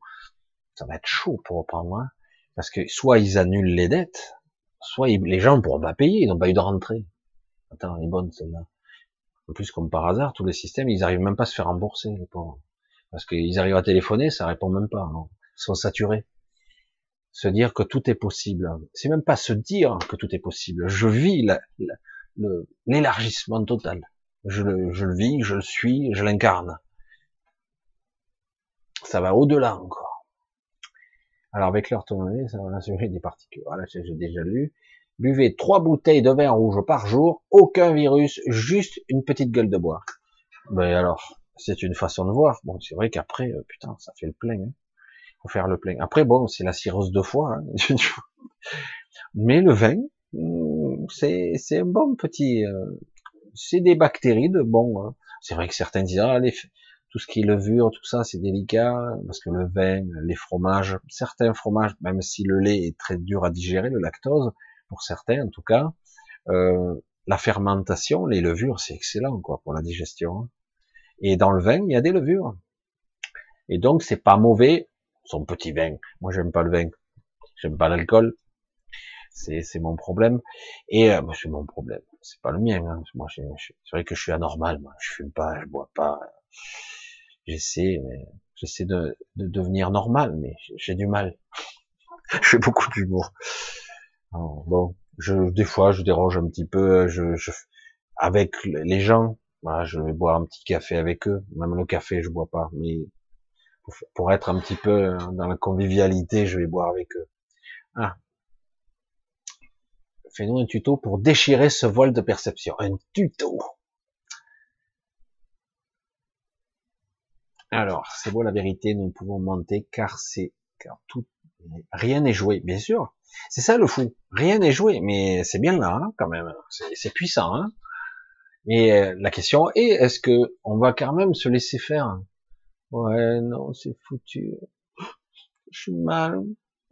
ça va être chaud pour reprendre, hein, parce que soit ils annulent les dettes, soit les gens ne pourront pas payer, ils n'ont pas eu de rentrée. Attends, elle est bonne celle-là. En plus, comme par hasard, tous les systèmes, ils arrivent même pas à se faire rembourser, Parce qu'ils arrivent à téléphoner, ça répond même pas. Ils sont saturés se dire que tout est possible. C'est même pas se dire que tout est possible. Je vis l'élargissement total. Je le vis, je le suis, je l'incarne. Ça va au-delà encore. Alors avec l'orthonomie, ça va assurer des particules. Voilà, j'ai déjà lu. Buvez trois bouteilles de vin rouge par jour, aucun virus, juste une petite gueule de bois. Ben alors, c'est une façon de voir. Bon, c'est vrai qu'après, euh, putain, ça fait le plein. Hein faut faire le plein. Après, bon, c'est la cirrhose de foie. Hein. Mais le vin, hmm, c'est c'est un bon petit, euh, c'est des bactéries de bon. Hein. C'est vrai que certains disent ah, les, tout ce qui est levure, tout ça, c'est délicat, parce que le vin, les fromages, certains fromages, même si le lait est très dur à digérer, le lactose, pour certains en tout cas, euh, la fermentation, les levures, c'est excellent quoi pour la digestion. Hein. Et dans le vin, il y a des levures. Et donc, c'est pas mauvais, son petit vin. Moi, j'aime pas le vin. J'aime pas l'alcool. C'est, c'est mon problème. Et euh, c'est mon problème. C'est pas le mien. Hein. Moi, c'est vrai que je suis anormal. Moi. Je fume pas, je bois pas. J'essaie, j'essaie de, de, devenir normal, mais j'ai du mal. je fais beaucoup d'humour. Bon, je, des fois, je dérange un petit peu. Je, je avec les gens, voilà, je vais boire un petit café avec eux. Même le café, je bois pas, mais pour être un petit peu dans la convivialité, je vais boire avec eux. Ah. Fais-nous un tuto pour déchirer ce voile de perception. Un tuto. Alors, c'est beau la vérité, nous pouvons monter car c'est, car tout, rien n'est joué, bien sûr. C'est ça le fou. Rien n'est joué, mais c'est bien là, hein, quand même. C'est puissant, hein. Mais euh, la question est, est-ce que on va quand même se laisser faire? Ouais, non, c'est foutu. Je suis mal.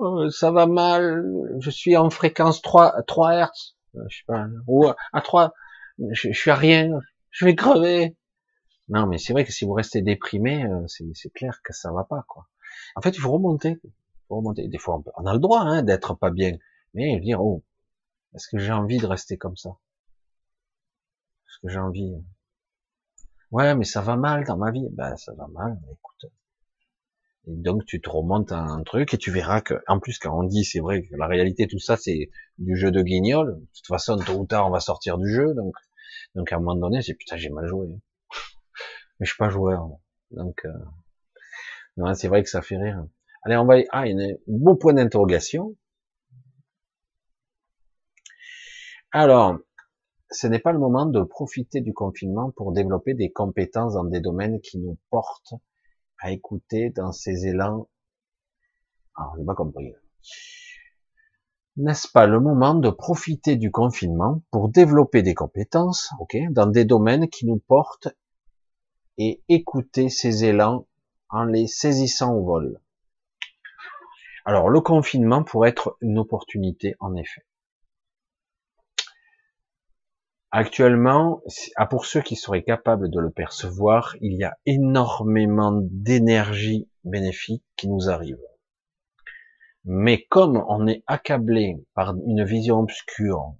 Euh, ça va mal. Je suis en fréquence 3, 3 Hertz. Euh, je sais pas. Ou à 3. Je, suis à rien. Je vais crever. Non, mais c'est vrai que si vous restez déprimé, euh, c'est clair que ça va pas, quoi. En fait, il faut remonter. Il faut remonter. Des fois, on, a le droit hein, d'être pas bien, mais dire oh, est-ce que j'ai envie de rester comme ça? Est-ce que j'ai envie Ouais, mais ça va mal dans ma vie. Ben, ça va mal, écoute. Et donc, tu te remontes à un truc et tu verras que, en plus, quand on dit, c'est vrai que la réalité, tout ça, c'est du jeu de guignol. De toute façon, tôt ou tard, on va sortir du jeu. Donc, donc à un moment donné, c'est putain, j'ai mal joué. Mais je suis pas joueur. Donc, euh... c'est vrai que ça fait rire. Allez, on va, ah, il y a un bon point d'interrogation. Alors, ce n'est pas le moment de profiter du confinement pour développer des compétences dans des domaines qui nous portent à écouter dans ces élans. Alors, j'ai pas compris. N'est-ce pas le moment de profiter du confinement pour développer des compétences, ok, dans des domaines qui nous portent et écouter ces élans en les saisissant au vol? Alors, le confinement pourrait être une opportunité, en effet. Actuellement, ah, pour ceux qui seraient capables de le percevoir, il y a énormément d'énergie bénéfique qui nous arrive. Mais comme on est accablé par une vision obscure,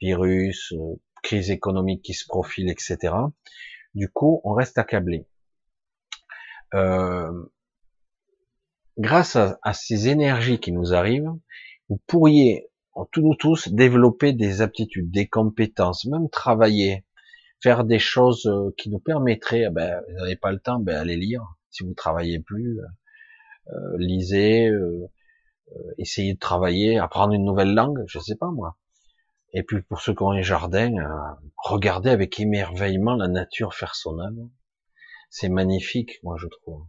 virus, euh, crise économique qui se profile, etc., du coup, on reste accablé. Euh, grâce à, ces énergies qui nous arrivent, vous pourriez tous nous tous développer des aptitudes, des compétences, même travailler, faire des choses euh, qui nous permettraient, eh ben, vous n'avez pas le temps, ben, allez lire. Si vous travaillez plus, euh, lisez, essayez de travailler, apprendre une nouvelle langue, je sais pas moi. Et puis pour ceux qui ont un jardin, regardez avec émerveillement la nature faire son œuvre. C'est magnifique, moi je trouve.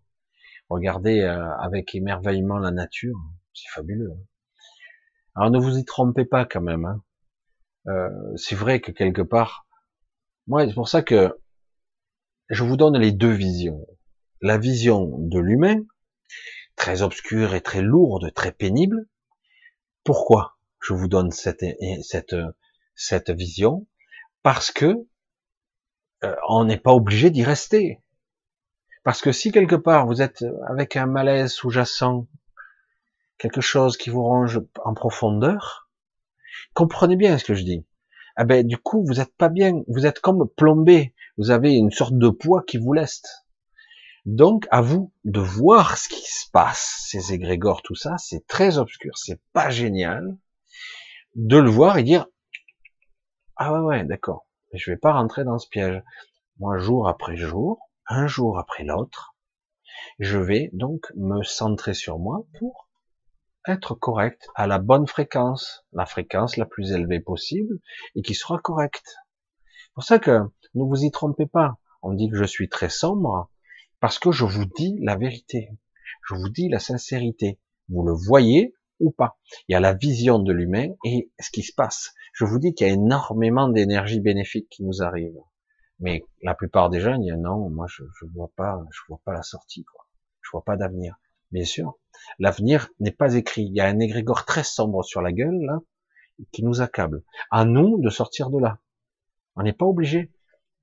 Regardez avec émerveillement la nature, c'est fabuleux. Hein. Alors ne vous y trompez pas quand même. Hein. Euh, c'est vrai que quelque part, moi c'est pour ça que je vous donne les deux visions. La vision de l'humain, très obscure et très lourde, très pénible. Pourquoi? Je vous donne cette, cette, cette vision Parce que euh, on n'est pas obligé d'y rester. Parce que si quelque part vous êtes avec un malaise sous-jacent, quelque chose qui vous range en profondeur, comprenez bien ce que je dis. Ah ben, du coup, vous êtes pas bien, vous êtes comme plombé, vous avez une sorte de poids qui vous leste. Donc, à vous de voir ce qui se passe, ces égrégores, tout ça, c'est très obscur, c'est pas génial, de le voir et dire, ah ouais, ouais, d'accord, je vais pas rentrer dans ce piège. Moi, jour après jour, un jour après l'autre, je vais donc me centrer sur moi pour être correct à la bonne fréquence, la fréquence la plus élevée possible et qui sera correcte. C'est pour ça que ne vous y trompez pas. On dit que je suis très sombre parce que je vous dis la vérité. Je vous dis la sincérité. Vous le voyez ou pas. Il y a la vision de l'humain et ce qui se passe. Je vous dis qu'il y a énormément d'énergie bénéfique qui nous arrive. Mais la plupart des gens disent non, moi je, je vois pas, je vois pas la sortie, quoi. Je vois pas d'avenir. Bien sûr, l'avenir n'est pas écrit. Il y a un égrégore très sombre sur la gueule là qui nous accable. À nous de sortir de là. On n'est pas obligé.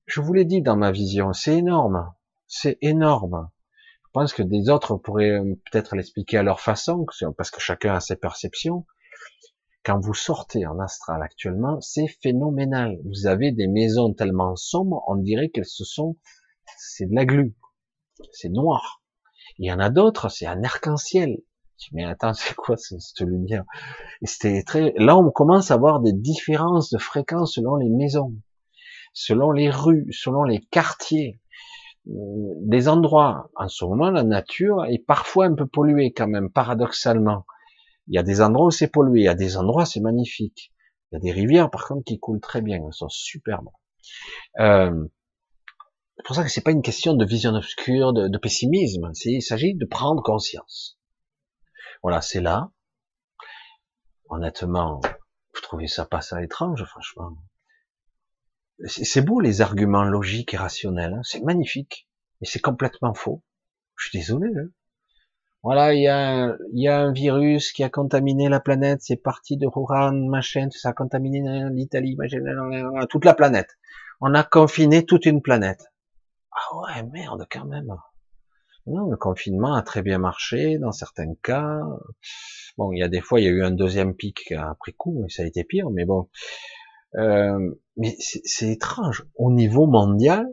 Je vous l'ai dit dans ma vision, c'est énorme, c'est énorme. Je pense que des autres pourraient peut-être l'expliquer à leur façon, parce que chacun a ses perceptions. Quand vous sortez en astral actuellement, c'est phénoménal. Vous avez des maisons tellement sombres, on dirait qu'elles se sont, c'est de la glu, c'est noir. Il y en a d'autres, c'est un arc-en-ciel. Mais attends, c'est quoi cette lumière? C'était très. Là, on commence à avoir des différences de fréquence selon les maisons, selon les rues, selon les quartiers, euh, des endroits. En ce moment, la nature est parfois un peu polluée quand même, paradoxalement. Il y a des endroits où c'est pollué, il y a des endroits c'est magnifique. Il y a des rivières par contre qui coulent très bien, elles sont superbes. Euh, c'est pour ça que c'est pas une question de vision obscure, de, de pessimisme. Il s'agit de prendre conscience. Voilà, c'est là. Honnêtement, vous trouvez ça pas ça étrange, franchement? C'est beau les arguments logiques et rationnels, hein. c'est magnifique, mais c'est complètement faux. Je suis désolé. Hein. Voilà, il y, a, un virus qui a contaminé la planète, c'est parti de Wuhan, machin, ça a contaminé l'Italie, toute la planète. On a confiné toute une planète. Ah ouais, merde, quand même. Le confinement a très bien marché dans certains cas. Bon, il y a des fois, il y a eu un deuxième pic après coup, et ça a été pire, mais bon. Euh, mais c'est étrange. Au niveau mondial,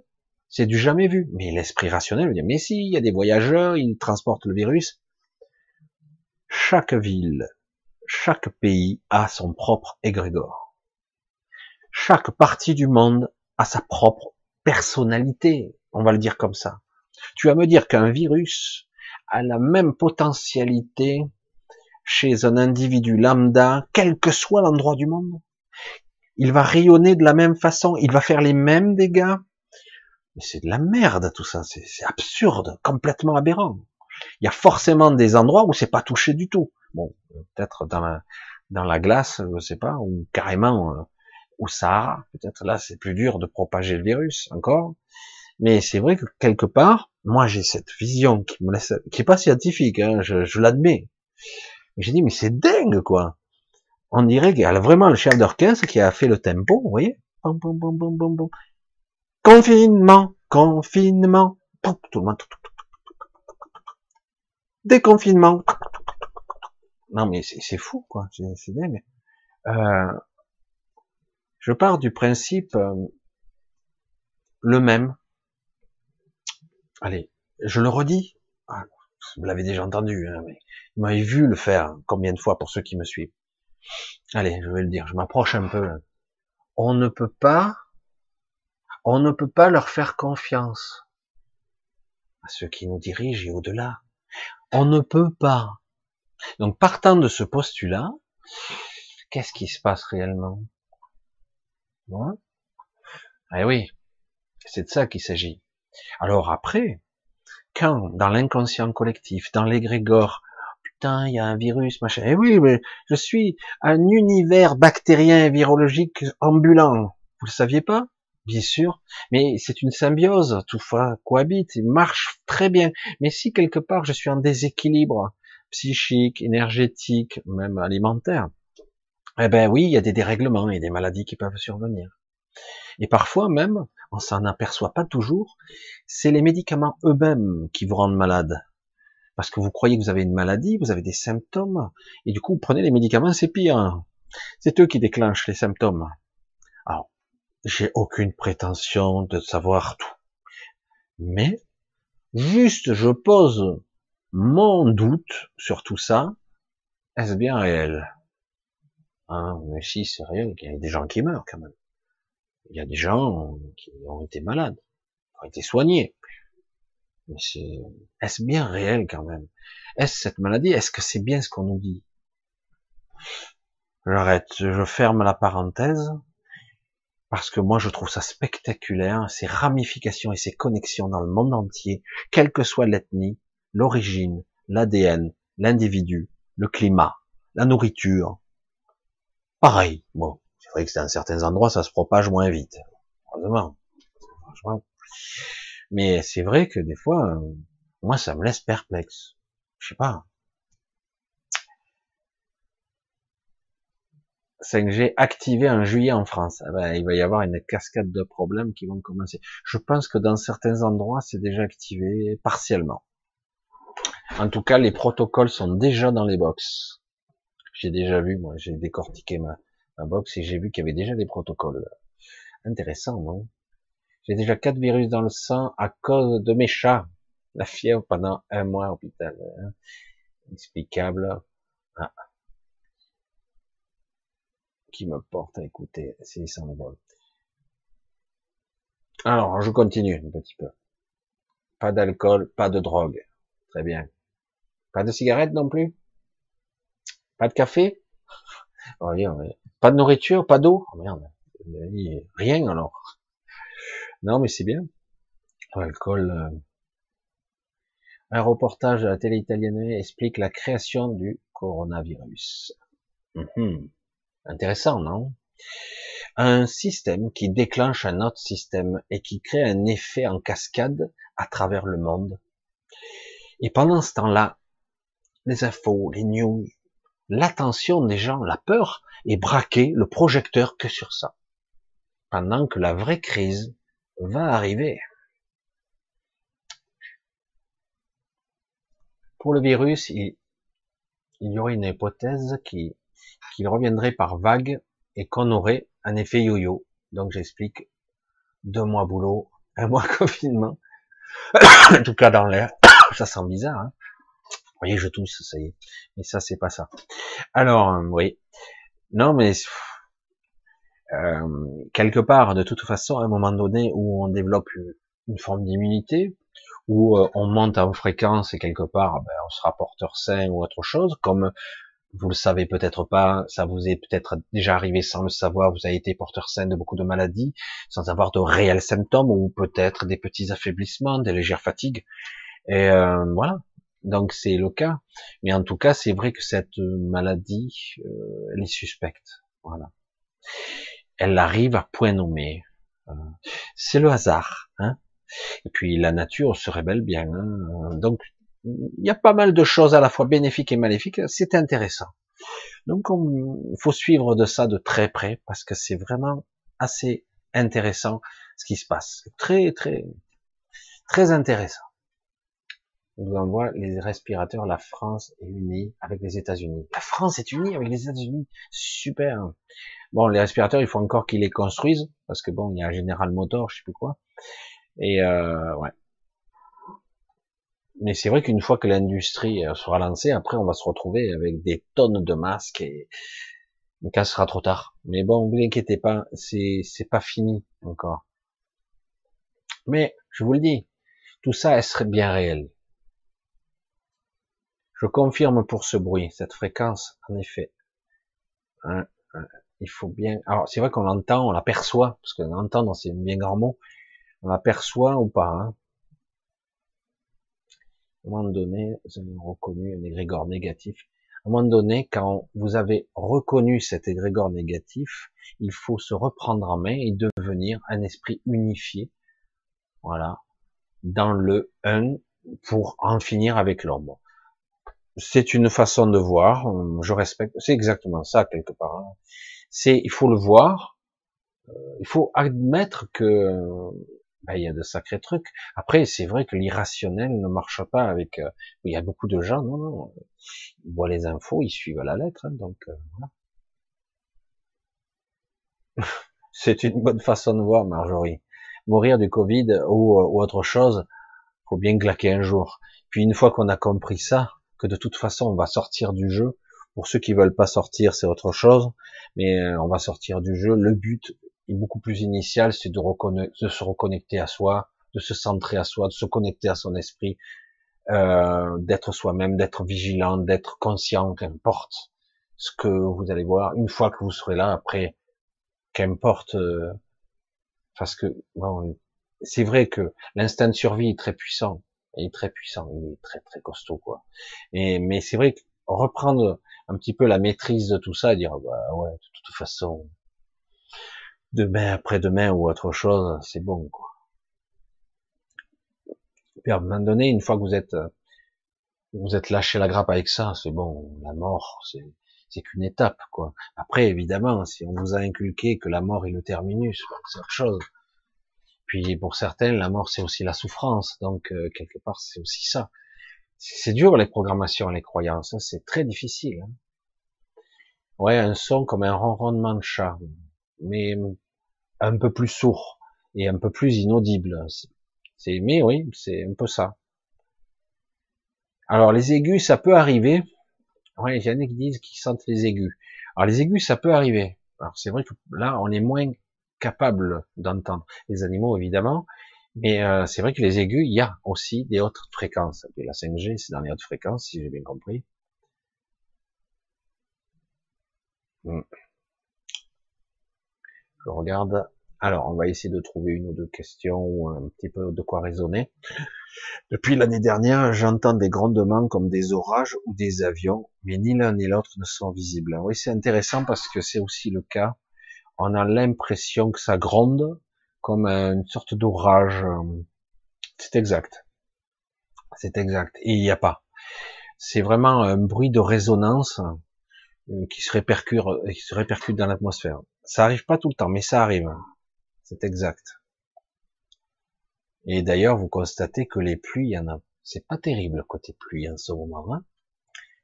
c'est du jamais vu. Mais l'esprit rationnel veut dire, mais si, il y a des voyageurs, ils transportent le virus. Chaque ville, chaque pays a son propre égrégore. Chaque partie du monde a sa propre personnalité, on va le dire comme ça. Tu vas me dire qu'un virus a la même potentialité chez un individu lambda, quel que soit l'endroit du monde. Il va rayonner de la même façon, il va faire les mêmes dégâts, mais c'est de la merde tout ça, c'est absurde, complètement aberrant. Il y a forcément des endroits où c'est pas touché du tout. Bon, peut-être dans la, dans la glace, je sais pas, ou carrément euh, au Sahara. Peut-être là, c'est plus dur de propager le virus encore. Mais c'est vrai que quelque part, moi j'ai cette vision qui me laisse, qui est pas scientifique, hein, je, je l'admets. J'ai dit mais c'est dingue quoi. On dirait qu'il y a vraiment le chef d'orchestre qui a fait le tempo, vous voyez? Confinement, confinement. Déconfinement. Non mais c'est fou quoi, c'est dingue. Euh, je pars du principe euh, le même. Allez, je le redis. Ah, vous l'avez déjà entendu, hein, mais vous m'avez vu le faire combien de fois pour ceux qui me suivent? Allez, je vais le dire, je m'approche un peu. On ne peut pas on ne peut pas leur faire confiance à ceux qui nous dirigent et au-delà. On ne peut pas. Donc partant de ce postulat, qu'est-ce qui se passe réellement? Eh oui, c'est de ça qu'il s'agit. Alors après, quand dans l'inconscient collectif, dans l'égrégore, putain, il y a un virus, machin, eh oui, mais je suis un univers bactérien et virologique ambulant. Vous le saviez pas? Bien sûr, mais c'est une symbiose, tout cohabite, il marche très bien. Mais si quelque part je suis en déséquilibre psychique, énergétique, même alimentaire, eh ben oui, il y a des dérèglements et des maladies qui peuvent survenir. Et parfois même, on s'en aperçoit pas toujours, c'est les médicaments eux-mêmes qui vous rendent malade. Parce que vous croyez que vous avez une maladie, vous avez des symptômes, et du coup, vous prenez les médicaments, c'est pire. C'est eux qui déclenchent les symptômes. Alors, j'ai aucune prétention de savoir tout. Mais, juste, je pose mon doute sur tout ça. Est-ce bien réel? Hein, mais si c'est réel, il y a des gens qui meurent quand même. Il y a des gens qui ont été malades, qui ont été soignés. Est-ce bien réel quand même? Est-ce cette maladie? Est-ce que c'est bien ce qu'on nous dit? J'arrête, je ferme la parenthèse parce que moi je trouve ça spectaculaire, ces ramifications et ces connexions dans le monde entier, quelle que soit l'ethnie, l'origine, l'ADN, l'individu, le climat, la nourriture. Pareil, bon, c'est vrai que dans certains endroits ça se propage moins vite, heureusement. Mais c'est vrai que des fois, euh, moi, ça me laisse perplexe. Je sais pas. 5G activé en juillet en France. Eh ben, il va y avoir une cascade de problèmes qui vont commencer. Je pense que dans certains endroits, c'est déjà activé partiellement. En tout cas, les protocoles sont déjà dans les box. J'ai déjà vu, moi, j'ai décortiqué ma, ma box et j'ai vu qu'il y avait déjà des protocoles. Intéressant, non? J'ai déjà quatre virus dans le sang à cause de mes chats. La fièvre pendant un mois à hôpital. Hein. Inexplicable. Ah qui me porte à écouter ces symboles. Alors, je continue un petit peu. Pas d'alcool, pas de drogue. Très bien. Pas de cigarette non plus? Pas de café? Oh, Pas de nourriture Pas d'eau? Oh, Merde. Rien alors. Non, mais c'est bien. Euh. Un reportage de la télé italienne explique la création du coronavirus. Mhm. Intéressant, non? Un système qui déclenche un autre système et qui crée un effet en cascade à travers le monde. Et pendant ce temps-là, les infos, les news, l'attention des gens, la peur est braquée, le projecteur que sur ça. Pendant que la vraie crise va arriver. Pour le virus, il, y aurait une hypothèse qui qu'il reviendrait par vague et qu'on aurait un effet yo-yo. Donc j'explique deux mois boulot, un mois confinement. en tout cas dans l'air, ça sent bizarre. Hein Vous voyez, je tousse, ça y est. Mais ça, c'est pas ça. Alors, euh, oui. Non, mais euh, quelque part, de toute façon, à un moment donné où on développe une, forme d'immunité, où euh, on monte en fréquence et quelque part, ben, on sera porteur sain ou autre chose, comme vous le savez peut-être pas, ça vous est peut-être déjà arrivé sans le savoir, vous avez été porteur sain de beaucoup de maladies, sans avoir de réels symptômes, ou peut-être des petits affaiblissements, des légères fatigues. Et euh, voilà, donc c'est le cas. Mais en tout cas, c'est vrai que cette maladie, euh, elle est suspecte. Voilà. Elle arrive à point nommé. Euh, c'est le hasard. Hein et puis la nature se révèle bien. Hein donc il y a pas mal de choses à la fois bénéfiques et maléfiques. C'est intéressant. Donc, il faut suivre de ça de très près parce que c'est vraiment assez intéressant ce qui se passe. Très, très, très intéressant. On vous envoie les respirateurs. La France est unie avec les États-Unis. La France est unie avec les États-Unis. Super. Bon, les respirateurs, il faut encore qu'ils les construisent parce que bon, il y a General Motors, je sais plus quoi. Et euh, ouais, mais c'est vrai qu'une fois que l'industrie euh, sera lancée, après on va se retrouver avec des tonnes de masques et quand sera trop tard. Mais bon, vous inquiétez pas, c'est c'est pas fini encore. Mais je vous le dis, tout ça elle serait bien réel? Je confirme pour ce bruit, cette fréquence, en effet. Hein, hein, il faut bien. Alors c'est vrai qu'on l'entend, on l'aperçoit, parce qu'on entend, c'est bien grand mot. On l'aperçoit ou pas. Hein à un moment donné, vous avez reconnu un égrégore négatif. À un moment donné, quand vous avez reconnu cet égrégore négatif, il faut se reprendre en main et devenir un esprit unifié. Voilà. Dans le un pour en finir avec l'ombre. C'est une façon de voir, je respecte, c'est exactement ça quelque part. C'est, il faut le voir, euh, il faut admettre que ben, il y a de sacrés trucs. Après, c'est vrai que l'irrationnel ne marche pas avec. Euh, il y a beaucoup de gens, non, non, ils voient les infos, ils suivent à la lettre, hein, donc euh, voilà. c'est une bonne façon de voir, Marjorie. Mourir du Covid ou, euh, ou autre chose, faut bien claquer un jour. Puis une fois qu'on a compris ça, que de toute façon on va sortir du jeu. Pour ceux qui veulent pas sortir, c'est autre chose, mais on va sortir du jeu. Le but, beaucoup plus initial, c'est de, de, se reconnecter à soi, de se centrer à soi, de se connecter à son esprit, euh, d'être soi-même, d'être vigilant, d'être conscient, qu'importe ce que vous allez voir. Une fois que vous serez là, après, qu'importe, euh, parce que bon, c'est vrai que l'instinct de survie est très puissant, il est très puissant, il est très très costaud quoi. Et mais c'est vrai que reprendre un petit peu la maîtrise de tout ça, et dire bah ouais, de toute façon, demain après-demain ou autre chose, c'est bon, quoi. Puis à un moment donné, une fois que vous êtes, vous êtes lâché la grappe avec ça, c'est bon, la mort, c'est, c'est qu'une étape, quoi. Après, évidemment, si on vous a inculqué que la mort est le terminus, c'est autre chose. Puis pour certains, la mort c'est aussi la souffrance, donc euh, quelque part c'est aussi ça. C'est dur les programmations, les croyances, hein, c'est très difficile. Hein. Ouais, un son comme un ronronnement de chat, mais un peu plus sourd et un peu plus inaudible. C'est, mais oui, c'est un peu ça. Alors les aigus, ça peut arriver. Ouais, il y en a qui disent qu'ils sentent les aigus. Alors les aigus, ça peut arriver. Alors c'est vrai que là, on est moins capable d'entendre les animaux, évidemment, mais euh, c'est vrai que les aigus, il y a aussi des hautes fréquences. La 5G, c'est dans les hautes fréquences, si j'ai bien compris. Hmm. Je regarde. Alors, on va essayer de trouver une ou deux questions ou un petit peu de quoi raisonner. Depuis l'année dernière, j'entends des grondements comme des orages ou des avions, mais ni l'un ni l'autre ne sont visibles. Oui, c'est intéressant parce que c'est aussi le cas. On a l'impression que ça gronde comme une sorte d'orage. C'est exact. C'est exact. Et il n'y a pas. C'est vraiment un bruit de résonance euh, qui se répercute, qui se répercute dans l'atmosphère. Ça arrive pas tout le temps, mais ça arrive. C'est exact. Et d'ailleurs, vous constatez que les pluies, il y en a. C'est pas terrible côté pluie en ce moment. Hein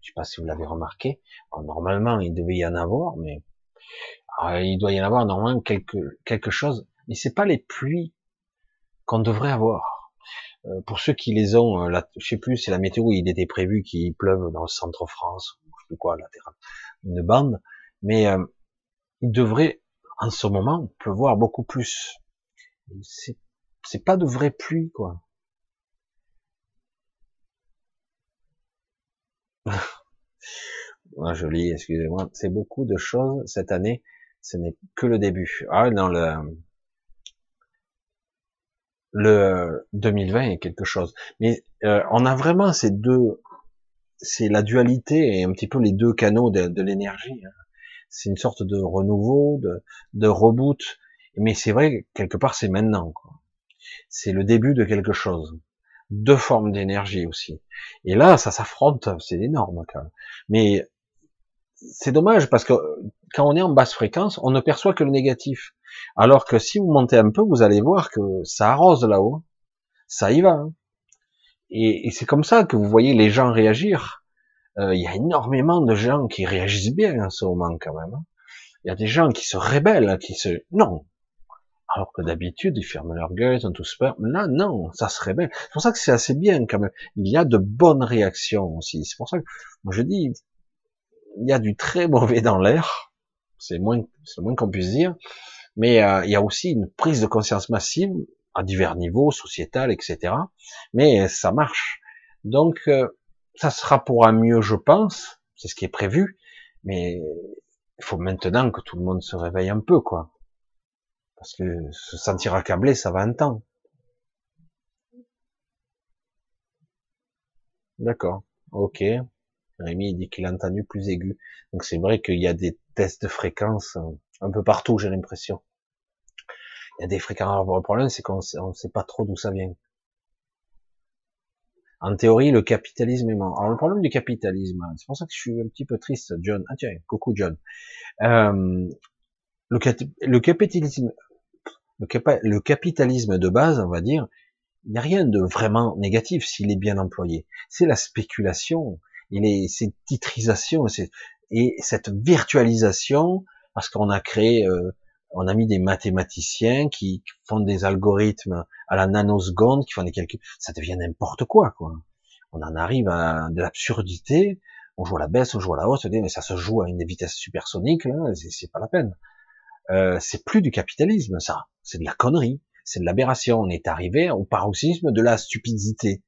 Je sais pas si vous l'avez remarqué. normalement, il devait y en avoir, mais ah, il doit y en avoir normalement quelque quelque chose. Mais c'est pas les pluies qu'on devrait avoir. Euh, pour ceux qui les ont, euh, là, je sais plus, c'est la météo. Il était prévu qu'il pleuve dans le centre France, ou je sais plus quoi, latéral, une bande. Mais euh, il devrait, en ce moment, pleuvoir beaucoup plus. C'est c'est pas de vraie pluie, quoi. Je lis, excusez-moi, c'est beaucoup de choses cette année. Ce n'est que le début. Ah, dans le, le 2020 est quelque chose. Mais euh, on a vraiment ces deux, c'est la dualité et un petit peu les deux canaux de, l'énergie. Hein. C'est une sorte de renouveau, de, de reboot. Mais c'est vrai, quelque part, c'est maintenant. C'est le début de quelque chose. Deux formes d'énergie aussi. Et là, ça s'affronte, c'est énorme quand même. Mais c'est dommage parce que quand on est en basse fréquence, on ne perçoit que le négatif. Alors que si vous montez un peu, vous allez voir que ça arrose là-haut. Ça y va. Hein. Et, c'est comme ça que vous voyez les gens réagir. Euh, il y a énormément de gens qui réagissent bien en ce moment quand même. Hein. Il y a des gens qui se rébellent, qui se... Non, alors que d'habitude, ils ferment leur gueule, ils ont tous peur. Là, non, ça se révèle. C'est pour ça que c'est assez bien quand même. Il y a de bonnes réactions aussi. C'est pour ça que moi je dis, il y a du très mauvais dans l'air. C'est moins, c'est moins qu'on puisse dire. Mais euh, il y a aussi une prise de conscience massive à divers niveaux, sociétal, etc. Mais ça marche. Donc, euh, ça sera pour un mieux, je pense. C'est ce qui est prévu. Mais il faut maintenant que tout le monde se réveille un peu, quoi. Parce que se sentir accablé, ça va un temps. D'accord. Ok. Rémi dit qu'il a entendu plus aigu. Donc c'est vrai qu'il y a des tests de fréquence euh, un peu partout, j'ai l'impression. Il y a des fréquences. Alors, le problème, c'est qu'on ne sait pas trop d'où ça vient. En théorie, le capitalisme est mort. Alors le problème du capitalisme, hein, c'est pour ça que je suis un petit peu triste, John. Ah tiens, coucou John. Euh, le, le capitalisme, le, capitalisme de base, on va dire, il n'y a rien de vraiment négatif s'il est bien employé. C'est la spéculation, est, c'est titrisation, et cette virtualisation, parce qu'on a créé, euh, on a mis des mathématiciens qui font des algorithmes à la nanoseconde, qui font des calculs, ça devient n'importe quoi, quoi. On en arrive à de l'absurdité, on joue à la baisse, on joue à la hausse, mais ça se joue à une vitesse supersonique, là, c'est pas la peine. Euh, c'est plus du capitalisme, ça. C'est de la connerie. C'est de l'aberration. On est arrivé au paroxysme de la stupidité.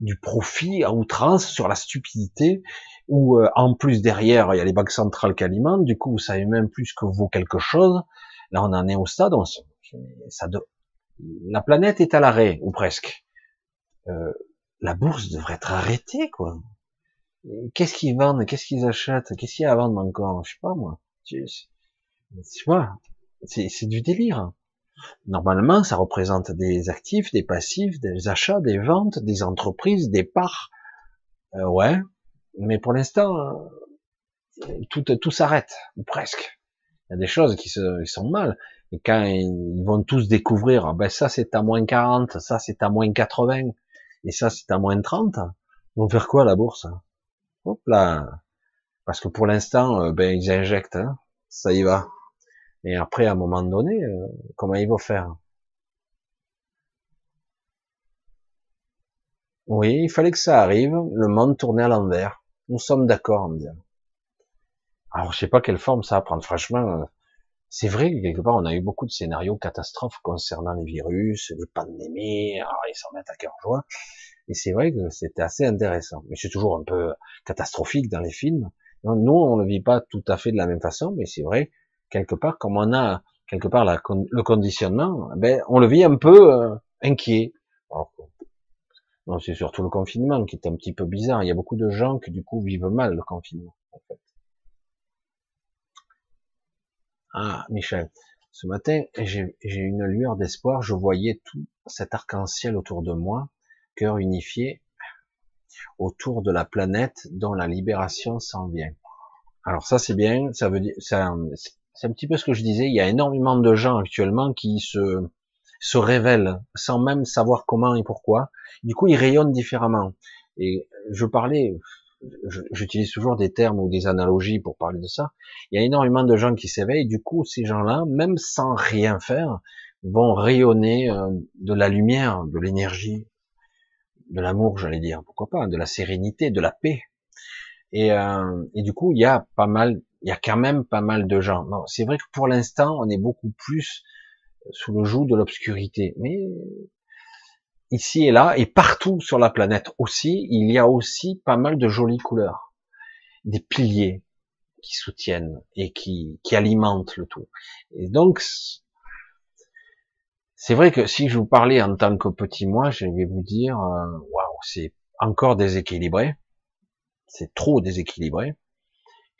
Du profit à outrance sur la stupidité, où euh, en plus derrière, il y a les banques centrales qui alimentent, du coup, vous savez même plus que vaut quelque chose. Là, on en est au stade, on, ça la planète est à l'arrêt, ou presque. Euh, la bourse devrait être arrêtée, quoi. Qu'est-ce qu'ils vendent? Qu'est-ce qu'ils achètent? Qu'est-ce qu'il y a à vendre encore? Je sais pas, moi. Vois, c'est du délire. Normalement, ça représente des actifs, des passifs, des achats, des ventes, des entreprises, des parts. Euh, ouais, mais pour l'instant, euh, tout, tout s'arrête, ou presque. Il y a des choses qui, se, qui sont mal. Et quand ils vont tous découvrir, ah ben ça c'est à moins 40, ça c'est à moins 80, et ça c'est à moins 30, ils vont faire quoi la bourse? Hop là Parce que pour l'instant, euh, ben ils injectent, hein. ça y va. Et après, à un moment donné, euh, comment ils vont faire? Oui, il fallait que ça arrive, le monde tournait à l'envers. Nous sommes d'accord en dire. Alors, je sais pas quelle forme ça va prendre. Franchement, euh, c'est vrai que quelque part, on a eu beaucoup de scénarios catastrophes concernant les virus, les pandémies, alors ils s'en mettent à cœur joie. Et c'est vrai que c'était assez intéressant. Mais c'est toujours un peu catastrophique dans les films. Nous, on ne vit pas tout à fait de la même façon, mais c'est vrai quelque part, comme on a quelque part le conditionnement, ben, on le vit un peu euh, inquiet. non, c'est surtout le confinement qui est un petit peu bizarre. Il y a beaucoup de gens qui du coup vivent mal le confinement. Ah, Michel, ce matin, j'ai une lueur d'espoir. Je voyais tout cet arc-en-ciel autour de moi, cœur unifié, autour de la planète dont la libération s'en vient. Alors ça c'est bien, ça veut dire, ça, c'est un petit peu ce que je disais, il y a énormément de gens actuellement qui se, se révèlent sans même savoir comment et pourquoi. Du coup, ils rayonnent différemment. Et je parlais, j'utilise toujours des termes ou des analogies pour parler de ça. Il y a énormément de gens qui s'éveillent. Du coup, ces gens-là, même sans rien faire, vont rayonner euh, de la lumière, de l'énergie, de l'amour, j'allais dire, pourquoi pas, de la sérénité, de la paix. Et, euh, et du coup, il y a pas mal il y a quand même pas mal de gens. c'est vrai que pour l'instant, on est beaucoup plus sous le joug de l'obscurité. Mais ici et là, et partout sur la planète aussi, il y a aussi pas mal de jolies couleurs. Des piliers qui soutiennent et qui, qui alimentent le tout. Et donc, c'est vrai que si je vous parlais en tant que petit moi, je vais vous dire, euh, waouh, c'est encore déséquilibré. C'est trop déséquilibré.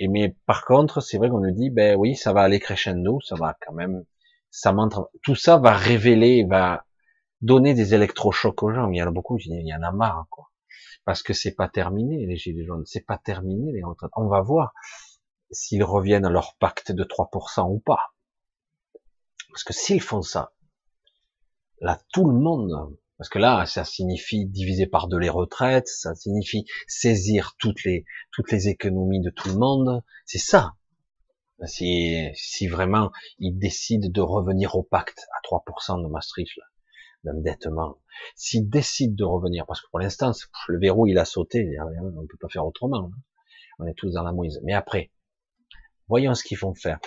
Et mais par contre, c'est vrai qu'on nous dit, ben oui, ça va aller crescendo, ça va quand même, ça montre, tout ça va révéler, va donner des électrochocs aux gens. Il y en a beaucoup, il y en a marre, quoi. Parce que c'est pas terminé, les gilets jaunes, c'est pas terminé, les retraites. On va voir s'ils reviennent à leur pacte de 3% ou pas. Parce que s'ils font ça, là, tout le monde parce que là, ça signifie diviser par deux les retraites, ça signifie saisir toutes les, toutes les économies de tout le monde. C'est ça. Si, si vraiment ils décident de revenir au pacte à 3% de Maastricht, d'endettement, s'ils décident de revenir, parce que pour l'instant, le verrou, il a sauté, on ne peut pas faire autrement. Hein. On est tous dans la mouise. Mais après, voyons ce qu'ils vont faire.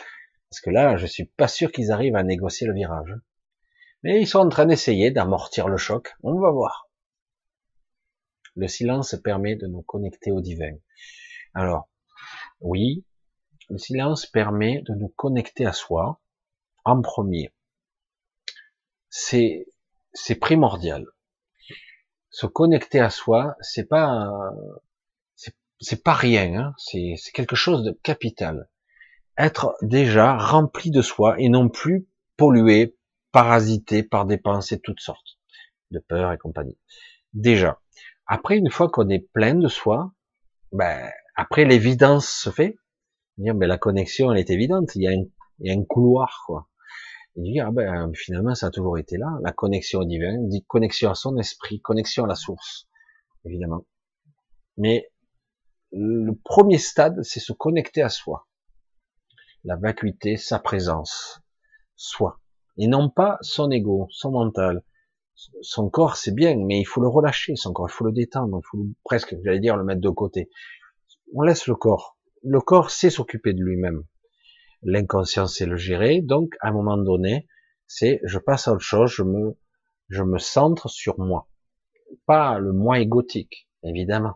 Parce que là, je suis pas sûr qu'ils arrivent à négocier le virage. Mais ils sont en train d'essayer d'amortir le choc. On va voir. Le silence permet de nous connecter au divin. Alors, oui, le silence permet de nous connecter à soi en premier. C'est, primordial. Se connecter à soi, c'est pas, c'est pas rien, hein. c'est quelque chose de capital. Être déjà rempli de soi et non plus pollué parasité par des pensées toutes sortes, de peur et compagnie. Déjà. Après, une fois qu'on est plein de soi, ben, après l'évidence se fait. Dire, ben, la connexion, elle est évidente. Il y a un, il y a un couloir, quoi. Et dire, ah ben, finalement, ça a toujours été là. La connexion au divin, dit connexion à son esprit, connexion à la source, évidemment. Mais, le premier stade, c'est se connecter à soi. La vacuité, sa présence. Soi et non pas son ego, son mental. Son corps, c'est bien, mais il faut le relâcher, son corps, il faut le détendre, il faut presque, j'allais dire, le mettre de côté. On laisse le corps. Le corps sait s'occuper de lui-même. L'inconscient sait le gérer, donc à un moment donné, c'est je passe à autre chose, je me, je me centre sur moi. Pas le moi égotique, évidemment.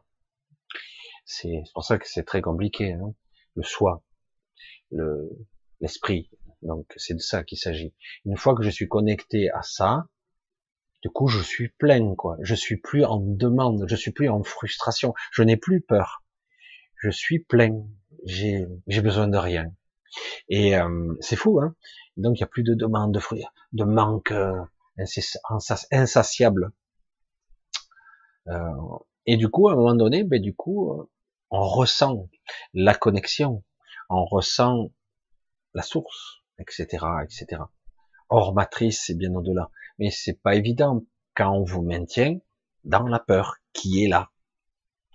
C'est pour ça que c'est très compliqué, hein. le soi, le l'esprit, donc c'est de ça qu'il s'agit. Une fois que je suis connecté à ça, du coup je suis plein, quoi. Je suis plus en demande, je suis plus en frustration, je n'ai plus peur. Je suis plein. J'ai, besoin de rien. Et euh, c'est fou, hein Donc il y a plus de demande de fruits, de manque euh, insatiable. Euh, et du coup, à un moment donné, ben du coup, on ressent la connexion, on ressent la source, etc., etc. Hors matrice, c'est bien au-delà. Mais c'est pas évident quand on vous maintient dans la peur qui est là,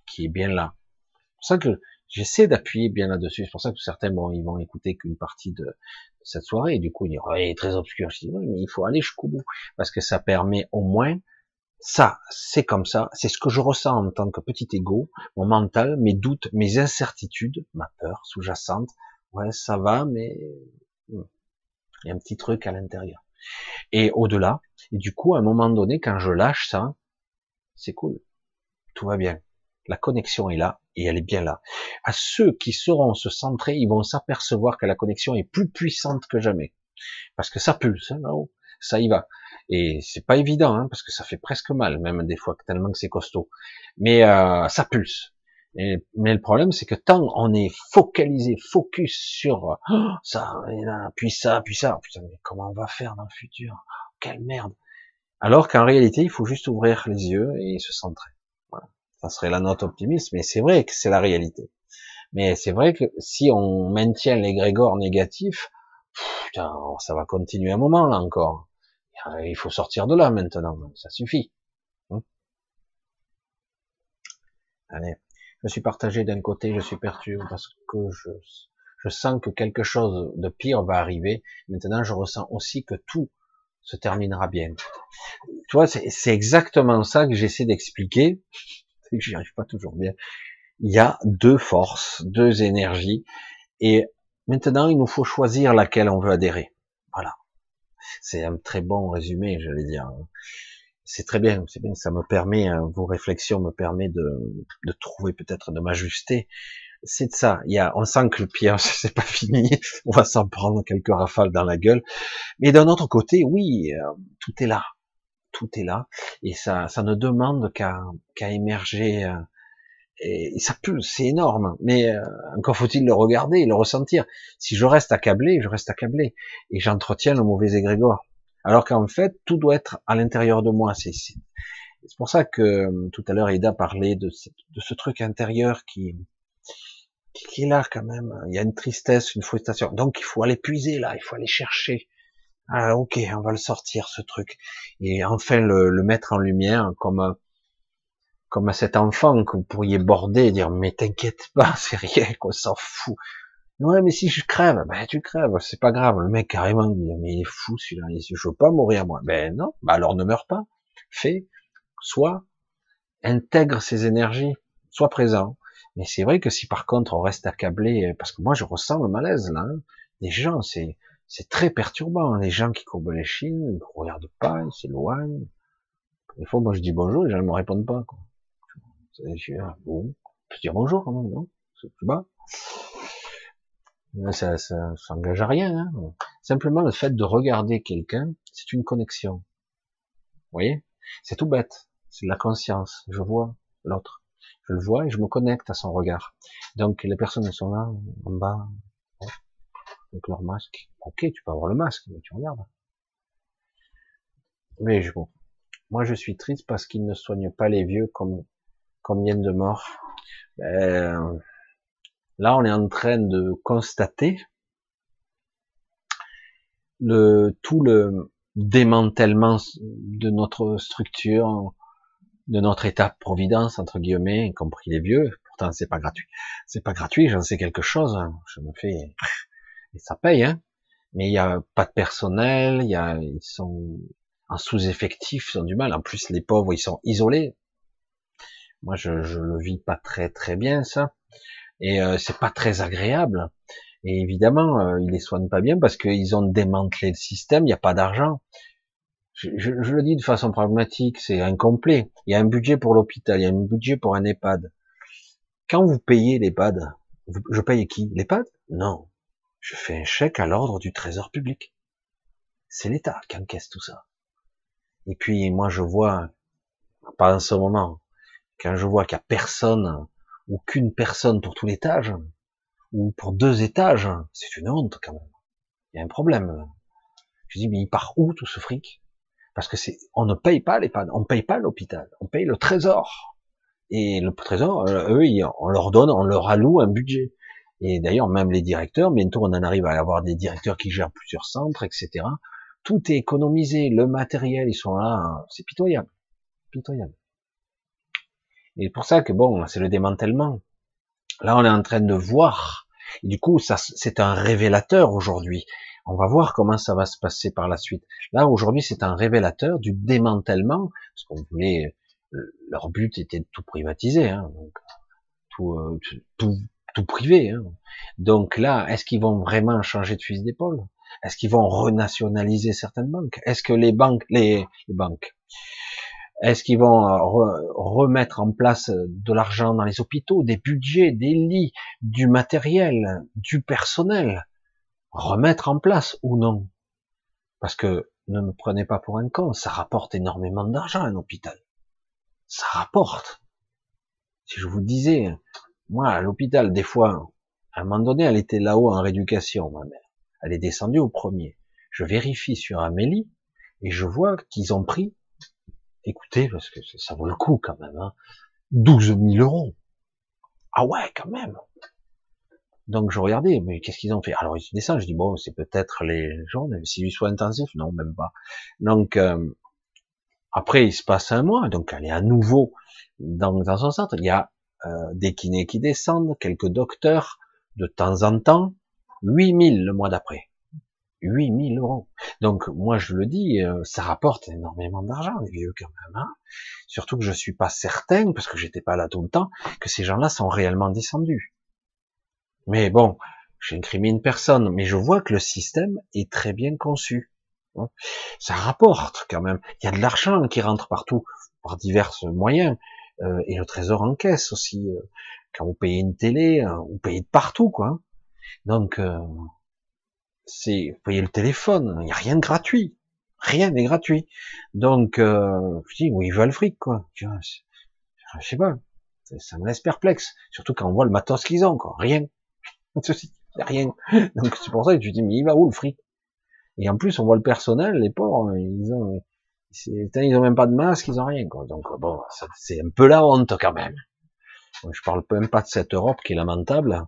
qui est bien là. C'est pour ça que j'essaie d'appuyer bien là-dessus. C'est pour ça que certains, bon, ils vont écouter qu'une partie de cette soirée, et du coup, ils disent, il est très obscur. Je dis, oui, mais il faut aller jusqu'au bout, parce que ça permet au moins, ça, c'est comme ça, c'est ce que je ressens en tant que petit ego, mon mental, mes doutes, mes incertitudes, ma peur sous-jacente. Ouais, ça va, mais il y a un petit truc à l'intérieur. Et au-delà, et du coup, à un moment donné, quand je lâche ça, c'est cool. Tout va bien. La connexion est là et elle est bien là. À ceux qui sauront se centrer, ils vont s'apercevoir que la connexion est plus puissante que jamais. Parce que ça pulse, hein, là-haut. Ça y va. Et c'est pas évident, hein, parce que ça fait presque mal, même des fois, tellement que c'est costaud. Mais euh, ça pulse. Mais le problème, c'est que tant on est focalisé, focus sur oh, ça, et là, puis ça, puis ça, putain, mais comment on va faire dans le futur? Quelle merde Alors qu'en réalité, il faut juste ouvrir les yeux et se centrer. Voilà. Ça serait la note optimiste, mais c'est vrai que c'est la réalité. Mais c'est vrai que si on maintient l'égrégore négatif, putain, ça va continuer un moment là encore. Il faut sortir de là maintenant, ça suffit. Hein? Allez, je suis partagé d'un côté, je suis perturbé parce que je, je sens que quelque chose de pire va arriver. Maintenant, je ressens aussi que tout se terminera bien. Tu vois, c'est exactement ça que j'essaie d'expliquer. C'est que j'y arrive pas toujours bien. Il y a deux forces, deux énergies, et maintenant, il nous faut choisir laquelle on veut adhérer. Voilà. C'est un très bon résumé, j'allais dire. C'est très bien, c'est bien, ça me permet, hein, vos réflexions me permet de, de trouver peut-être, de m'ajuster. C'est de ça. Il y a, on sent que le pire, c'est pas fini. On va s'en prendre quelques rafales dans la gueule. Mais d'un autre côté, oui, euh, tout est là. Tout est là. Et ça, ça ne demande qu'à, qu'à émerger, euh, et ça pulse, c'est énorme. Mais euh, encore faut-il le regarder, le ressentir. Si je reste accablé, je reste accablé et j'entretiens le mauvais égrégore. Alors qu'en fait, tout doit être à l'intérieur de moi. C'est pour ça que euh, tout à l'heure Ida parlait de ce, de ce truc intérieur qui qui est là quand même. Il y a une tristesse, une frustration. Donc il faut aller puiser là, il faut aller chercher. Ah ok, on va le sortir ce truc et enfin le, le mettre en lumière comme comme à cet enfant que vous pourriez border et dire mais t'inquiète pas, c'est rien, qu'on s'en fout. Ouais, mais si je crève, ben tu crèves, c'est pas grave. Le mec carrément dit mais il est fou celui-là, je veux pas mourir moi. Ben non, bah alors ne meurs pas. Fais, soit intègre ces énergies, sois présent. Mais c'est vrai que si par contre on reste accablé, parce que moi je ressens le malaise là, hein, des gens, c'est c'est très perturbant. Les gens qui courbent les chines, ils ne regardent pas, ils s'éloignent. Des fois, moi je dis bonjour, les gens ne me répondent pas. Quoi. Bon, je dire bonjour non? C'est plus bas. Ça, ça, ça engage à rien. Hein Simplement le fait de regarder quelqu'un, c'est une connexion. Vous voyez? C'est tout bête. C'est de la conscience. Je vois l'autre. Je le vois et je me connecte à son regard. Donc les personnes sont là, en bas, avec leur masque. Ok, tu peux avoir le masque, mais tu regardes. Mais bon, moi je suis triste parce qu'ils ne soignent pas les vieux comme Combien de morts ben, Là, on est en train de constater le, tout le démantèlement de notre structure, de notre état providence entre guillemets, y compris les vieux. Pourtant, c'est pas gratuit. C'est pas gratuit. J'en sais quelque chose. Hein. Je me fais et ça paye. Hein. Mais il y a pas de personnel. Il y a ils sont en sous-effectif, ils ont du mal. En plus, les pauvres, ils sont isolés. Moi, je, je le vis pas très très bien ça, et euh, c'est pas très agréable. Et évidemment, euh, ils les soignent pas bien parce qu'ils ont démantelé le système. Il n'y a pas d'argent. Je, je, le dis de façon pragmatique, c'est incomplet. Il y a un budget pour l'hôpital, il y a un budget pour un EHPAD. Quand vous payez l'EHPAD, je paye qui? L'EHPAD? Non. Je fais un chèque à l'ordre du Trésor public. C'est l'État qui encaisse tout ça. Et puis moi je vois, pas en ce moment, quand je vois qu'il n'y a personne ou qu'une personne pour tout l'étage, ou pour deux étages, c'est une honte quand même. Il y a un problème. Je dis, mais il part où tout ce fric? Parce que c'est, on ne paye pas les l'EHPAD, on ne paye pas l'hôpital, on paye le trésor. Et le trésor, euh, eux, on leur donne, on leur alloue un budget. Et d'ailleurs, même les directeurs, bientôt on en arrive à avoir des directeurs qui gèrent plusieurs centres, etc. Tout est économisé, le matériel, ils sont là, c'est pitoyable. Pitoyable. Et pour ça que bon, c'est le démantèlement. Là, on est en train de voir. Et du coup, ça, c'est un révélateur aujourd'hui. On va voir comment ça va se passer par la suite. Là, aujourd'hui, c'est un révélateur du démantèlement, parce qu'on voulait, euh, leur but était de tout privatiser, hein, tout, euh, tout, tout privé. Hein. Donc là, est-ce qu'ils vont vraiment changer de fusil d'épaule? Est-ce qu'ils vont renationaliser certaines banques? Est-ce que les banques, les, les banques, est-ce qu'ils vont euh, remettre en place de l'argent dans les hôpitaux, des budgets, des lits, du matériel, du personnel? Remettre en place ou non? Parce que ne me prenez pas pour un con, ça rapporte énormément d'argent un hôpital. Ça rapporte. Si je vous disais, moi à l'hôpital, des fois, à un moment donné, elle était là-haut en rééducation, ma mère. Elle est descendue au premier. Je vérifie sur Amélie et je vois qu'ils ont pris écoutez, parce que ça vaut le coup quand même, hein, 12 000 euros. Ah ouais, quand même. Donc je regardais, mais qu'est-ce qu'ils ont fait? Alors ils descendent, je dis bon, c'est peut-être les gens, si ils soient intensifs, non, même pas. Donc euh, après il se passe un mois, donc elle est à nouveau dans, dans son centre. Il y a euh, des kinés qui descendent, quelques docteurs de temps en temps, 8000 le mois d'après. 8000 euros. Donc moi je le dis, euh, ça rapporte énormément d'argent les vieux quand même. Hein Surtout que je suis pas certain, parce que j'étais pas là tout le temps, que ces gens-là sont réellement descendus. Mais bon, j'incrimine personne, mais je vois que le système est très bien conçu. Hein. Ça rapporte quand même. Il y a de l'argent qui rentre partout par divers moyens. Euh, et le trésor en caisse aussi. Euh, quand vous payez une télé, vous payez de partout, quoi. Donc, c'est, vous voyez le téléphone, il n'y a rien de gratuit. Rien n'est gratuit. Donc, euh, je dis, oui, ils veulent fric, quoi. Je, je sais pas. Ça me laisse perplexe. Surtout quand on voit le matos qu'ils ont, quoi. Rien. Rien. Donc, c'est pour ça que je dis, mais il va où le fric? Et en plus, on voit le personnel, les pauvres, ils ont, ils ont même pas de masque, ils ont rien, quoi. Donc, bon, c'est un peu la honte, quand même. Je parle même pas de cette Europe qui est lamentable.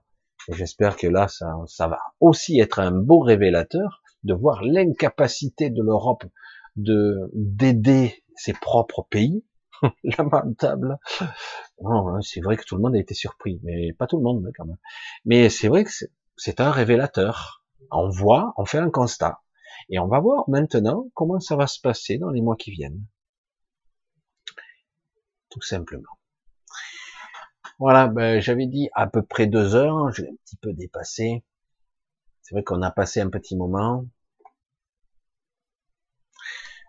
J'espère que là, ça, ça va aussi être un beau révélateur de voir l'incapacité de l'Europe de d'aider ses propres pays. Lamentable. Hein, c'est vrai que tout le monde a été surpris, mais pas tout le monde quand même. Mais c'est vrai que c'est un révélateur. On voit, on fait un constat. Et on va voir maintenant comment ça va se passer dans les mois qui viennent. Tout simplement. Voilà, ben, j'avais dit à peu près deux heures, j'ai un petit peu dépassé. C'est vrai qu'on a passé un petit moment.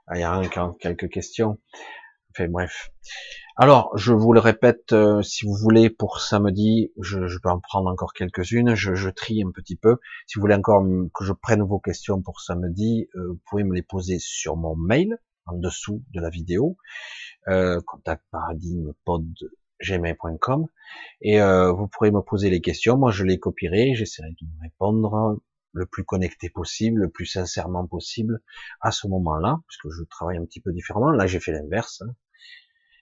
Ah, il y a encore quelques questions. Enfin bref. Alors, je vous le répète, euh, si vous voulez pour samedi, je, peux en prendre encore quelques-unes. Je, je, trie un petit peu. Si vous voulez encore que je prenne vos questions pour samedi, euh, vous pouvez me les poser sur mon mail en dessous de la vidéo. Euh, contact paradigme pod gmail.com et euh, vous pourrez me poser les questions. Moi, je les copierai, j'essaierai de répondre le plus connecté possible, le plus sincèrement possible à ce moment-là, puisque je travaille un petit peu différemment. Là, j'ai fait l'inverse. Hein.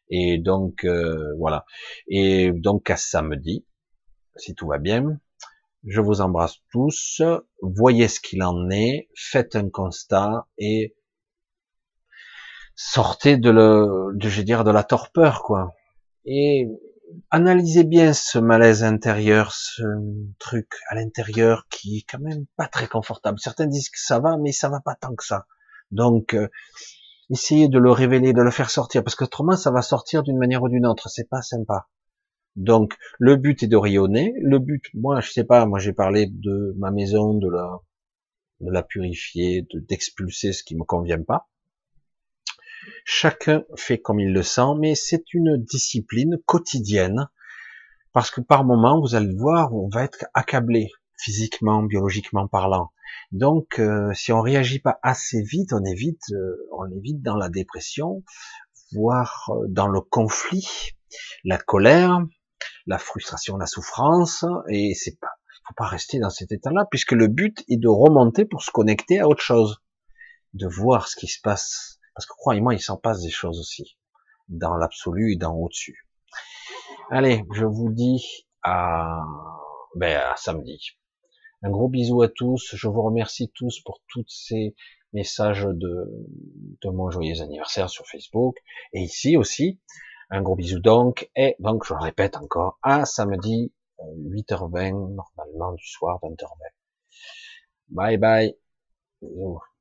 Et donc, euh, voilà. Et donc, à samedi, si tout va bien, je vous embrasse tous. Voyez ce qu'il en est, faites un constat et sortez de le, de, je dire, de la torpeur, quoi et analysez bien ce malaise intérieur, ce truc à l'intérieur qui est quand même pas très confortable. Certains disent que ça va, mais ça va pas tant que ça. Donc, euh, essayez de le révéler, de le faire sortir, parce qu'autrement, ça va sortir d'une manière ou d'une autre. C'est pas sympa. Donc, le but est de rayonner. Le but, moi, je sais pas, moi j'ai parlé de ma maison, de la, de la purifier, d'expulser ce qui me convient pas. Chacun fait comme il le sent, mais c'est une discipline quotidienne, parce que par moment, vous allez voir, on va être accablé, physiquement, biologiquement parlant. Donc, euh, si on réagit pas assez vite, on est vite, euh, on est vite dans la dépression, voire euh, dans le conflit, la colère, la frustration, la souffrance, et c'est pas, faut pas rester dans cet état-là, puisque le but est de remonter pour se connecter à autre chose, de voir ce qui se passe. Parce que croyez-moi, il s'en passe des choses aussi, dans l'absolu et dans au-dessus. Allez, je vous dis à, ben, à samedi. Un gros bisou à tous. Je vous remercie tous pour tous ces messages de, de mon joyeux anniversaire sur Facebook. Et ici aussi, un gros bisou donc. Et donc, je répète encore, à samedi, 8h20, euh, normalement du soir, 20h20. Bye bye. Bisous.